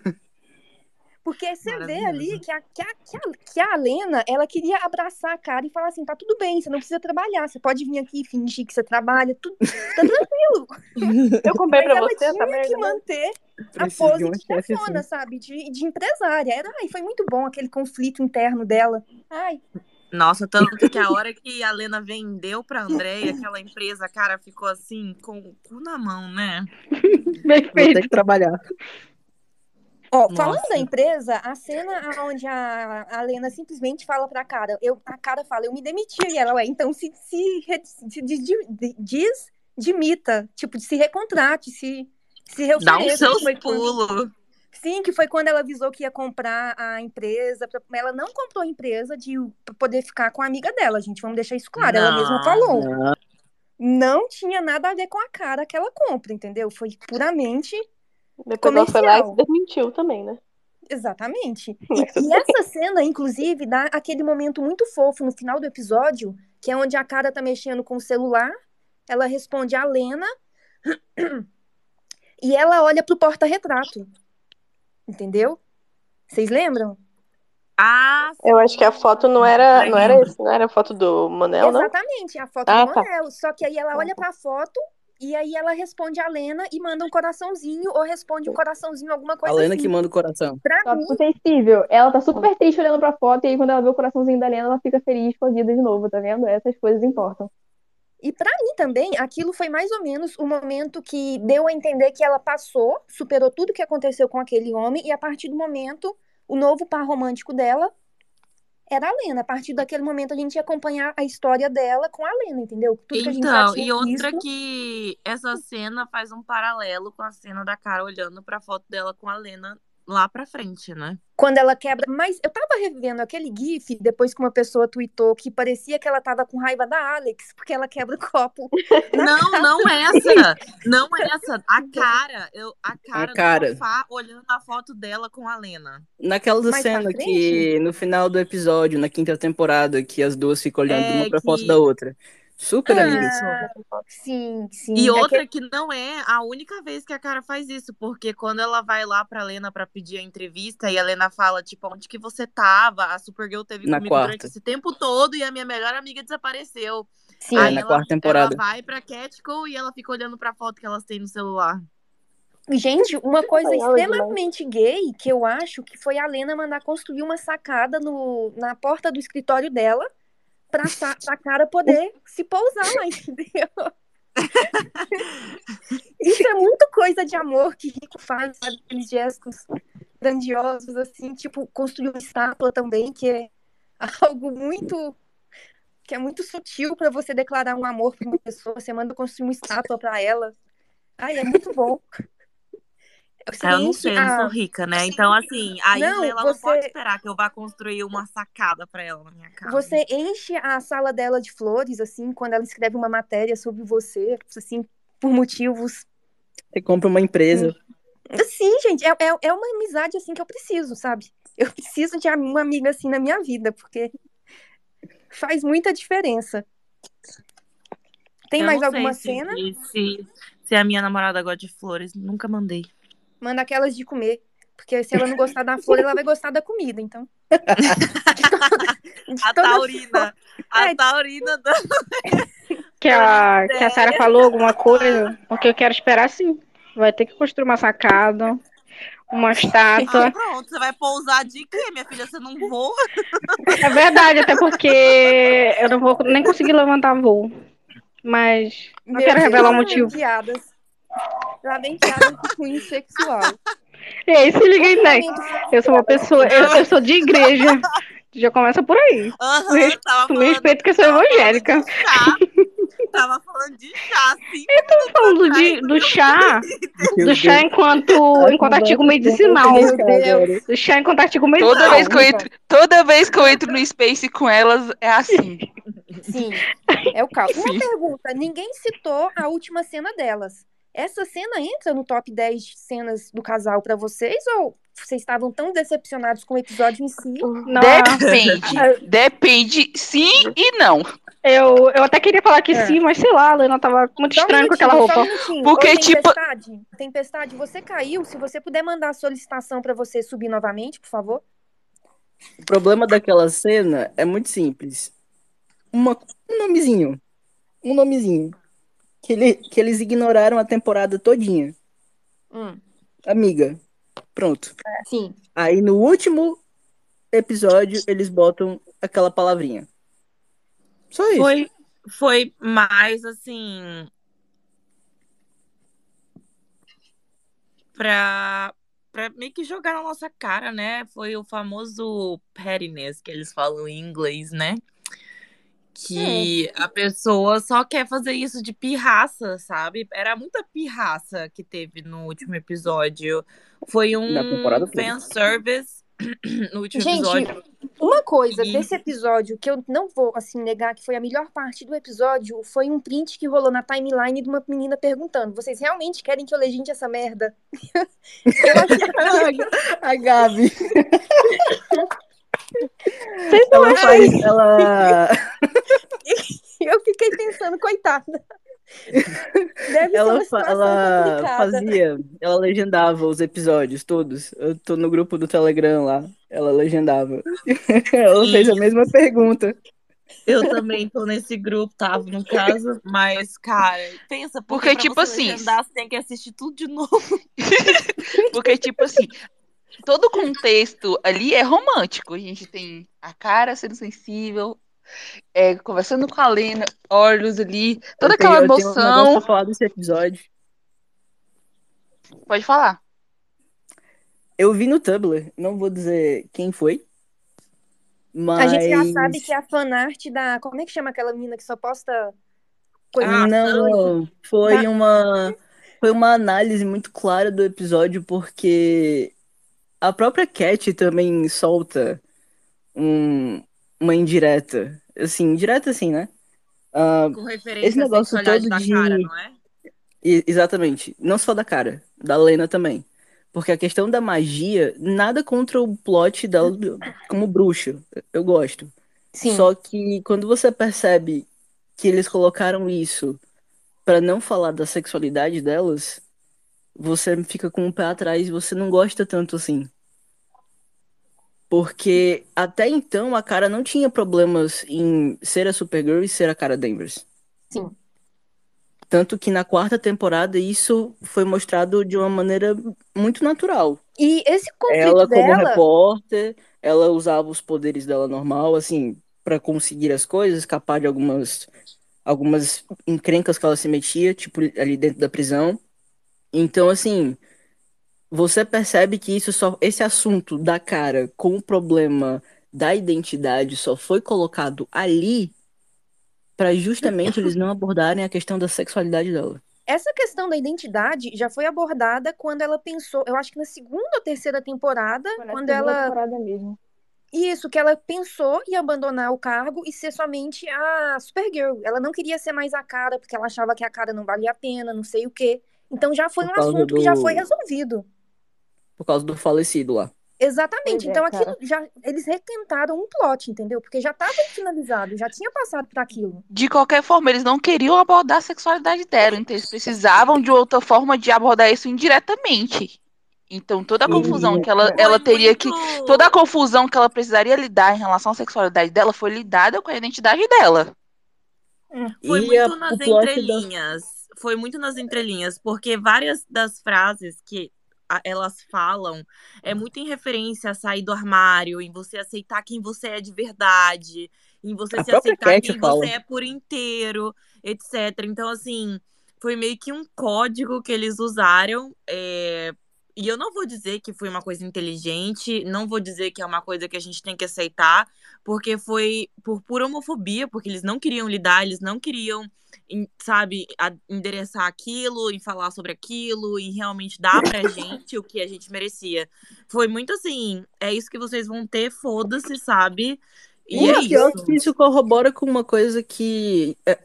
Porque você vê ali que a, que, a, que, a, que a Lena, ela queria abraçar a cara e falar assim, tá tudo bem, você não precisa trabalhar, você pode vir aqui e fingir que você trabalha, tudo, tá tranquilo. Eu comprei Mas pra ela você, tinha que merda. né? manter a de pose de chefona, assim. sabe? De, de empresária. Era, ai, foi muito bom aquele conflito interno dela. Ai, Nossa, tanto que a hora que a Lena vendeu pra Andréia, aquela empresa, cara, ficou assim, com o cu na mão, né? Vou ter Perfeito. que trabalhar. Ó, falando da empresa, a cena onde a, a Lena simplesmente fala pra cara, eu, a cara fala, eu me demiti, e ela, ué, então se, se, se diz, demita, tipo, se recontrat, se, se Dá reofereça, seus que foi quando- pulos. Sim, que foi quando ela avisou que ia comprar a empresa, ela não comprou a empresa de pra poder ficar com a amiga dela, gente, vamos deixar isso claro, ela mesma Não. falou. Não, Não tinha nada a ver com a cara que ela compra, entendeu? Foi puramente Depois ela foi lá e desmentiu também, né? Exatamente. E, e essa cena, inclusive, dá aquele momento muito fofo no final do episódio, que é onde a cara tá mexendo com o celular, ela responde a Lena, e ela olha pro porta-retrato. Entendeu? Vocês lembram? Ah, Eu acho que a foto não era, não era esse, não era a foto do Manel, não? Exatamente, a foto Ah, do tá. Manel. Só que aí ela olha pra foto e aí ela responde a Lena e manda um coraçãozinho ou responde um coraçãozinho, alguma A coisa Lena assim. que manda o coração. Pra Só mim, sensível. Ela tá super triste olhando pra foto e aí quando ela vê o coraçãozinho da Lena, ela fica feliz, explodida de novo, tá vendo? Essas coisas importam. E pra mim também, aquilo foi mais ou menos o momento que deu a entender que ela passou, superou tudo que aconteceu com aquele homem, e a partir do momento, o novo par romântico dela era a Lena. A partir daquele momento, a gente ia acompanhar a história dela com a Lena, entendeu? Tudo a Então, e outra visto. que essa cena faz um paralelo com a cena da cara olhando pra foto dela com a Lena lá pra frente, né? Quando ela quebra. Mas eu tava revivendo aquele GIF depois que uma pessoa tweetou que parecia que ela tava com raiva da Alex, porque ela quebra o copo. Não, não essa. Não essa. A cara. Eu, a cara, cara. do sofá olhando a foto dela com a Lena. Naquela Mais cena que no final do episódio, na quinta temporada, que as duas ficam olhando É, uma pra que- foto da outra. Super. Ah, sim, sim. E É outra que não é a única vez que a cara faz isso, porque quando ela vai lá pra Lena pra pedir a entrevista e a Lena fala, tipo, onde que você tava? A Supergirl teve Na comigo quarta. durante esse tempo todo e a minha melhor amiga desapareceu. Sim, Aí na ela, quarta temporada. ela vai pra Catcall e ela fica olhando pra foto que elas têm no celular. Gente, uma coisa é extremamente gay que eu acho que foi a Lena mandar construir uma sacada no, na porta do escritório dela pra, sa pra cara poder se pousar entendeu? Isso é muito coisa de amor que Rico faz, sabe? Aqueles gestos grandiosos, assim, tipo, construir uma estátua também, que é algo muito. que é muito sutil pra você declarar um amor pra uma pessoa. Você manda construir uma estátua pra ela. Ai, é muito bom. Você Ah, eu não sei, eu não a- sou rica, né? Então, assim, a Não, Isla, ela não você- pode esperar que eu vá construir uma sacada pra ela na minha casa. Você enche a sala dela de flores, assim, quando ela escreve uma matéria sobre você, assim, por motivos. Você compra uma empresa. Sim, gente, é, é, é uma amizade assim que eu preciso, sabe? Eu preciso de uma amiga assim na minha vida, porque faz muita diferença. Tem Eu mais não alguma sei se- cena? Se, se a minha namorada gosta de flores, nunca mandei. Manda aquelas de comer. Porque se ela não gostar da flor, ela vai gostar da comida, então. De A toda taurina. A É. taurina da... Que a, que a Sarah falou alguma coisa, porque eu quero esperar sim. Vai ter que construir uma sacada, uma Ah, estátua. pronto, você vai pousar de quê, minha filha? Você não voa? É verdade, até porque eu não vou nem conseguir levantar voo. Mas não Meu quero revelar o motivo. Piadas. Vem piadas de cunho sexual. E aí, se liga aí, né? Eu sou uma pessoa, eu, eu sou de igreja. Já começa por aí. Aham, Me tava falando, respeito que eu sou tava evangélica. chá. Tava falando de chá, sim. Tô falando de, do chá, do chá enquanto, enquanto artigo medicinal. Meu Deus. Do chá enquanto artigo medicinal. Toda vez, que eu entro, toda vez que eu entro no Space com elas, é assim. Sim, é o caso. Uma pergunta: ninguém citou a última cena delas. Essa cena entra no top 10 cenas do casal pra vocês? Ou vocês estavam tão decepcionados com o episódio em si? Não, Depende. Depende sim e não. eu, eu até queria falar que É. sim, mas sei lá, a Lena tava muito Só um estranha com aquela um roupa. Porque, Ô, tipo- Tempestade, Tempestade, você caiu. Se você puder mandar a solicitação pra você subir novamente, por favor. O problema daquela cena é muito simples. Uma, um nomezinho. Um nomezinho. Que, ele, que eles ignoraram a temporada todinha. Hum, Amiga. Pronto. sim. Aí no último episódio eles botam aquela palavrinha. Só isso. Foi, foi mais assim. Pra, pra meio que jogar na nossa cara, né? Foi o famoso pettiness que eles falam em inglês, né? Que a pessoa só quer fazer isso de pirraça, sabe? Era muita pirraça que teve no último episódio. Foi um toda. fanservice no último Gente, episódio. Uma coisa E- desse episódio que eu não vou assim negar que foi a melhor parte do episódio foi um print que rolou na timeline de uma menina perguntando: vocês realmente querem que eu legende essa merda? eu, achei, A Gabi. Vocês não Ela faz. Ela. eu fiquei pensando, coitada. Deve ser Ela, situação ela fazia, ela legendava os episódios todos. Eu tô no grupo do Telegram lá. Ela legendava. Ela fez a mesma pergunta. Eu também tô nesse grupo, tava no caso, mas, cara, pensa, porque, Porque, pra tipo você assim, legendar, você tem que assistir tudo de novo. Porque, tipo assim, todo o contexto ali é romântico. A gente tem a cara sendo sensível, é, conversando com a Lena, olhos ali, toda Eu tenho, aquela eu tenho um negócio emoção. pra falar desse episódio. Pode falar. Eu vi no Tumblr, não vou dizer quem foi, A gente já mas sabe que é a fanart da. Como é que chama aquela menina que só posta coisa Ah, não, foi uma foi uma análise muito clara do episódio porque a própria Cat também solta um, uma indireta, assim, indireta assim, né? Ah, Com referência esse à negócio sexualidade todo da de cara, não é? E- Exatamente. Não só da cara, da Lena também. Porque a questão da magia, nada contra o plot dela como bruxa. Eu gosto. Sim. Só que quando você percebe que eles colocaram isso pra não falar da sexualidade delas, você fica com o pé atrás e você não gosta tanto assim. Porque até então a cara não tinha problemas em ser a Supergirl e ser a cara Danvers. Sim. Tanto que na quarta temporada isso foi mostrado de uma maneira muito natural. E esse conflito Ela, como dela. repórter, ela usava os poderes dela normal, assim, pra conseguir as coisas, escapar de algumas, algumas encrencas que ela se metia, tipo, ali dentro da prisão. Então, assim, você percebe que isso só, esse assunto da cara com o problema da identidade só foi colocado ali pra justamente eles não abordarem a questão da sexualidade dela. Essa questão da identidade já foi abordada quando ela pensou, eu acho que na segunda ou terceira temporada, na quando segunda ela. temporada mesmo. Isso, que ela pensou em abandonar o cargo e ser somente a Supergirl. Ela não queria ser mais a cara, porque ela achava que a cara não valia a pena, não sei o quê. Então já foi Por um assunto que já do- foi resolvido. Por causa do falecido lá. Exatamente. É, então cara. aquilo já. Eles retentaram um plot, entendeu? Porque já estava finalizado, já tinha passado por aquilo. De qualquer forma, eles não queriam abordar a sexualidade dela, então eles precisavam de outra forma de abordar isso indiretamente. Então toda a E- confusão que ela, ela teria que. muito- Toda a confusão que ela precisaria lidar em relação à sexualidade dela foi lidada com a identidade dela. Foi E a- muito nas o plot da- entrelinhas. Foi muito nas entrelinhas, porque várias das frases que elas falam é muito em referência a sair do armário, em você aceitar quem você é de verdade, em você A se aceitar Cat quem fala. você é por inteiro, etc. Então, assim, foi meio que um código que eles usaram. é, E eu não vou dizer que foi uma coisa inteligente, não vou dizer que é uma coisa que a gente tem que aceitar, porque foi por pura homofobia, porque eles não queriam lidar, eles não queriam, em- sabe, a- endereçar aquilo e falar sobre aquilo e realmente dar pra gente o que a gente merecia. Foi muito assim, é isso que vocês vão ter, foda-se, sabe? E E é pior isso. que isso corrobora com uma coisa que é,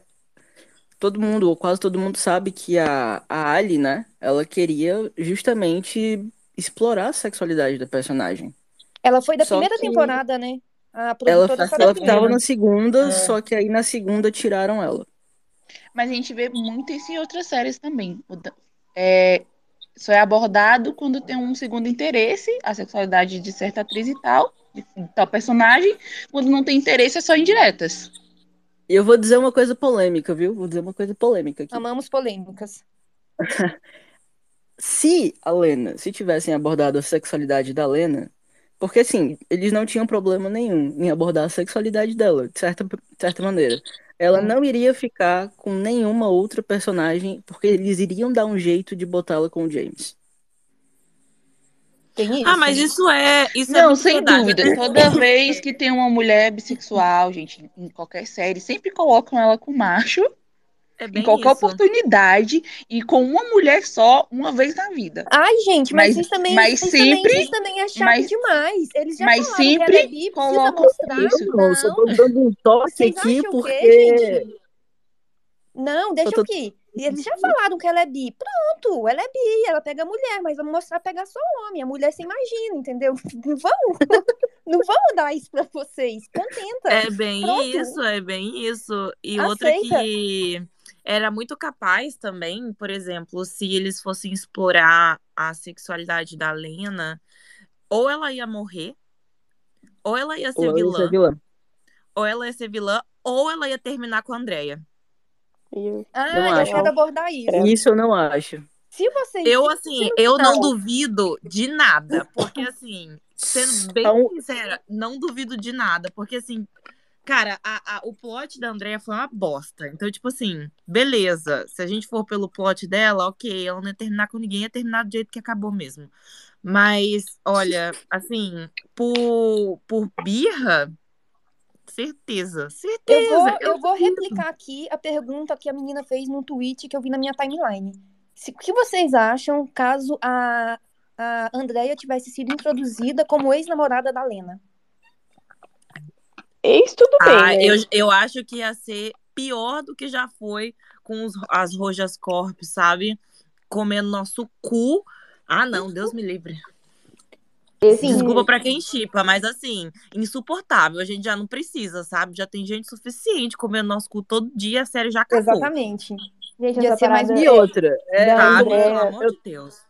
todo mundo, ou quase todo mundo sabe que a, a Ali, né? Ela queria justamente explorar a sexualidade da personagem. Ela foi da Só primeira que temporada, né? A Ela, ela tava na segunda, É. só que aí na segunda tiraram ela. Mas a gente vê muito isso em outras séries também. É, só é abordado quando tem um segundo interesse, a sexualidade de certa atriz e tal, de tal personagem. Quando não tem interesse, é só indiretas. E eu vou dizer uma coisa polêmica, viu? Vou dizer uma coisa polêmica aqui. Amamos polêmicas. Se a Lena, se tivessem abordado a sexualidade da Lena, porque assim, eles não tinham problema nenhum em abordar a sexualidade dela, de certa, de certa maneira. Ela Sim. não iria ficar com nenhuma outra personagem, porque eles iriam dar um jeito de botá-la com o James. Tem isso. Ah, mas isso é, isso é Não, muito sem verdade. dúvida. Até Toda vez que tem uma mulher bissexual, gente, em qualquer série, sempre colocam ela com macho, é em qualquer isso. oportunidade, e com uma mulher só, uma vez na vida. Ai, gente, mas, Mas- vocês também, mas sempre- também, também é chato mas- demais. Eles já mas falaram que ela sempre é bi, precisa colocam mostrar. isso. Eu não, Não, tô dando um toque vocês aqui porque quê, gente? Não, deixa tô- o quê? Eles já falaram que ela é bi. Pronto, ela é bi, ela pega mulher, mas vamos mostrar pegar só homem. A mulher se imagina, entendeu? Não vamos, não vamos dar isso pra vocês. Contenta. É bem Pronto. isso, é bem isso. E outra Aceita. que era muito capaz também, por exemplo, se eles fossem explorar a sexualidade da Lena, ou ela ia morrer, ou ela ia ser Ou ela ia vilã, ser vilã. ou ela ia ser vilã, ou ela ia terminar com a Andrea. E Ah, Não eu acho. quero abordar isso. Isso eu não acho. Se vocês. Eu, assim, se- eu não não. duvido de nada, porque, assim, sendo bem São- sincera, não duvido de nada, porque, assim, cara, a, a- o plot da Andrea foi uma bosta. Então, tipo assim, beleza, se a gente for pelo plot dela, ok, ela não ia terminar com ninguém, ia terminar do jeito que acabou mesmo. Mas, olha, assim, por, por birra, certeza, Eu certeza. vou, eu eu vou replicar aqui a pergunta que a menina fez no tweet que eu vi na minha timeline. Se- O que vocês acham caso a, a Andrea tivesse sido introduzida como ex-namorada da Lena? Ex tudo bem, Ah, né? eu, eu acho que ia ser pior do que já foi com os- as Rojas Corp, sabe? Comendo nosso cu. Ah, não, Deus me livre. Esse, Desculpa pra quem chipa, mas assim, insuportável. A gente já não precisa, sabe? Já tem gente suficiente comendo nosso cu todo dia, a série já acabou. Exatamente. gente, Ia ser mais parada E outra, é, da Sabe? Pelo amor eu- de Deus.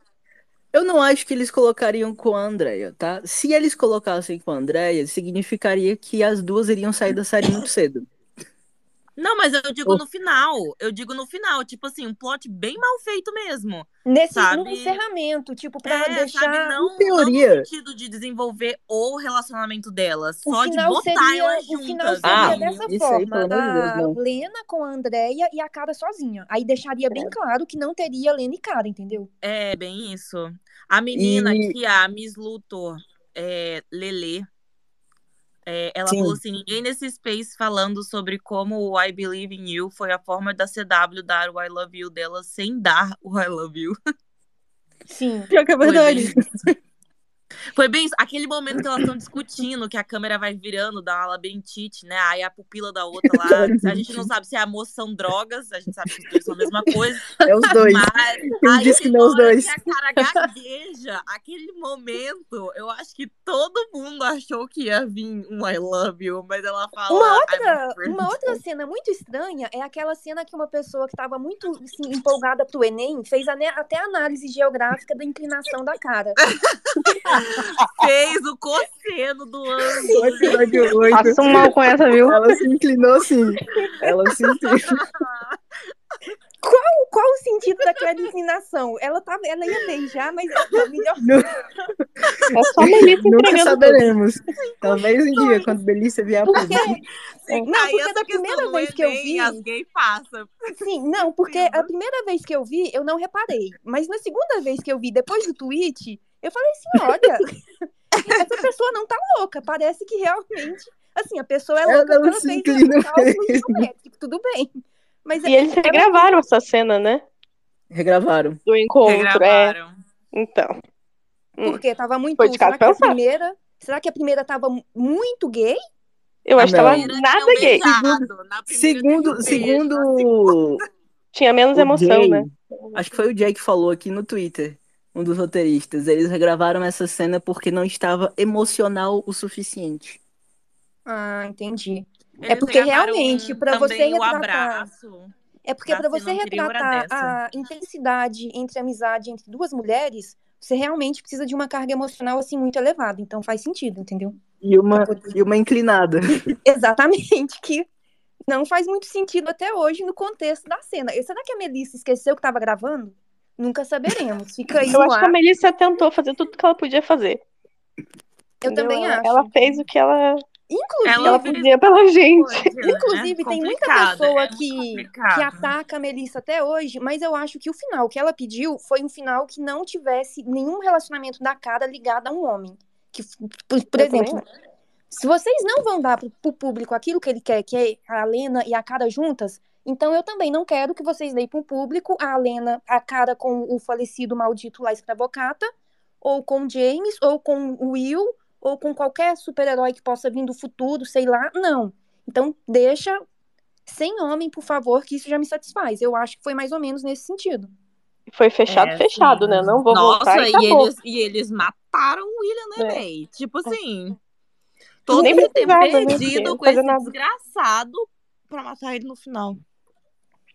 Eu não acho que eles colocariam com a Andrea, tá? Se eles colocassem com a Andrea, significaria que as duas iriam sair da série muito cedo. Não, mas eu digo no final. Eu digo no final. Tipo assim, um plot bem mal feito mesmo. Nesse Sabe? no encerramento, tipo, pra É, deixar. sabe? Não, teoria. não no sentido de desenvolver o relacionamento delas. O Só de botar seria, elas o final juntas. seria Ah, dessa isso aí, forma: de Deus, não. Lena com a Andrea e a Cara sozinha. Aí deixaria bem claro que não teria Lena e Cara, entendeu? É, bem isso. A menina E- que a Miss Luthor, é, Lele, é, ela Sim. falou assim: ninguém nesse space falando sobre como o I Believe in You foi a forma da CW dar o I Love You dela sem dar o I Love You. Sim. Pior que é verdade. Foi bem isso. Aquele momento que elas estão discutindo, que a câmera vai virando, dá uma labirintite, né? Aí a pupila da outra lá. A gente não sabe se a moça são drogas, a gente sabe que os dois são a mesma coisa. É os dois. Mas Quem aí disse que não os hora dois? que a cara gagueja, aquele momento, eu acho que todo mundo achou que ia vir um I love you, mas ela fala. Uma "I'm outra, afraid." uma outra cena muito estranha é aquela cena que uma pessoa que estava muito assim, empolgada pro Enem fez até análise geográfica da inclinação da cara. Fez o cosseno do ângulo. episódio 8, Passa um mal com essa, viu? ela se inclinou assim. Ela se inclinou. Qual, qual o sentido daquela inclinação? Ela, tava, ela ia beijar, mas ela tá melhor. É só Melissa Nunca saberemos. Talvez um dia, quando Belícia vier a público. Se Não, porque essa da primeira do vez que eu vi- as gays passam. sim, não, porque a primeira vez que eu vi, eu não reparei. Mas na segunda vez que eu vi, depois do tweet, eu falei assim: olha, essa pessoa não tá louca. Parece que realmente. Assim, a pessoa é louca ela fez um cálculo geométrico, tudo bem. Mas E eles ela- regravaram essa cena, né? Regravaram. Do encontro. É. Regravaram. Então. Hum. Porque tava muito. Foi de será que a primeira. Será que a primeira tava muito gay? Eu acho que tava nada gay. Segundo, na segundo Tinha menos o emoção, Jay, né? acho que foi o Jay que falou aqui no Twitter, um dos roteiristas. Eles regravaram essa cena porque não estava emocional o suficiente. Ah, entendi. Eles É porque realmente, pra também você o retratar- abraço. É porque para você retratar a intensidade entre a amizade entre duas mulheres, você realmente precisa de uma carga emocional assim muito elevada. Então faz sentido, entendeu? E uma, poder- e uma inclinada. Exatamente, que não faz muito sentido até hoje no contexto da cena. Será que a Melissa esqueceu que estava gravando? Nunca saberemos. Fica aí Eu no acho que a. Melissa tentou fazer tudo que ela podia fazer. Eu entendeu? também ela, acho. Ela fez o que ela, Inclusive, ela podia pela gente. coisa, né? Inclusive, tem muita pessoa é que, que ataca a Melissa até hoje, mas eu acho que o final que ela pediu foi um final que não tivesse nenhum relacionamento da cara ligado a um homem. Que, por, por exemplo, se vocês não vão dar pro, pro público aquilo que ele quer, que é a Lena e a cara juntas, então eu também não quero que vocês deem pro público a Lena, a cara com o falecido maldito lá escravocata, ou com o James, ou com o Will, ou com qualquer super-herói que possa vir do futuro, sei lá. Não. Então, deixa sem homem, por favor, que isso já me satisfaz. Eu acho que foi mais ou menos nesse sentido. Foi fechado, É, fechado, sim. né? Não vou Nossa, voltar e e eles, e eles mataram o William É. Ney. Tipo assim, todo esse tempo precisava, né, perdido com esse nada. desgraçado pra matar ele no final.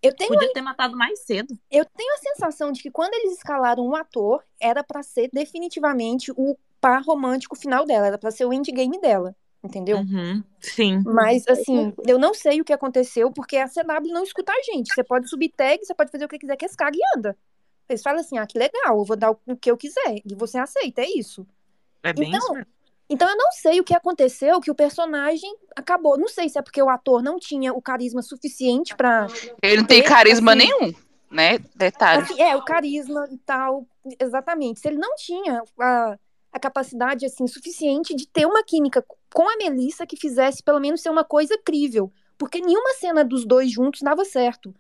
Eu tenho, Podia ter matado mais cedo. eu tenho a sensação de que quando eles escalaram um ator, era pra ser definitivamente o par romântico final dela, era pra ser o endgame dela, entendeu? Uhum. Sim. Mas, assim, eu não sei o que aconteceu, porque a CW não escuta a gente. Você pode subir tag, você pode fazer o que quiser, que esse cara e anda. Eles falam assim, ah, que legal, eu vou dar o o que eu quiser. E você aceita, é isso. É bem Então, isso. Então eu não sei o que aconteceu, que o personagem acabou. Não sei se é porque o ator não tinha o carisma suficiente pra. Ele não tem ter, carisma assim, nenhum, né? Detalhe. Assim, é, o carisma e tal. Exatamente. Se ele não tinha a, a capacidade, assim, suficiente de ter uma química com a Melissa que fizesse pelo menos ser uma coisa crível. Porque nenhuma cena dos dois juntos dava certo.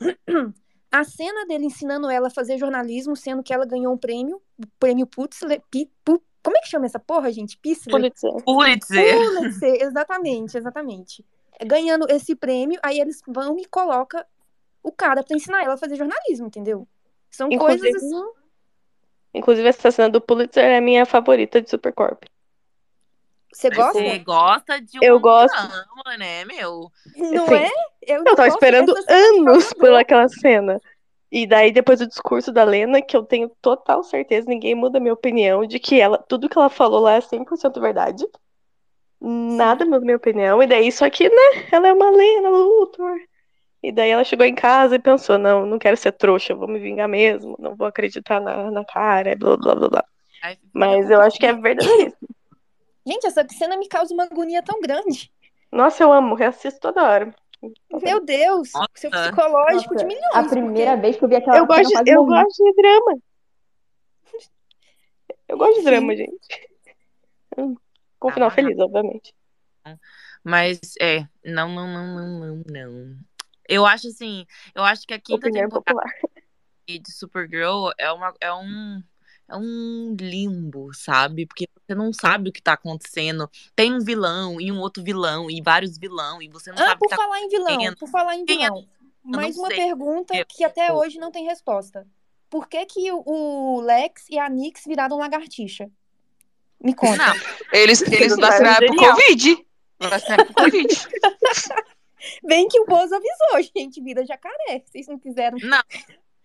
A cena dele ensinando ela a fazer jornalismo, sendo que ela ganhou um prêmio, o prêmio Putzler, como é que chama essa porra, gente? Pissler? Pulitzer. Pulitzer. Pulitzer, exatamente, exatamente. Ganhando esse prêmio, aí eles vão e colocam o cara pra ensinar ela a fazer jornalismo, entendeu? São Inclusive- coisas assim. Inclusive, essa cena do Pulitzer é a minha favorita de Supercorp. Você gosta? Você gosta de um Eu gosto. drama, né, meu? Não Sim. é? Eu, Eu tava esperando anos por aquela cena. E daí, depois do discurso da Lena, que eu tenho total certeza, ninguém muda a minha opinião, de que ela, tudo que ela falou lá é 100% verdade. Nada muda a minha opinião. E daí, só que, né, ela é uma Lena Luthor. E daí ela chegou em casa e pensou, não, não quero ser trouxa, eu vou me vingar mesmo, não vou acreditar na, na cara, blá, blá, blá, blá. Fica Mas eu acho que é verdadeiro. Gente, essa cena me causa uma agonia tão grande. Nossa, eu amo, reassisto toda hora. Meu Deus, Nossa. seu psicológico de Nossa, milhões. a primeira vez que eu vi aquela Eu gosto, eu morri. gosto de drama. Eu gosto de drama, gente. Com Ah, final mas- feliz, obviamente. Mas é, não, não, não, não, não, não. Eu acho assim, eu acho que a quinta Opinião temporada popular. de Supergirl é uma é um é um limbo, sabe? Porque você não sabe o que tá acontecendo. Tem um vilão e um outro vilão e vários vilão e você não Ah, sabe o por que tá falar em vilão, por falar em é? vilão. não Mais uma sei. pergunta Eu- que até eu- hoje não tem resposta. Por que que o- o Lex e a Nix viraram lagartixa? Me conta. Não, Eles, eles vacinaram pro. Covid. Vacinaram pro Covid. Bem que o Bozo avisou, gente, vira jacaré. Vocês não quiseram não.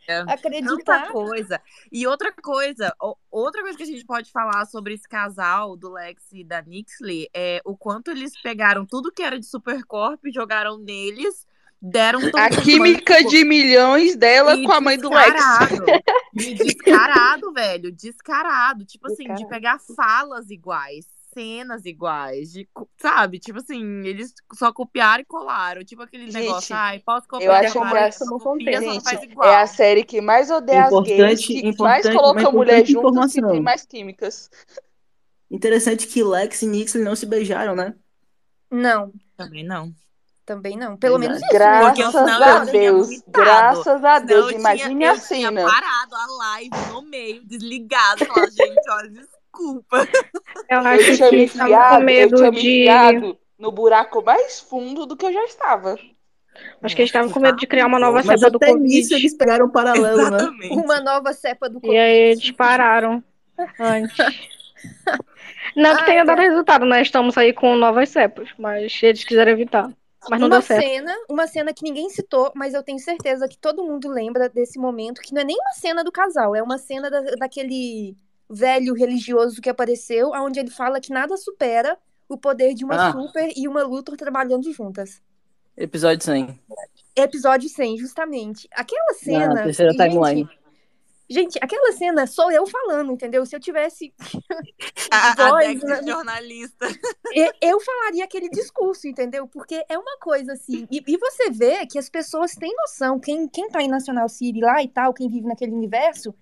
É, Tanta acreditar. coisa. E outra coisa, outra coisa que a gente pode falar sobre esse casal do Lex e da Nixley é o quanto eles pegaram tudo que era de Supercorp, jogaram neles, deram A química de milhões dela E com a mãe do Lex. descarado. Descarado, velho. Descarado. Tipo assim, de pegar falas iguais, cenas iguais, de, sabe? Tipo assim, eles só copiaram e colaram. Tipo aquele Gente, negócio, ai, posso copiar eu acho copia, só não faz Gente, igual. é a série que mais odeia as gays, Importante- que importante- mais coloca mulher importante juntas e tem mais químicas. Interessante que Lex e Nixon não se beijaram, né? Não, Também não. também não. Pelo menos isso, né? Graças Porque a eu tinha Deus, vomitado. graças a Deus. eu tinha- Imagine eu a tinha cena. parado a live no meio, desligado, falar, gente, olha, desculpa. Eu Eu acho tinha que me eles estavam enfiado, com eu medo tinha me de. enfiado no buraco mais fundo do que eu já estava. Acho que eles estavam com medo de criar uma nova Mas cepa do Covid. eles pegaram um paralelo, né? Exatamente. Uma nova cepa do E aí Covid. eles pararam antes. Não que Ai, tenha dado resultado, né? Estamos aí com novas cepas, mas eles quiseram evitar. Mas não uma deu certo. cena, uma cena que ninguém citou, mas eu tenho certeza que todo mundo lembra desse momento, que não é nem uma cena do casal, é uma cena da- daquele velho religioso que apareceu, onde ele fala que nada supera o poder de uma Ah. super e uma Luthor trabalhando juntas. Episódio 100. Episódio 100, justamente. Aquela cena. Na terceira gente, timeline. Gente, aquela cena sou eu falando, entendeu? Se eu tivesse A, a voz, Dex né? de jornalista. E- eu falaria aquele discurso, entendeu? Porque é uma coisa assim. E, e você vê que as pessoas têm noção, quem, quem tá em National City lá e tal, quem vive naquele universo,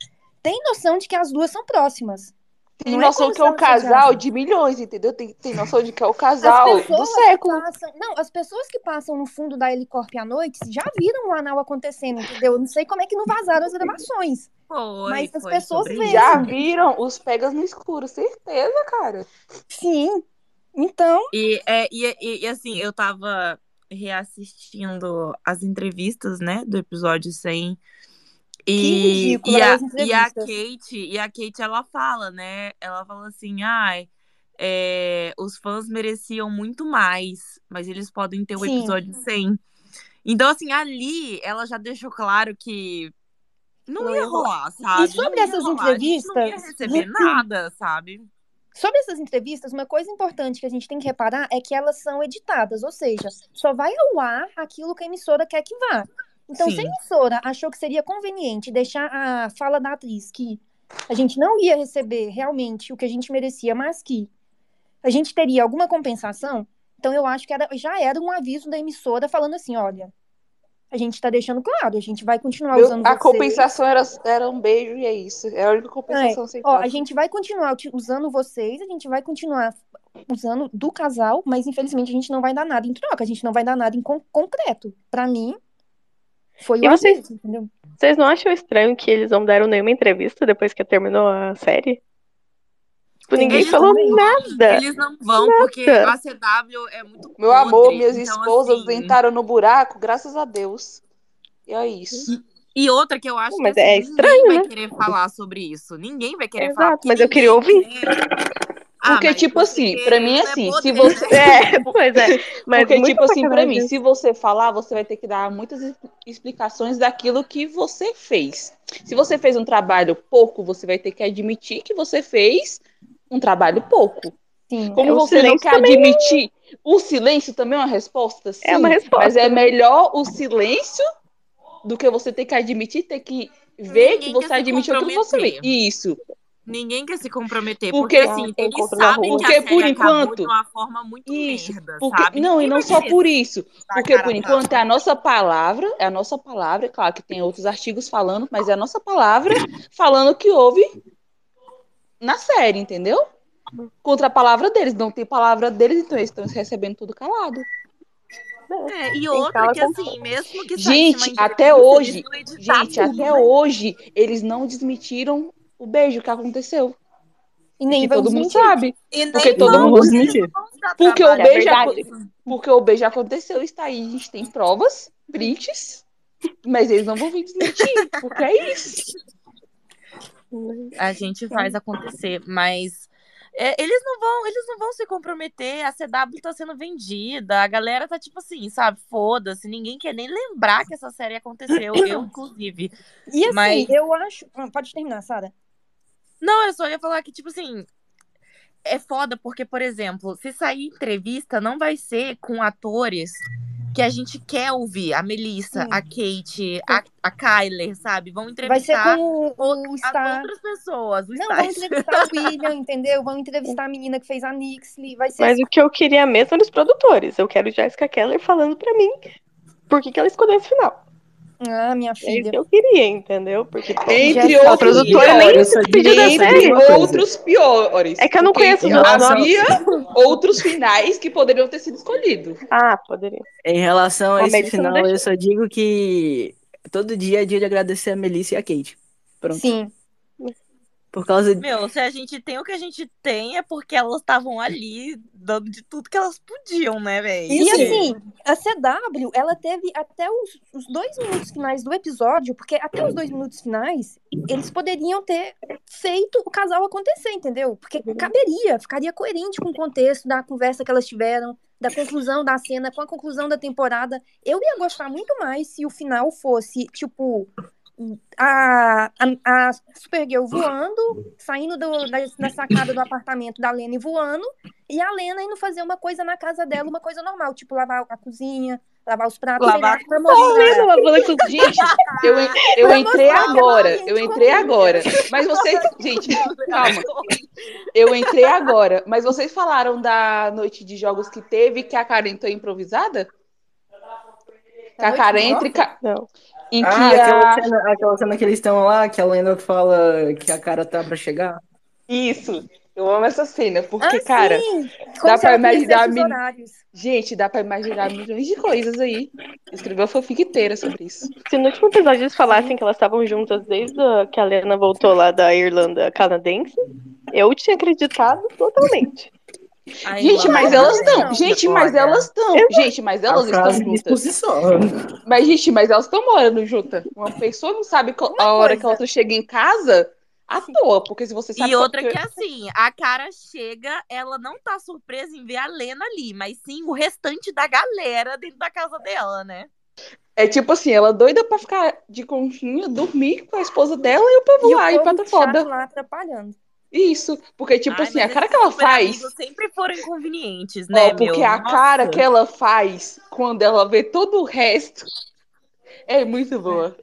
tem noção de que as duas são próximas. Tem Não é noção como que é um se casal de milhões, entendeu? Tem, tem noção de que é o As casal do século. passam. Não, as pessoas que passam no fundo da Helicorp à noite já viram o anal acontecendo, entendeu? Eu não sei como é que não vazaram as gravações. Foi, Mas as foi pessoas veem. Já viram os pegas no escuro, certeza, cara. Sim. Então, E, é, e, e, e, assim, eu tava reassistindo as entrevistas, né, do episódio 100. E, ridículo, e, a, e a entrevistas. Kate, e a Kate, ela fala, né? Ela fala assim, ai, é, os fãs mereciam muito mais, mas eles podem ter o Sim. episódio 100. Então, assim, ali ela já deixou claro que não, ia rolar. sabe? sobre Não ia essas rolar, gente Não ia entrevistas- receber nada, sabe? Sobre essas entrevistas, uma coisa importante que a gente tem que reparar é que elas são editadas, ou seja, só vai ao ar aquilo que a emissora quer que vá. Então, se a Sim. emissora achou que seria conveniente deixar a fala da atriz que a gente não ia receber realmente o que a gente merecia, mas que a gente teria alguma compensação, então eu acho que era- já era um aviso da emissora falando assim, olha, a gente tá deixando claro, a gente vai continuar Meu- usando a vocês. compensação era, era um beijo e é isso. É a única compensação sem Ó, a gente vai continuar usando vocês, a gente vai continuar usando do casal, mas infelizmente a gente não vai dar nada em troca, a gente não vai dar nada em con- concreto. Pra mim, foi E o vocês- aviso, entendeu? Vocês não acham estranho que eles não deram nenhuma entrevista depois que terminou a série? Tipo, ninguém isso falou também. nada. Eles não vão, porque Nada. a CW é muito Meu podre, amor, minhas então, esposas assim, entraram no buraco, graças a Deus. E é isso. E outra que eu acho Mas que assim, é ninguém estranho, vai né? querer falar sobre isso. Ninguém vai querer Exato, falar. porque mas eu queria ninguém ouvir. quer- Porque, mas tipo assim, pra mim é assim, podre, se né? você. É, pois é. Mas Porque, tipo assim, pra sacanagem. mim, se você falar, você vai ter que dar muitas es- explicações daquilo que você fez. Se você fez um trabalho pouco, você vai ter que admitir que você fez um trabalho pouco. Sim. Como É, o você não quer também admitir, o silêncio também é uma resposta? Sim, É uma resposta. Mas é melhor o silêncio do que você ter que admitir, ter que ver Ninguém que você admitiu aquilo que você fez. Isso. Ninguém quer se comprometer, Porque- porque, assim, eles sabem rua. que a Porque, série por enquanto- de uma forma muito Isso. merda, Porque, sabe? não, e não só por isso. Porque, por a enquanto, é a nossa palavra, é a nossa palavra, claro que tem outros artigos falando, mas é a nossa palavra falando que houve na série, entendeu? Contra a palavra deles. Não tem palavra deles, então eles estão recebendo tudo calado. É, e outra que assim, mesmo que Gente, até hoje, gente, até hoje, eles não desmentiram o beijo que aconteceu. E nem todo mundo mentir. sabe. E nem Porque todo mundo dar Porque o. É beijo, aco- porque o beijo aconteceu, está aí, a gente tem provas, prints, mas eles não vão vir desmentir, porque é isso. A gente faz acontecer, mas é, eles não vão, eles não vão se comprometer. A CW tá sendo vendida, a galera tá tipo assim, sabe? Foda-se, ninguém quer nem lembrar que essa série aconteceu, eu inclusive. E assim, Mas- eu acho. Pode terminar, Sara. Não, eu só ia falar que, tipo assim, é foda porque, por exemplo, se sair entrevista, não vai ser com atores que a gente quer ouvir. A Melissa, Sim. a Kate, a, a Kyler, sabe? Vão Vai ser entrevistar com o, o Star. outras pessoas. O Não, Star. vão entrevistar o William, entendeu? Vão entrevistar a menina que fez a Nixley. Vai ser Mas o que eu queria mesmo era os produtores. Eu quero Jessica Keller falando pra mim por que, que ela escolheu esse final. Ah, minha É isso filha. que eu queria, entendeu? Porque Entre outros produtora nem piores. pediu da Entre série. outros piores. É que eu não conheço Havia outros finais que poderiam ter sido escolhidos. Ah, poderia. Em relação a A esse final, eu só digo que todo dia é dia de agradecer a Melissa e a Kate. Pronto. Sim. Por causa de... Meu, se a gente tem o que a gente tem, é porque elas estavam ali dando de tudo que elas podiam, né, velho? E assim, a CW, ela teve até os, os dois minutos finais do episódio, porque até os dois minutos finais, eles poderiam ter feito o casal acontecer, entendeu? Porque caberia, ficaria coerente com o contexto da conversa que elas tiveram, da conclusão da cena, com a conclusão da temporada. Eu ia gostar muito mais se o final fosse, tipo, a, a, a Supergirl voando, saindo do, da, da sacada do apartamento da Lena e voando, e a Lena indo fazer uma coisa na casa dela, uma coisa normal, tipo lavar a cozinha, lavar os pratos, Lavar lavando a cozinha. Gente, eu, eu entrei agora. Eu entrei agora. Mas vocês. Gente, calma. Eu entrei agora. Mas vocês falaram da noite de jogos que teve que a Karen entrou improvisada? Que a Karen e ca- Não. Em que Ah, aquela a... cena, aquela cena que eles estão lá, que a Lena fala que a cara tá pra chegar. Isso. Eu amo essa cena, porque, Ah, cara, sim! dá pra imaginar horários. gente, dá pra imaginar milhões de coisas aí. Escreveu a fanfic inteira sobre isso. Se no último episódio eles falassem que elas estavam juntas desde que a Lena voltou lá da Irlanda canadense, eu tinha acreditado totalmente. Gente, mas elas estão. Gente, mas elas estão. Gente, mas elas estão juntas. Mas, gente, mas elas estão morando juntas. Uma pessoa não sabe a hora coisa. que a outra chega em casa à toa, porque se você sabe. E outra que... que assim, a cara chega, ela não tá surpresa em ver a Lena ali, mas sim o restante da galera dentro da casa dela, né? É tipo assim, ela doida pra ficar de conchinha, dormir com a esposa dela e o povo E lá, o e povo pata chato foda. lá atrapalhando. Isso, porque tipo Ai, assim, a cara que ela faz, amigos sempre foram inconvenientes, ó, né, porque meu? a cara Nossa. que ela faz quando ela vê todo o resto é muito boa.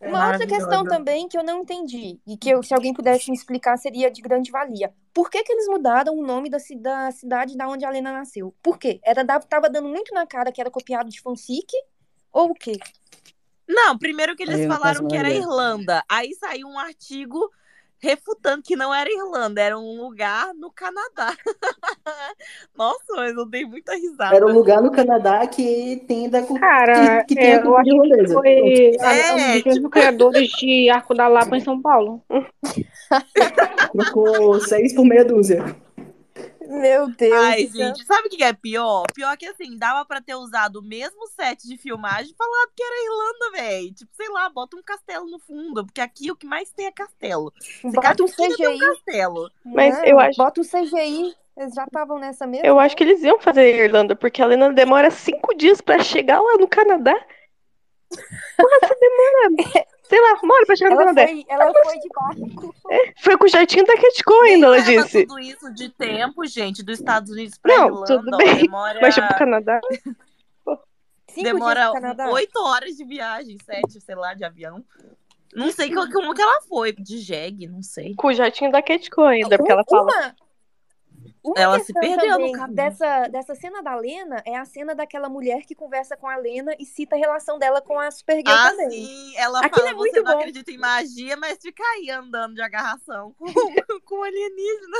É Uma outra questão também que eu não entendi, e que eu- se alguém pudesse me explicar seria de grande valia. Por que, que eles mudaram o nome da, da cidade da onde a Lena nasceu? Por quê? Era, tava dando muito na cara que era copiado de fanfic? Ou o quê? Não, primeiro que eles falaram que era. Irlanda. Aí saiu um artigo refutando que não era Irlanda, era um lugar no Canadá. Nossa, mas eu dei muita risada. Era um lugar no Canadá que tem da cu- Cara, que, que tem é, a eu cultura acho que irlandesa. foi a- É, um dos tipo- criadores de Arco da Lapa em São Paulo. Trocou seis por meia dúzia. Meu Deus Ai, gente, sabe o que é pior? Pior que assim, dava pra ter usado o mesmo set de filmagem e falado que era Irlanda, velho. Tipo, sei lá, bota um castelo no fundo, porque aqui o que mais tem é castelo. Se Bota um tem um CGI. castelo. Mas Não, eu acho- Bota um CGI. Eles já estavam nessa mesma. Eu acho que eles iam fazer a Irlanda, porque a Lena demora cinco dias pra chegar lá no Canadá. Você demora. Sei lá, uma hora pra chegar no Ela Canadá. foi, ela foi de barco. Foi com o jeitinho da Catco ainda, ela disse. tudo isso de tempo, gente, dos Estados Unidos pra Não, Irlanda. tudo bem. demora Mas pro Canadá. Cinco demora oito horas de viagem, sete, sei lá, de avião. Não sei como, que ela foi, de jegue, não sei. Com o jatinho da Catco ainda, porque ela fala. Uma, uma Ela se perdeu no caminho. dessa, dessa cena da Lena é a cena daquela mulher que conversa com a Lena e cita a relação dela com a Supergirl Ah, também. sim, ela Aquilo fala, é você muito não bom. acredita em magia, mas fica aí andando de agarração com, com alienígena.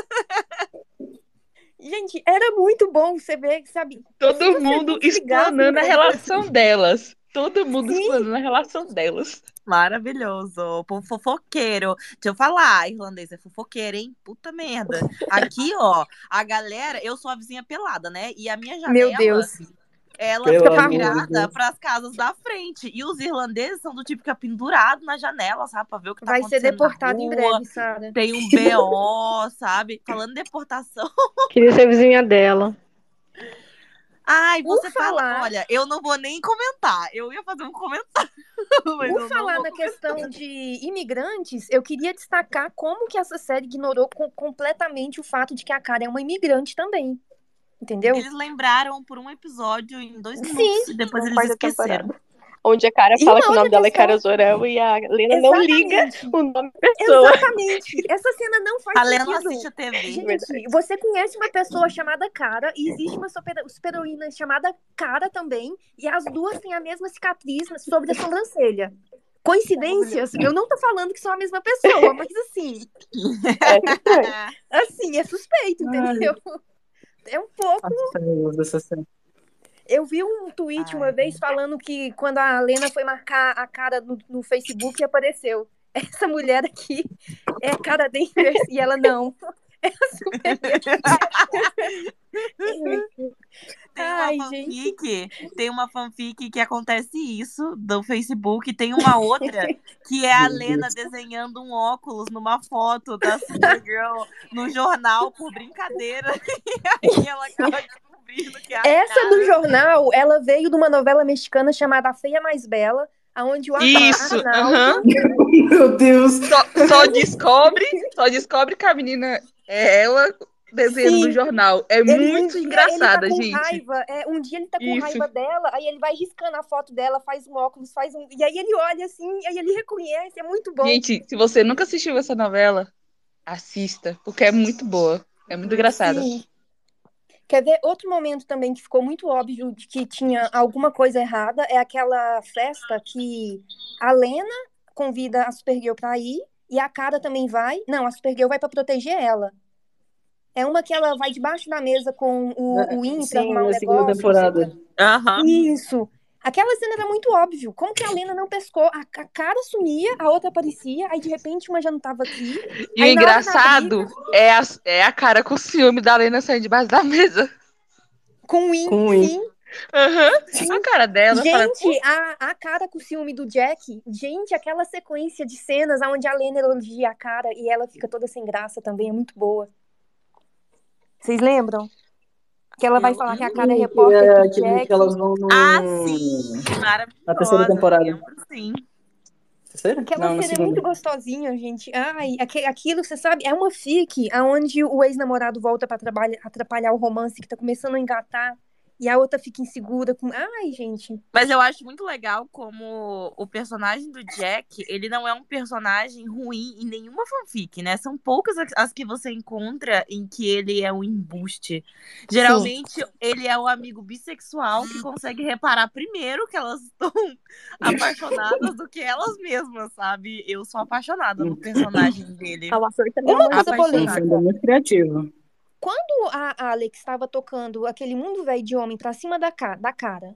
Gente, era muito bom você ver, sabe? Todo mundo explanando a no relação delas. Todo mundo Sim. explanando a relação delas. Maravilhoso. O povo fofoqueiro. Deixa eu falar, irlandês é fofoqueiro, hein? Puta merda. Aqui, ó, a galera, eu sou a vizinha pelada, né? E a minha janela, Meu Deus. Ela Pelo fica virada Deus. pras casas da frente. E os irlandeses são do tipo que fica pendurado na janela, sabe? Pra ver o que tá Vai ser acontecendo na deportado em breve, Sara. Tem um BO, sabe? Falando de deportação. Queria ser vizinha dela. Ai, Por você fala. falar- Olha, eu não vou nem comentar. Eu ia fazer um comentário. Por falar na comentar. questão de imigrantes, eu queria destacar como que essa série ignorou co- completamente o fato de que a cara é uma imigrante também. Entendeu? Eles lembraram por um episódio em dois Sim. minutos e depois eles esqueceram. temporada. Onde a cara fala que o nome dela é Cara Zorel e a Lena não liga Exatamente. o nome da pessoa. Exatamente. Essa cena não faz A Lena não sentido. assiste a TV. Gente, você conhece uma pessoa chamada Cara e existe uma super- super-heroína chamada Cara também, e as duas têm a mesma cicatriz sobre a sobrancelha. Coincidências? Eu não tô falando que são a mesma pessoa, mas assim, É estranho. assim, é suspeito, entendeu? É um pouco. Eu vi um tweet uma Ai. vez falando que quando a Lena foi marcar a cara no, no Facebook apareceu. Essa mulher aqui é a cara Danvers e ela não. É a super Tem Ai, uma gente. fanfic, tem uma fanfic que acontece isso do Facebook, tem uma outra que é a Lena desenhando um óculos numa foto da Supergirl no jornal por brincadeira. E aí ela acaba descobrindo que é a Essa cara- do jornal, ela veio de uma novela mexicana chamada A Feia Mais Bela, aonde o Isso, Arnaldo. Meu Deus. Só, só descobre, só descobre que a menina é ela desenhando Sim. no jornal. É Ele, muito dia engraçada, ele tá com gente. Raiva, é, um dia ele tá com Isso. raiva dela, aí ele vai riscando a foto dela, faz um óculos, faz um. E aí ele olha assim, aí ele reconhece, é muito bom. Gente, se você nunca assistiu essa novela, assista, porque é muito boa. É muito engraçada. Sim. Quer ver outro momento também que ficou muito óbvio de que tinha alguma coisa errada? É aquela festa que a Lena convida a Supergirl pra ir e a Cara também vai. Não, a Supergirl vai pra proteger ela. É uma que ela vai debaixo da mesa com o, o Win pra Sim, um na segunda negócio. temporada. Aham. Isso. Aquela cena era muito óbvio. Como que a Lena não pescou? A, a cara sumia, a outra aparecia, aí de repente uma já não tava aqui. E o engraçado é a, é a cara com ciúme da Lena saindo debaixo da mesa. Com o Win, Com o sim. Aham. A cara dela. fala, Gente, a, a cara com o ciúme do Jack, gente, aquela sequência de cenas onde a Lena elogia a cara e ela fica toda sem graça também é muito boa. Vocês lembram? Que ela vai Eu falar que a cara é Sim, que repórter é que elas vão no... Ah, sim! Maravilhosa. Na terceira temporada. Lembro, sim. Terceira? Aquela Não, cena é muito gostosinha, gente. Ai, aquilo, você sabe, é uma fic onde o ex-namorado volta pra trabalha- atrapalhar o romance que tá começando a engatar e a outra fica insegura com. Ai, gente. Mas eu acho muito legal como o personagem do Jack, ele não é um personagem ruim em nenhuma fanfic, né? São poucas as- que você encontra em que ele é um embuste. Geralmente, ele é o amigo bissexual que consegue reparar primeiro que elas estão apaixonadas do que elas mesmas, sabe? Eu sou apaixonada no personagem dele. Também é Uma muito coisa. É polêmica. fandom muito criativo. Quando a Alex estava tocando aquele mundo velho de homem pra cima da, ca- da cara,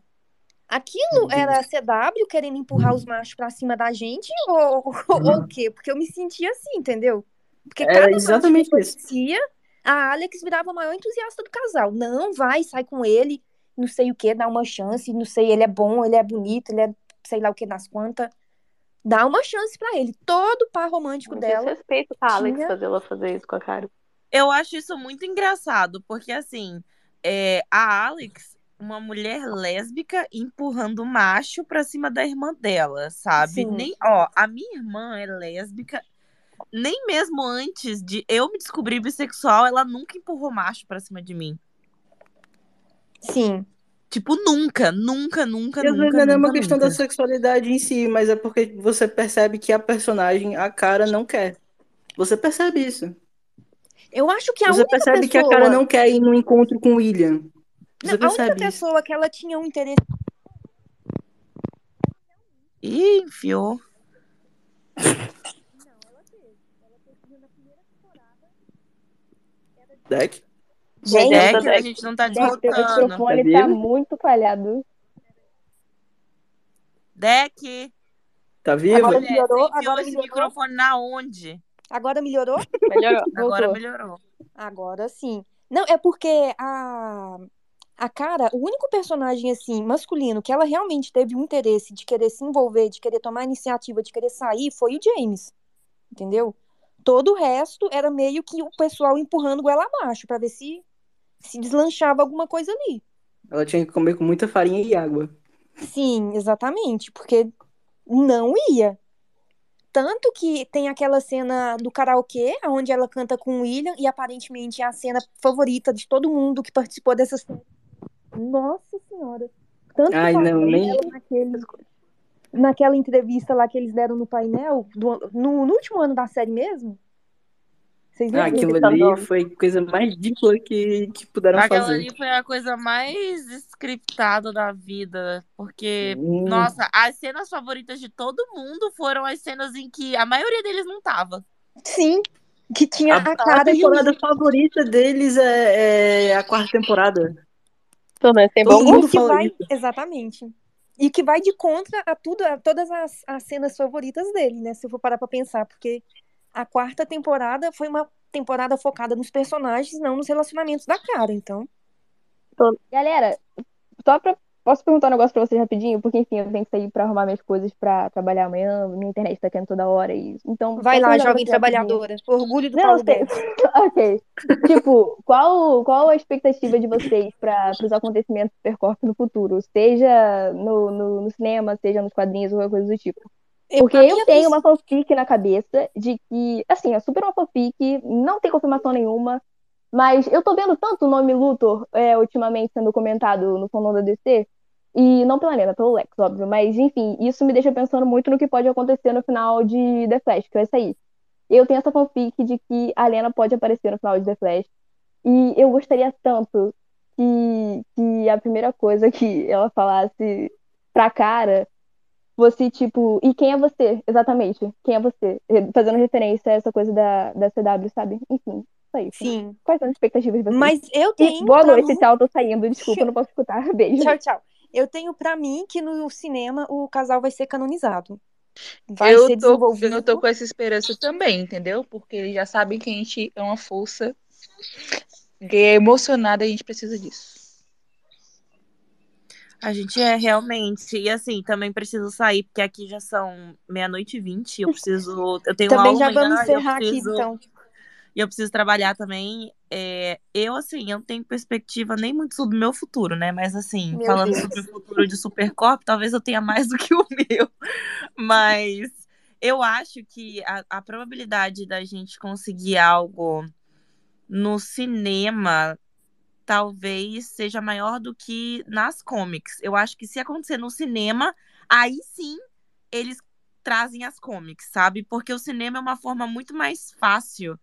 aquilo era a CW querendo empurrar os machos pra cima da gente ou, ou, ou o quê? Porque eu me sentia assim, entendeu? Porque Era cada que exatamente isso. aparecia, a Alex virava a maior entusiasta do casal. Não, vai, sai com ele, não sei o que, dá uma chance, não sei, ele é bom, ele é bonito, ele é sei lá o que nas quantas. Dá uma chance pra ele. Todo par romântico Um dela. desrespeito pra Alex tinha- fazer ela fazer isso com a cara. Eu acho isso muito engraçado, porque assim, é, a Alex, uma mulher lésbica empurrando macho pra cima da irmã dela, sabe? Sim. Nem, ó, a minha irmã é lésbica, nem mesmo antes de eu me descobrir bissexual, ela nunca empurrou macho pra cima de mim. Sim. Tipo, nunca, nunca, nunca, E vezes nunca, não é uma nunca, questão nunca. da sexualidade em si, mas é porque você percebe que a personagem, a cara, não quer. Você percebe isso. Eu acho que a Você única percebe que a cara não quer ir no encontro com o William. Você Não, a única isso. pessoa que ela tinha um interesse. Ih, enfiou. Deck? Gente, Deck, a gente não tá teu desrotando. microfone Tá tá muito falhado. Deck, Tá vivo? Agora melhorou? Agora esse melhorou? microfone na onde? Agora melhorou? Melhorou. Agora Voltou. melhorou. Agora sim. Não, é porque a a cara, o único personagem assim masculino que ela realmente teve um interesse de querer se envolver, de querer tomar iniciativa, de querer sair, foi o James. Entendeu? Todo o resto era meio que o pessoal empurrando ela abaixo pra ver se se deslanchava alguma coisa ali. Ela tinha que comer com muita farinha e água. Sim, exatamente, porque não ia. Tanto que tem aquela cena do karaokê, onde ela canta com o William, e aparentemente é a cena favorita de todo mundo que participou dessa série. Nossa Senhora. Tanto que Ai, não, nem- dela naquele, naquela entrevista lá que eles deram no painel, do- no, no último ano da série mesmo. Vocês Ah, aquilo ali foi a coisa mais ridícula que, que puderam Aquela fazer. ali foi a coisa mais scriptada da vida. Porque, Hum. nossa, as cenas favoritas de todo mundo foram as cenas em que a maioria deles não tava. Sim, que tinha A, a, a cara e o temporada favorita deles é, é a quarta temporada. Pelo menos tem Todo E mundo o que vai, isso. exatamente. E que vai de contra a tudo, a todas as, as cenas favoritas dele, né? Se eu for parar pra pensar, porque a quarta temporada foi uma temporada focada nos personagens, não nos relacionamentos da cara, então. Galera, só pra. Posso perguntar um negócio pra vocês rapidinho? Porque, enfim, eu tenho que sair pra arrumar minhas coisas pra trabalhar amanhã. Minha internet tá caindo toda hora. E... Então, Vai lá, jovem pra trabalhadora. Orgulho do Não, Paulo sei. Ok. Tipo, qual, qual a expectativa de vocês para os acontecimentos do Supercorp no futuro? Seja no, no, no cinema, seja nos quadrinhos ou qualquer coisa do tipo. Porque eu tenho uma fanfic na cabeça de que, assim, é super uma fanfic, não tem confirmação nenhuma, mas eu tô vendo tanto o nome Luthor é, ultimamente sendo comentado no fandom da DC, e não pela Lena, pelo Lex, óbvio, mas enfim, isso me deixa pensando muito no que pode acontecer no final de The Flash, que vai sair. Eu tenho essa fanfic de que a Lena pode aparecer no final de The Flash, e eu gostaria tanto que, que a primeira coisa que ela falasse pra cara fosse tipo, e quem é você? Exatamente, quem é você? Fazendo referência a essa coisa da, da CW, sabe? Enfim, só isso. Sim. Quais são as expectativas de vocês? Mas eu E tenho. boa pra noite, mim- tchau, tô saindo, desculpa, não posso escutar. Beijo. Tchau, tchau. Eu tenho pra mim que no cinema o casal vai ser canonizado. Vai eu, ser tô, desenvolvido. eu tô com essa esperança também, entendeu? Porque eles já sabem que a gente é uma força gay emocionada e a gente precisa disso. A gente é realmente. E assim, também preciso sair, porque aqui já são meia-noite e vinte. Eu preciso. Eu tenho Também já vamos eu encerrar aqui, preciso- então. e eu preciso trabalhar também. É, eu, assim, eu não tenho perspectiva nem muito sobre o meu futuro, né? Mas, assim, Meu falando Deus. sobre o futuro de Supercorp, talvez eu tenha mais do que o meu. Mas eu acho que a, a probabilidade da gente conseguir algo no cinema talvez seja maior do que nas comics. Eu acho que se acontecer no cinema, aí sim eles trazem as comics, sabe? Porque o cinema é uma forma muito mais fácil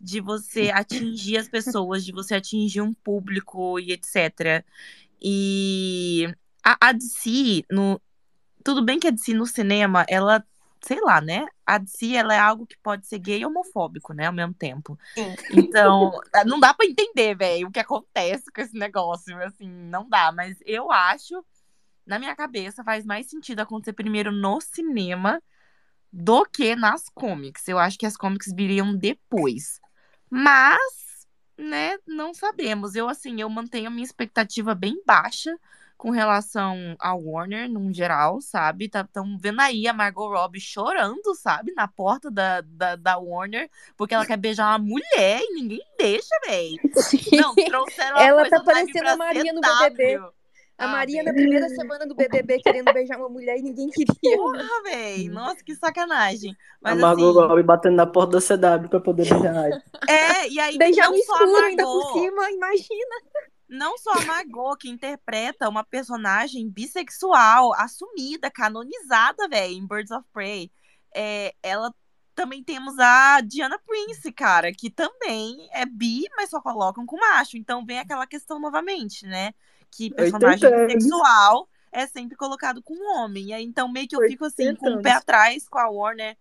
de você atingir as pessoas, de você atingir um público e etc. E a, a DC, no, tudo bem que a DC no cinema, ela, sei lá, né? A DC, ela é algo que pode ser gay e homofóbico, né? Ao mesmo tempo. Sim. Então, não dá pra entender, velho, o que acontece com esse negócio, assim, não dá. Mas eu acho, na minha cabeça, faz mais sentido acontecer primeiro no cinema do que nas comics. Eu acho que as comics viriam depois. Mas, né, não sabemos. Eu, assim, eu mantenho a minha expectativa bem baixa com relação ao Warner, num geral, sabe? Estão vendo aí a Margot Robbie chorando, sabe? Na porta da, da, da Warner, porque ela quer beijar uma mulher e ninguém deixa, véi. Não, trouxeram uma Ela coisa tá parecendo a Maria no. BBB. A Ah, Maria na primeira semana do BBB querendo beijar uma mulher e ninguém queria. Porra, véi. Nossa, que sacanagem. A Mas Margot assim, Robbie batendo na porta da CW pra poder beijar a é, e aí Beijar no a escuro ainda por Margot, cima, imagina. Não só a Margot que interpreta uma personagem bissexual, assumida, canonizada, velho, em Birds of Prey. É, ela também temos a Diana Prince, cara, que também é bi, mas só colocam com macho. Então vem aquela questão novamente, né? Que personagem 80 anos. bissexual é sempre colocado com homem. E aí, então meio que eu fico assim, 80 com o pé atrás com a Warner,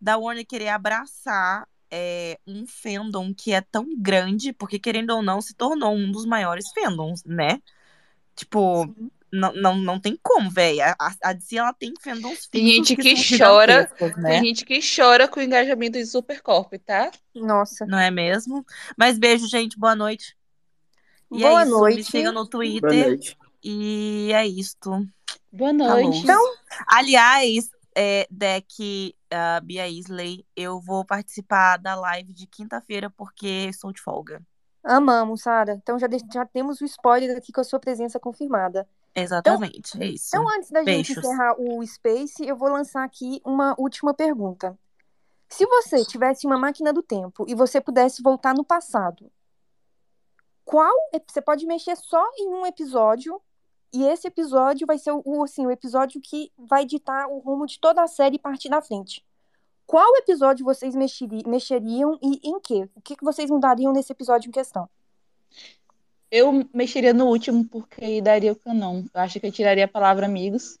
da Warner querer abraçar é, um fandom que é tão grande, porque querendo ou não, se tornou um dos maiores fandoms, né? Tipo, não, não, não tem como, velho. A, a DC, ela tem fandoms Tem gente que são chora, gigantescos, tem né? gente que chora com o engajamento de Supercorp, tá? Nossa. Não é mesmo? Mas beijo, gente. Boa noite. E Boa é isso. Me noite. sigam no Boa Twitter. noite. E é isto. Boa noite. Então, Aliás, é, Deck, uh, Bia Isley, eu vou participar da live de quinta-feira porque estou de folga. amamos, Sara. Então já, já temos o spoiler aqui com a sua presença confirmada. Exatamente, é isso. Então, antes da gente Beijos. encerrar o Space, eu vou lançar aqui uma última pergunta. Se você tivesse uma máquina do tempo e você pudesse voltar no passado, qual você pode mexer só em um episódio e esse episódio vai ser o, assim, o episódio que vai ditar o rumo de toda a série partir da frente. Qual episódio vocês mexeri- mexeriam e em quê? O que que vocês mudariam nesse episódio em questão? Eu mexeria no último porque daria o canon. Eu acho que eu tiraria a palavra amigos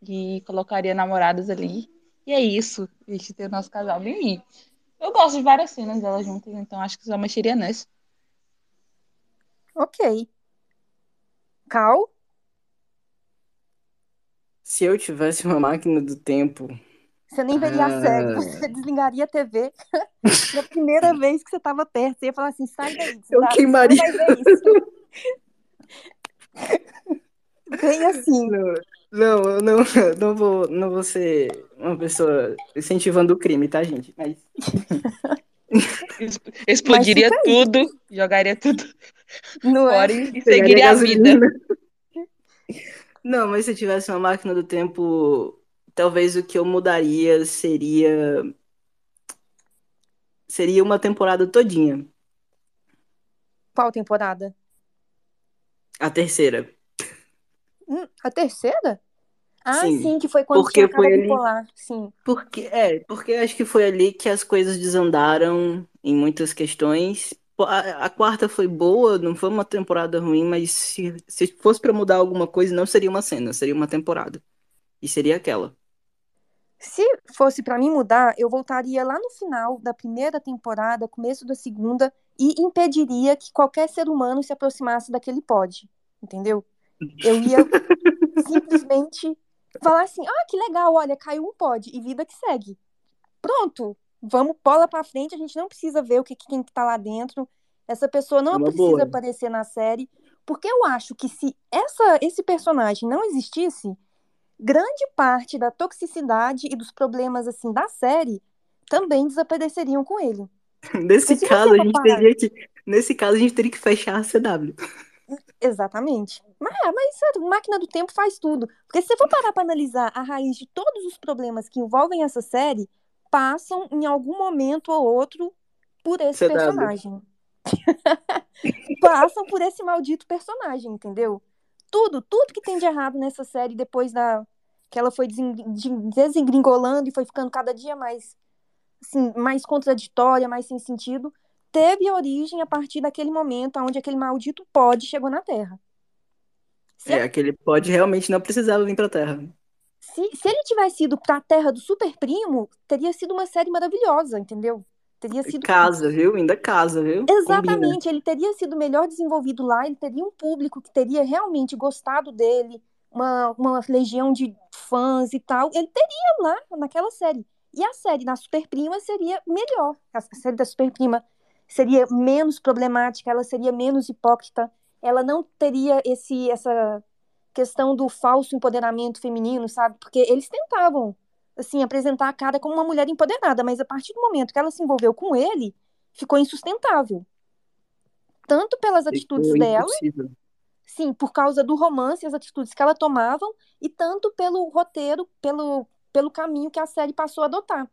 e colocaria namoradas ali. E é isso. A gente tem o nosso casal bem. Eu gosto de várias cenas delas juntas, então acho que só mexeria nessa. Ok. Cal? Se eu tivesse uma máquina do tempo, Você nem veria a série, Ah. você desligaria a TV na primeira vez que você estava perto. Você ia falar assim, sai daí. eu queimaria. Vai ver isso. Bem assim. Não, não, eu não, não vou, não vou ser uma pessoa incentivando o crime, tá, gente? Mas Exp- Explodiria aí. tudo, jogaria tudo Não é? fora e e seguiria a vida. Não, mas se eu tivesse uma máquina do tempo, talvez o que eu mudaria seria seria uma temporada todinha, Qual temporada? a terceira. Hum, a terceira? Ah, Sim, sim, que foi quando porque tinha foi ali- bipolar. Sim. Porque é, porque acho que foi ali que as coisas desandaram em muitas questões. Pô, A, a quarta foi boa, não foi uma temporada ruim, mas se, se fosse pra mudar alguma coisa, não seria uma cena, seria uma temporada. E seria aquela. Se fosse pra mim mudar, eu voltaria lá no final da primeira temporada, começo da segunda, e impediria que qualquer ser humano se aproximasse daquele pod. Entendeu? Eu ia simplesmente falar assim: ah, que legal, olha, caiu um pod, e vida que segue. Pronto, vamos, bola pra frente, a gente não precisa ver o que quem que tá lá dentro. Essa pessoa não É precisa boa. aparecer na série, porque eu acho que se essa, esse personagem não existisse, grande parte da toxicidade e dos problemas assim da série também desapareceriam com ele. Nesse Porque caso, a gente parar- teria que. Nesse caso, a gente teria que fechar a CW. Exatamente. Mas, mas sabe, máquina do tempo faz tudo. Porque se você for parar para analisar a raiz de todos os problemas que envolvem essa série, passam em algum momento ou outro por esse personagem. passam por esse maldito personagem, entendeu? Tudo, tudo que tem de errado nessa série depois da que ela foi desen- de- desengringolando e foi ficando cada dia mais assim, mais contraditória, mais sem sentido, teve origem a partir daquele momento onde aquele maldito pod chegou na Terra. Se, É, aquele pod realmente não precisava vir pra Terra. Se, se ele tivesse ido pra Terra do Super Primo, teria sido uma série maravilhosa, entendeu? Teria sido Casa, viu? Ainda casa, viu? Combina. Exatamente, ele teria sido melhor desenvolvido lá, ele teria um público que teria realmente gostado dele, uma, uma legião de fãs e tal. Ele teria lá naquela série. E a série da Super Prima seria melhor. A série da Super Prima seria menos problemática, ela seria menos hipócrita, ela não teria esse essa questão do falso empoderamento feminino, sabe? Porque eles tentavam assim apresentar a cara como uma mulher empoderada, mas a partir do momento que ela se envolveu com ele, ficou insustentável. Tanto pelas atitudes Ficou dela, impossível. sim, por causa do romance, as atitudes que ela tomavam, e tanto pelo roteiro, pelo, pelo caminho que a série passou a adotar.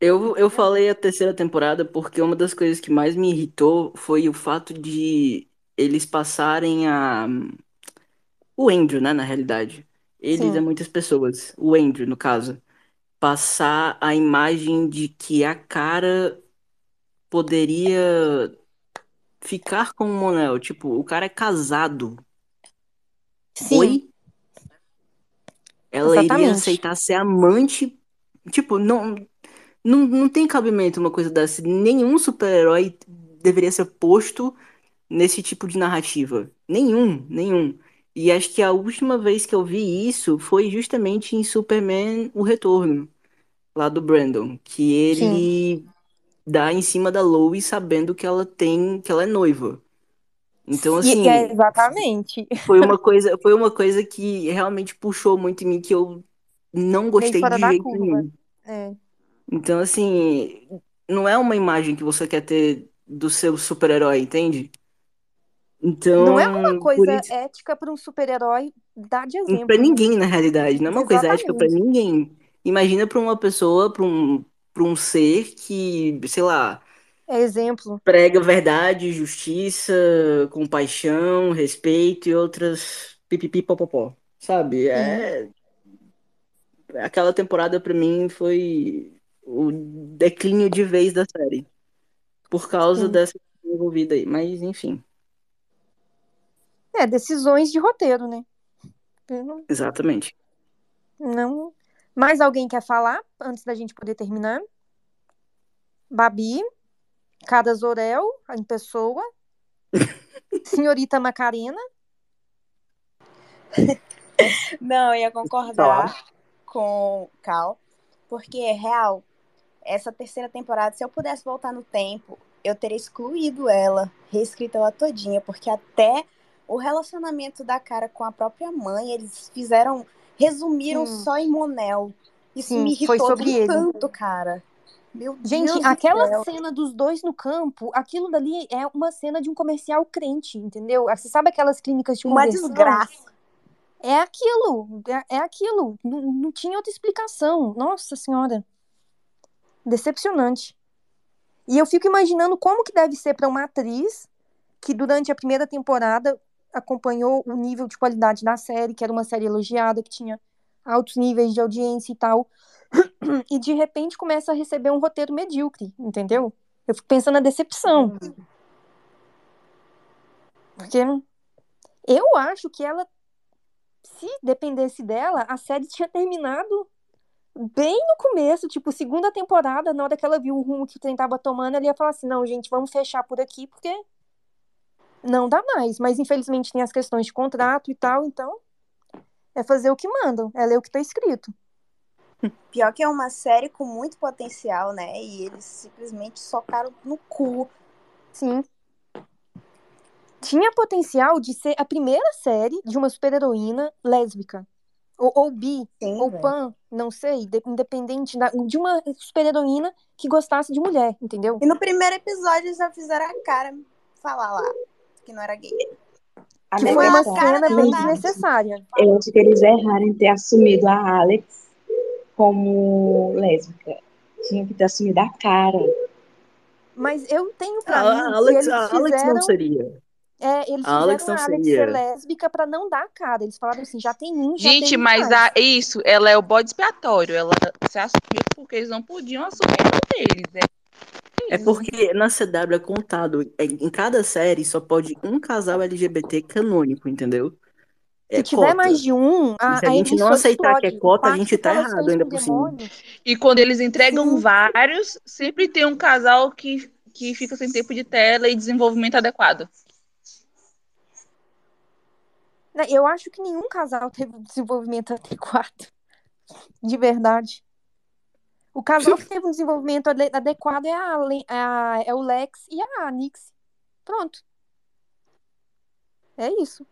Eu, eu falei a terceira temporada porque uma das coisas que mais me irritou foi o fato de eles passarem a. O Andrew, né, na realidade. Eles Sim. é muitas pessoas. O Andrew, no caso. Passar a imagem de que a cara poderia ficar com o Monel. Tipo, o cara é casado. Sim, Oi? Ela iria exatamente. aceitar ser amante. Tipo, não, não, não tem cabimento uma coisa dessa. Nenhum super-herói deveria ser posto nesse tipo de narrativa. Nenhum, nenhum. E acho que a última vez que eu vi isso foi justamente em Superman O Retorno, lá do Brandon, que Sim. ele dá em cima da Lois sabendo que ela tem, que ela é noiva. Então, E, e é assim, exatamente. foi uma coisa, foi uma coisa que realmente puxou muito em mim que eu não gostei de jeito curva. nenhum. É. Então, assim, não é uma imagem que você quer ter do seu super-herói, entende? Não é uma Então, coisa isso, ética para um super-herói dar de pra exemplo, né? ninguém, na realidade, não é uma coisa ética Exatamente. ninguém. Imagina pra uma pessoa, pra um, pra um ser que, sei lá, É exemplo. prega verdade, justiça, compaixão, respeito e outras pipipi popopó, sabe? É, aquela temporada pra mim foi o declínio de vez da série, por causa Sim. dessa envolvida aí, mas enfim, É, decisões de roteiro, né? Não, exatamente. não. Mais alguém quer falar antes da gente poder terminar? Babi, Cada Zorel, em pessoa, Senhorita Macarena. Não, eu ia concordar com o Cal, porque é real. Essa terceira temporada, se eu pudesse voltar no tempo, eu teria excluído ela, reescrito ela todinha, porque até o relacionamento da cara com a própria mãe, eles fizeram, resumiram Sim, só em Monel. Isso me sim, foi irritou sobre de ele. tanto, cara. Meu Gente, Deus do aquela céu. cena dos dois no campo, aquilo dali é uma cena de um comercial crente, entendeu? Você sabe aquelas clínicas de Uma conversão? desgraça. É aquilo, é, é aquilo. Não, não tinha outra explicação. Nossa Senhora. Decepcionante. E eu fico imaginando como que deve ser para uma atriz que durante a primeira temporada acompanhou o nível de qualidade da série, que era uma série elogiada, que tinha altos níveis de audiência e tal, e de repente começa a receber um roteiro medíocre, entendeu? Eu fico pensando na decepção, porque eu acho que ela, se dependesse dela, a série tinha terminado bem no começo, tipo, segunda temporada, na hora que ela viu o rumo que o trem tava tomando, ela ia falar assim, não, gente, vamos fechar por aqui, porque não dá mais. Mas infelizmente tem as questões de contrato e tal, então é fazer o que mandam, é ler o que tá escrito. Pior que é uma série com muito potencial, né? E eles simplesmente socaram no cu. Sim. Tinha potencial de ser a primeira série de uma super-heroína lésbica. ou, ou bi, Sim, ou pan, não sei, de- independente da- de uma super-heroína que gostasse de mulher, entendeu? E no primeiro episódio eles já fizeram a cara falar lá que não era gay. A Que foi uma a cara cena bem desnecessária. Eu acho que eles erraram em ter assumido a Alex como lésbica. Tinha que ter assumido a cara. Mas eu tenho pra A mim que Alex, eles a Alex não seria. É, eles A Alex fizeram não a Alex seria. ser lésbica pra não dar a cara. Eles falaram assim, já tem um, já Gente, tem mas a, isso, ela é o bode expiatório. Ela se assumiu porque eles não podiam assumir deles. É É porque na CW é contado, é, em cada série só pode um casal LGBT canônico, entendeu? Se É tiver cota. mais de um, E a, se a a gente não aceitar que é cota, a gente tá errado ainda por cima. E quando eles entregam Sim. vários, sempre tem um casal que, que fica sem tempo de tela e desenvolvimento adequado. Né, Eu acho que nenhum casal teve um desenvolvimento adequado. De verdade. O casal que teve um desenvolvimento ade- adequado é, a, Le- a- é o Lex e a Nix. Pronto. É isso.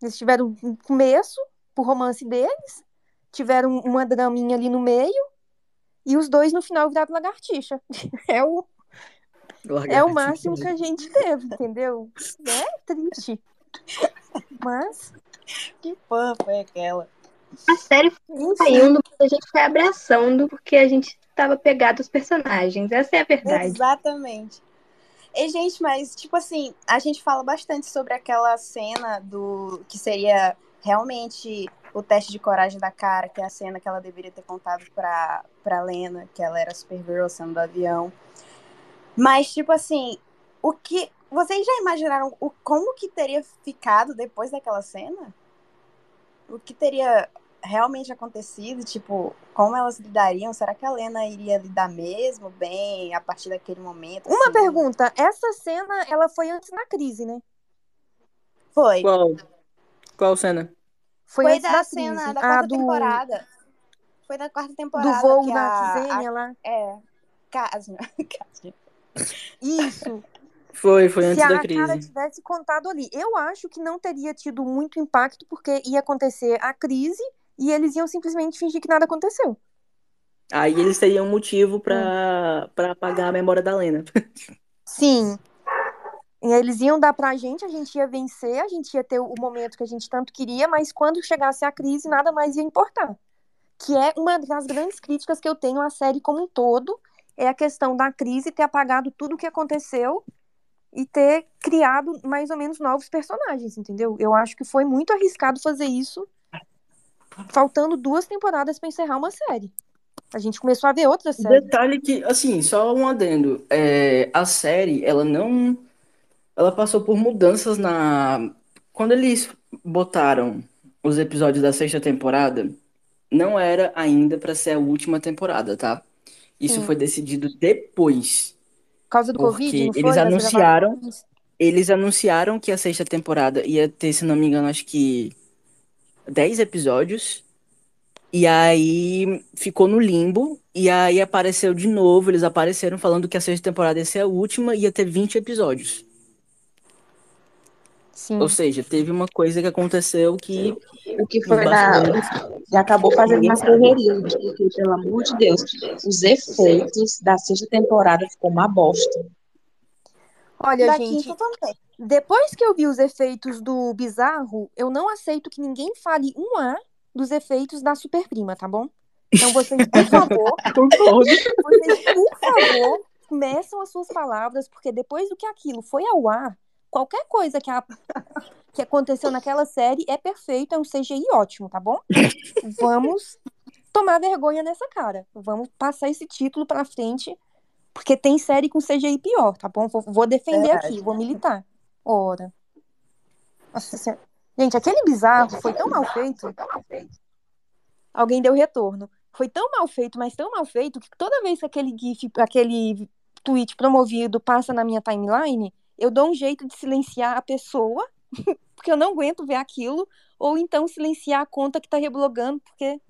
Eles tiveram um começo pro romance deles, tiveram uma draminha ali no meio, e os dois no final viraram lagartixa. É o, é o Lagartixa. máximo que a gente teve, entendeu? É triste. Mas. Que fã foi aquela? A série foi saindo, a gente foi abraçando porque a gente tava pegado aos personagens. Essa é a verdade. Exatamente. E, gente, mas, tipo assim, a gente fala bastante sobre aquela cena do que seria realmente o teste de coragem da cara, que é a cena que ela deveria ter contado pra, pra Lena, que ela era Supergirl sendo do avião. Mas, tipo assim, o que. Vocês já imaginaram o, como que teria ficado depois daquela cena? O que teria realmente acontecido? Tipo, como elas lidariam? Será que a Lena iria lidar mesmo bem a partir daquele momento? Uma assim? pergunta, essa cena, ela foi antes da crise, né? Foi. Qual? Qual cena? Foi, Foi antes da da cena da a quarta do, temporada. Foi da quarta do temporada. voo que da a, Xenia a- lá. É. Casio. Isso. Foi, foi Se antes a da cara crise. tivesse contado ali. Eu acho que não teria tido muito impacto, porque ia acontecer a crise e eles iam simplesmente fingir que nada aconteceu. Aí eles teriam um motivo Hum. pra, pra apagar a memória da Lena. Sim. E eles iam dar pra gente, a gente ia vencer, a gente ia ter o momento que a gente tanto queria, mas quando chegasse a crise, nada mais ia importar. Que é uma das grandes críticas que eu tenho à série como um todo, é a questão da crise ter apagado tudo o que aconteceu e ter criado mais ou menos novos personagens, entendeu? Eu acho que foi muito arriscado fazer isso, faltando duas temporadas pra encerrar uma série. A gente começou a ver outra série. Detalhe que, assim, só um adendo. É, a série, ela não. Ela passou por mudanças na. Quando eles botaram os episódios da sexta temporada, não era ainda pra ser a última temporada, tá? Isso Sim. foi decidido depois. Por causa do Covid, Porque não foi? eles anunciaram. Eles anunciaram que a sexta temporada ia ter, se não me engano, acho que 10 episódios. E aí ficou no limbo. E aí apareceu de novo. Eles apareceram falando que a sexta temporada ia ser a última e ia ter 20 episódios. Sim. Ou seja, teve uma coisa que aconteceu que O que foi bastidores E acabou fazendo uma correria, porque, pelo amor de Deus, os efeitos da sexta temporada ficou uma bosta. Olha, Da gente, depois que eu vi os efeitos do Bizarro, eu não aceito que ninguém fale um A dos efeitos da Superprima, tá bom? Então vocês, por favor, vocês, por favor, meçam as suas palavras, porque depois do que aquilo foi ao ar, qualquer coisa que, a- que aconteceu naquela série é perfeito, é um CGI ótimo, tá bom? Vamos tomar vergonha nessa cara. Vamos passar esse título pra frente, porque tem série com CGI pior, tá bom? Vou, vou defender Verdade. aqui, vou militar. Ora. Nossa Senhora. Gente, aquele bizarro foi tão mal feito. Alguém deu retorno. Foi tão mal feito, mas tão mal feito, que toda vez que aquele GIF, aquele tweet promovido passa na minha timeline, eu dou um jeito de silenciar a pessoa, porque eu não aguento ver aquilo, ou então silenciar a conta que tá reblogando, porque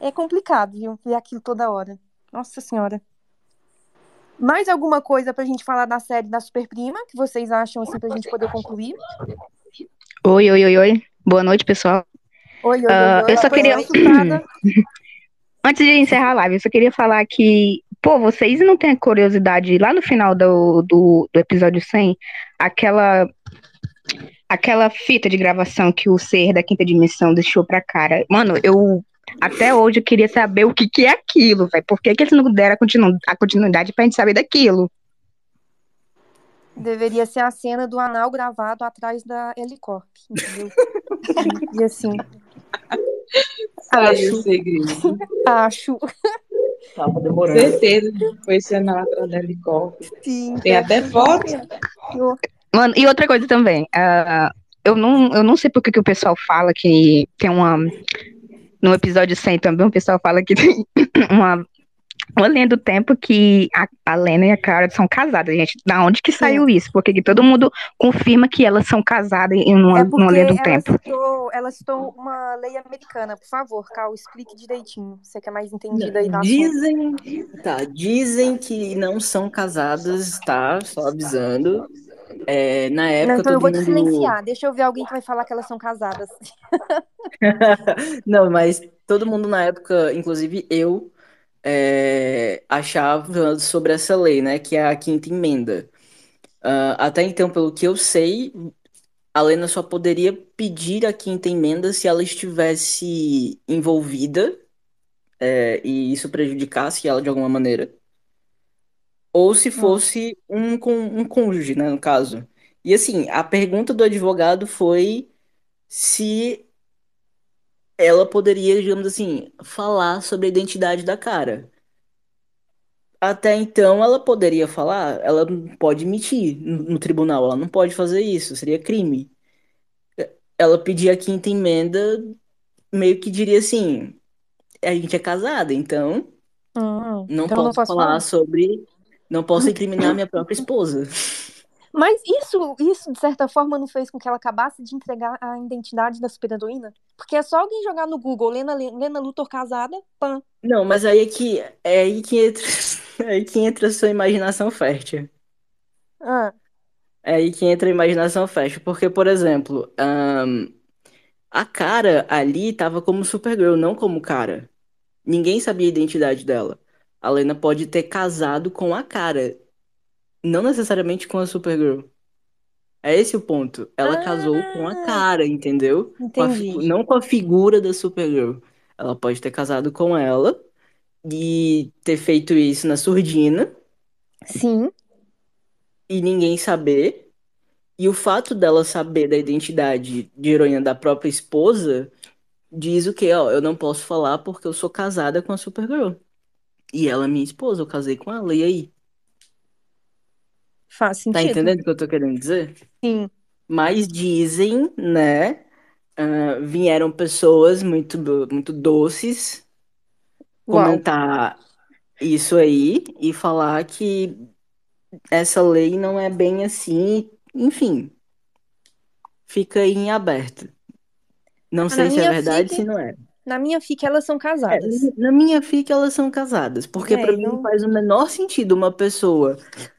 é complicado, viu? Ver aquilo toda hora. Nossa Senhora. Mais alguma coisa pra gente falar da série da Superprima, que vocês acham assim pra gente poder concluir? Oi, oi, oi, oi. Boa noite, pessoal. Oi, oi, Ah, oi, eu só queria. Antes de encerrar a live, eu só queria falar que, pô, vocês não têm curiosidade lá no final do, do, do episódio 100, aquela aquela fita de gravação que o ser da quinta dimensão deixou pra cara. Mano, eu até hoje eu queria saber o que que é aquilo, velho. Por que que eles não deram a, continu a continuidade pra gente saber daquilo? Deveria ser a cena do anal gravado atrás da Helicorp, entendeu? e assim, Saiu acho, o segredo. acho. Tava demorando. Certeza. Foi cena lá atrás da helicóptero. Sim, Tem até foto. Mano, e outra coisa também, ah, eu, não, eu não sei por que que o pessoal fala que tem uma. No episódio 100 também, o pessoal fala que tem uma, uma linha do tempo que a, a Lena e a Cara são casadas, gente. Da onde que saiu isso? Porque que todo mundo confirma que elas são casadas em uma, É numa linha do ela tempo. citou, ela citou uma lei americana. Por favor, Cal, explique direitinho. Você que é mais entendida aí assunto. Dizem, tá, dizem que não são casadas, tá? Só avisando. É, na Não, época então eu vou te mundo. silenciar. Deixa eu ver alguém que vai falar que elas são casadas. Não, mas todo mundo na época, inclusive eu, é, achava sobre essa lei, né? Que é a quinta emenda. Ah, até então, pelo que eu sei, a Lena só poderia pedir a quinta emenda se ela estivesse envolvida, é, e isso prejudicasse ela de alguma maneira. Ou se fosse um, um cônjuge, né, no caso. E assim, a pergunta do advogado foi se ela poderia, digamos assim, falar sobre a identidade da cara. Até então, ela poderia falar, ela pode mentir no, tribunal, ela não pode fazer isso, seria crime. Ela pedir a quinta emenda, meio que diria assim: a gente é casada, então Hum, não então eu não posso posso falar falar. sobre, não posso incriminar minha própria esposa. Mas isso, isso, de certa forma, não fez com que ela acabasse de entregar a identidade da superheroína? Porque é só alguém jogar no Google Lena, Lena Luthor casada, pã. Não, mas aí é que é aí que entra, é aí que entra a sua imaginação fértil. Ah, É aí que entra a imaginação fértil, porque, por exemplo, ahn, a cara ali tava como Supergirl, não como cara. Ninguém sabia a identidade dela. A Lena pode ter casado com a cara, não necessariamente com a Supergirl. É esse o ponto. Ela casou com a cara, entendeu? Com a não com a figura da Supergirl. Ela pode ter casado com ela e ter feito isso na surdina Sim. e ninguém saber. E o fato dela saber da identidade de heroína da própria esposa diz o quê? Ó, eu não posso falar porque eu sou casada com a Supergirl. E ela é minha esposa, eu casei com ela, e aí? Faz Tá sentido. entendendo o que eu tô querendo dizer? Sim. Mas dizem, né? ah, vieram pessoas muito, muito doces Uau. comentar isso aí e falar que essa lei não é bem assim, enfim, fica aí em aberto. Não Ah, sei se é verdade, fic, se não é. na minha fic elas são É, casadas. na minha fica elas são casadas, porque É, pra mim não faz o menor sentido uma pessoa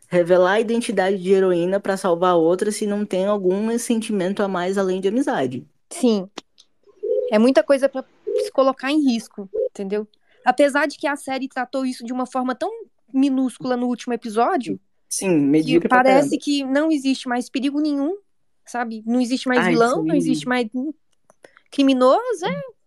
revelar a identidade de heroína pra salvar outra se não tem algum sentimento a mais além de amizade. Sim. É muita coisa pra se colocar em risco, entendeu? Apesar de que a série tratou isso de uma forma tão minúscula no último episódio, Sim, que medíocre pra parece que não existe mais perigo nenhum, sabe? Não existe mais isso vilão, não existe mais criminoso, é.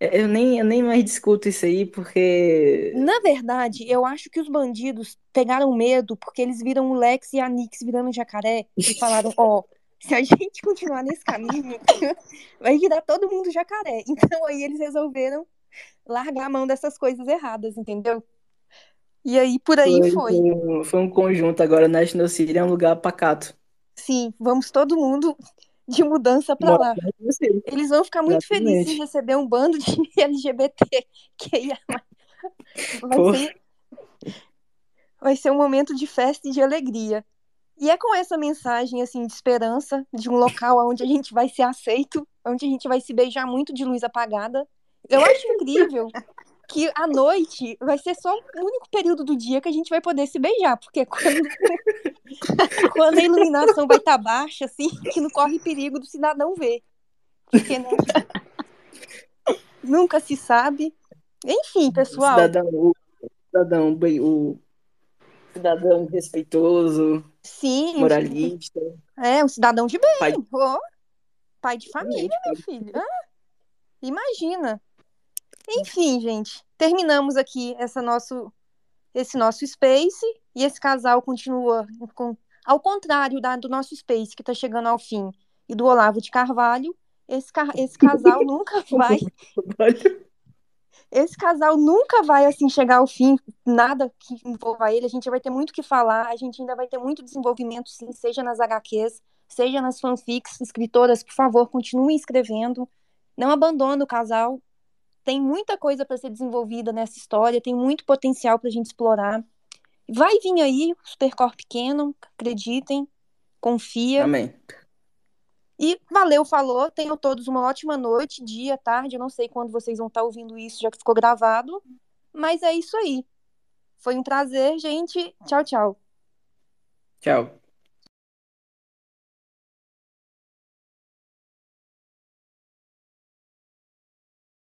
Eu nem, eu nem mais discuto isso aí porque. Na verdade, eu acho que os bandidos pegaram medo porque eles viram o Lex e a Nix virando jacaré e falaram: Ó, se a gente continuar nesse caminho, vai virar todo mundo jacaré. Então aí eles resolveram largar a mão dessas coisas erradas, entendeu? E aí por aí Foi, foi. foi um, foi um conjunto. Agora National City é um lugar pacato. Sim, vamos todo mundo de mudança pra Mora lá. Eles vão ficar muito felizes em Exatamente. receber um bando de LGBT que aí vai ser vai ser um momento de festa e de alegria. E é com essa mensagem assim de esperança, de um local onde a gente vai ser aceito, onde a gente vai se beijar muito de luz apagada. Eu acho incrível que à noite vai ser só o único período do dia que a gente vai poder se beijar, porque quando, quando a iluminação vai estar baixa, assim, que não corre perigo do cidadão ver. Porque, né? Nunca se sabe. Enfim, pessoal. cidadão, cidadão, bem- o cidadão respeitoso, Sim, moralista. É, um cidadão de bem. Pai- Ô, pai de família, meu filho. Ah, imagina. Enfim, gente, terminamos aqui essa nosso, esse nosso Space e esse casal continua com, ao contrário da, do nosso Space que está chegando ao fim e do Olavo de Carvalho. Esse, esse casal nunca vai. Esse casal nunca vai assim chegar ao fim, nada que envolva ele. A gente vai ter muito o que falar, a gente ainda vai ter muito desenvolvimento, sim, seja nas HQs, seja nas fanfics. Escritoras, por favor, continuem escrevendo. Não abandone o casal. Tem muita coisa para ser desenvolvida nessa história, tem muito potencial para a gente explorar. Vai vir aí o Supercorp Canon, acreditem, confia. Amém. E valeu, falou. Tenham todos uma ótima noite, dia, tarde. Eu não sei quando vocês vão estar ouvindo isso, já que ficou gravado. Mas é isso aí. Foi um prazer, gente. Tchau, tchau. Tchau.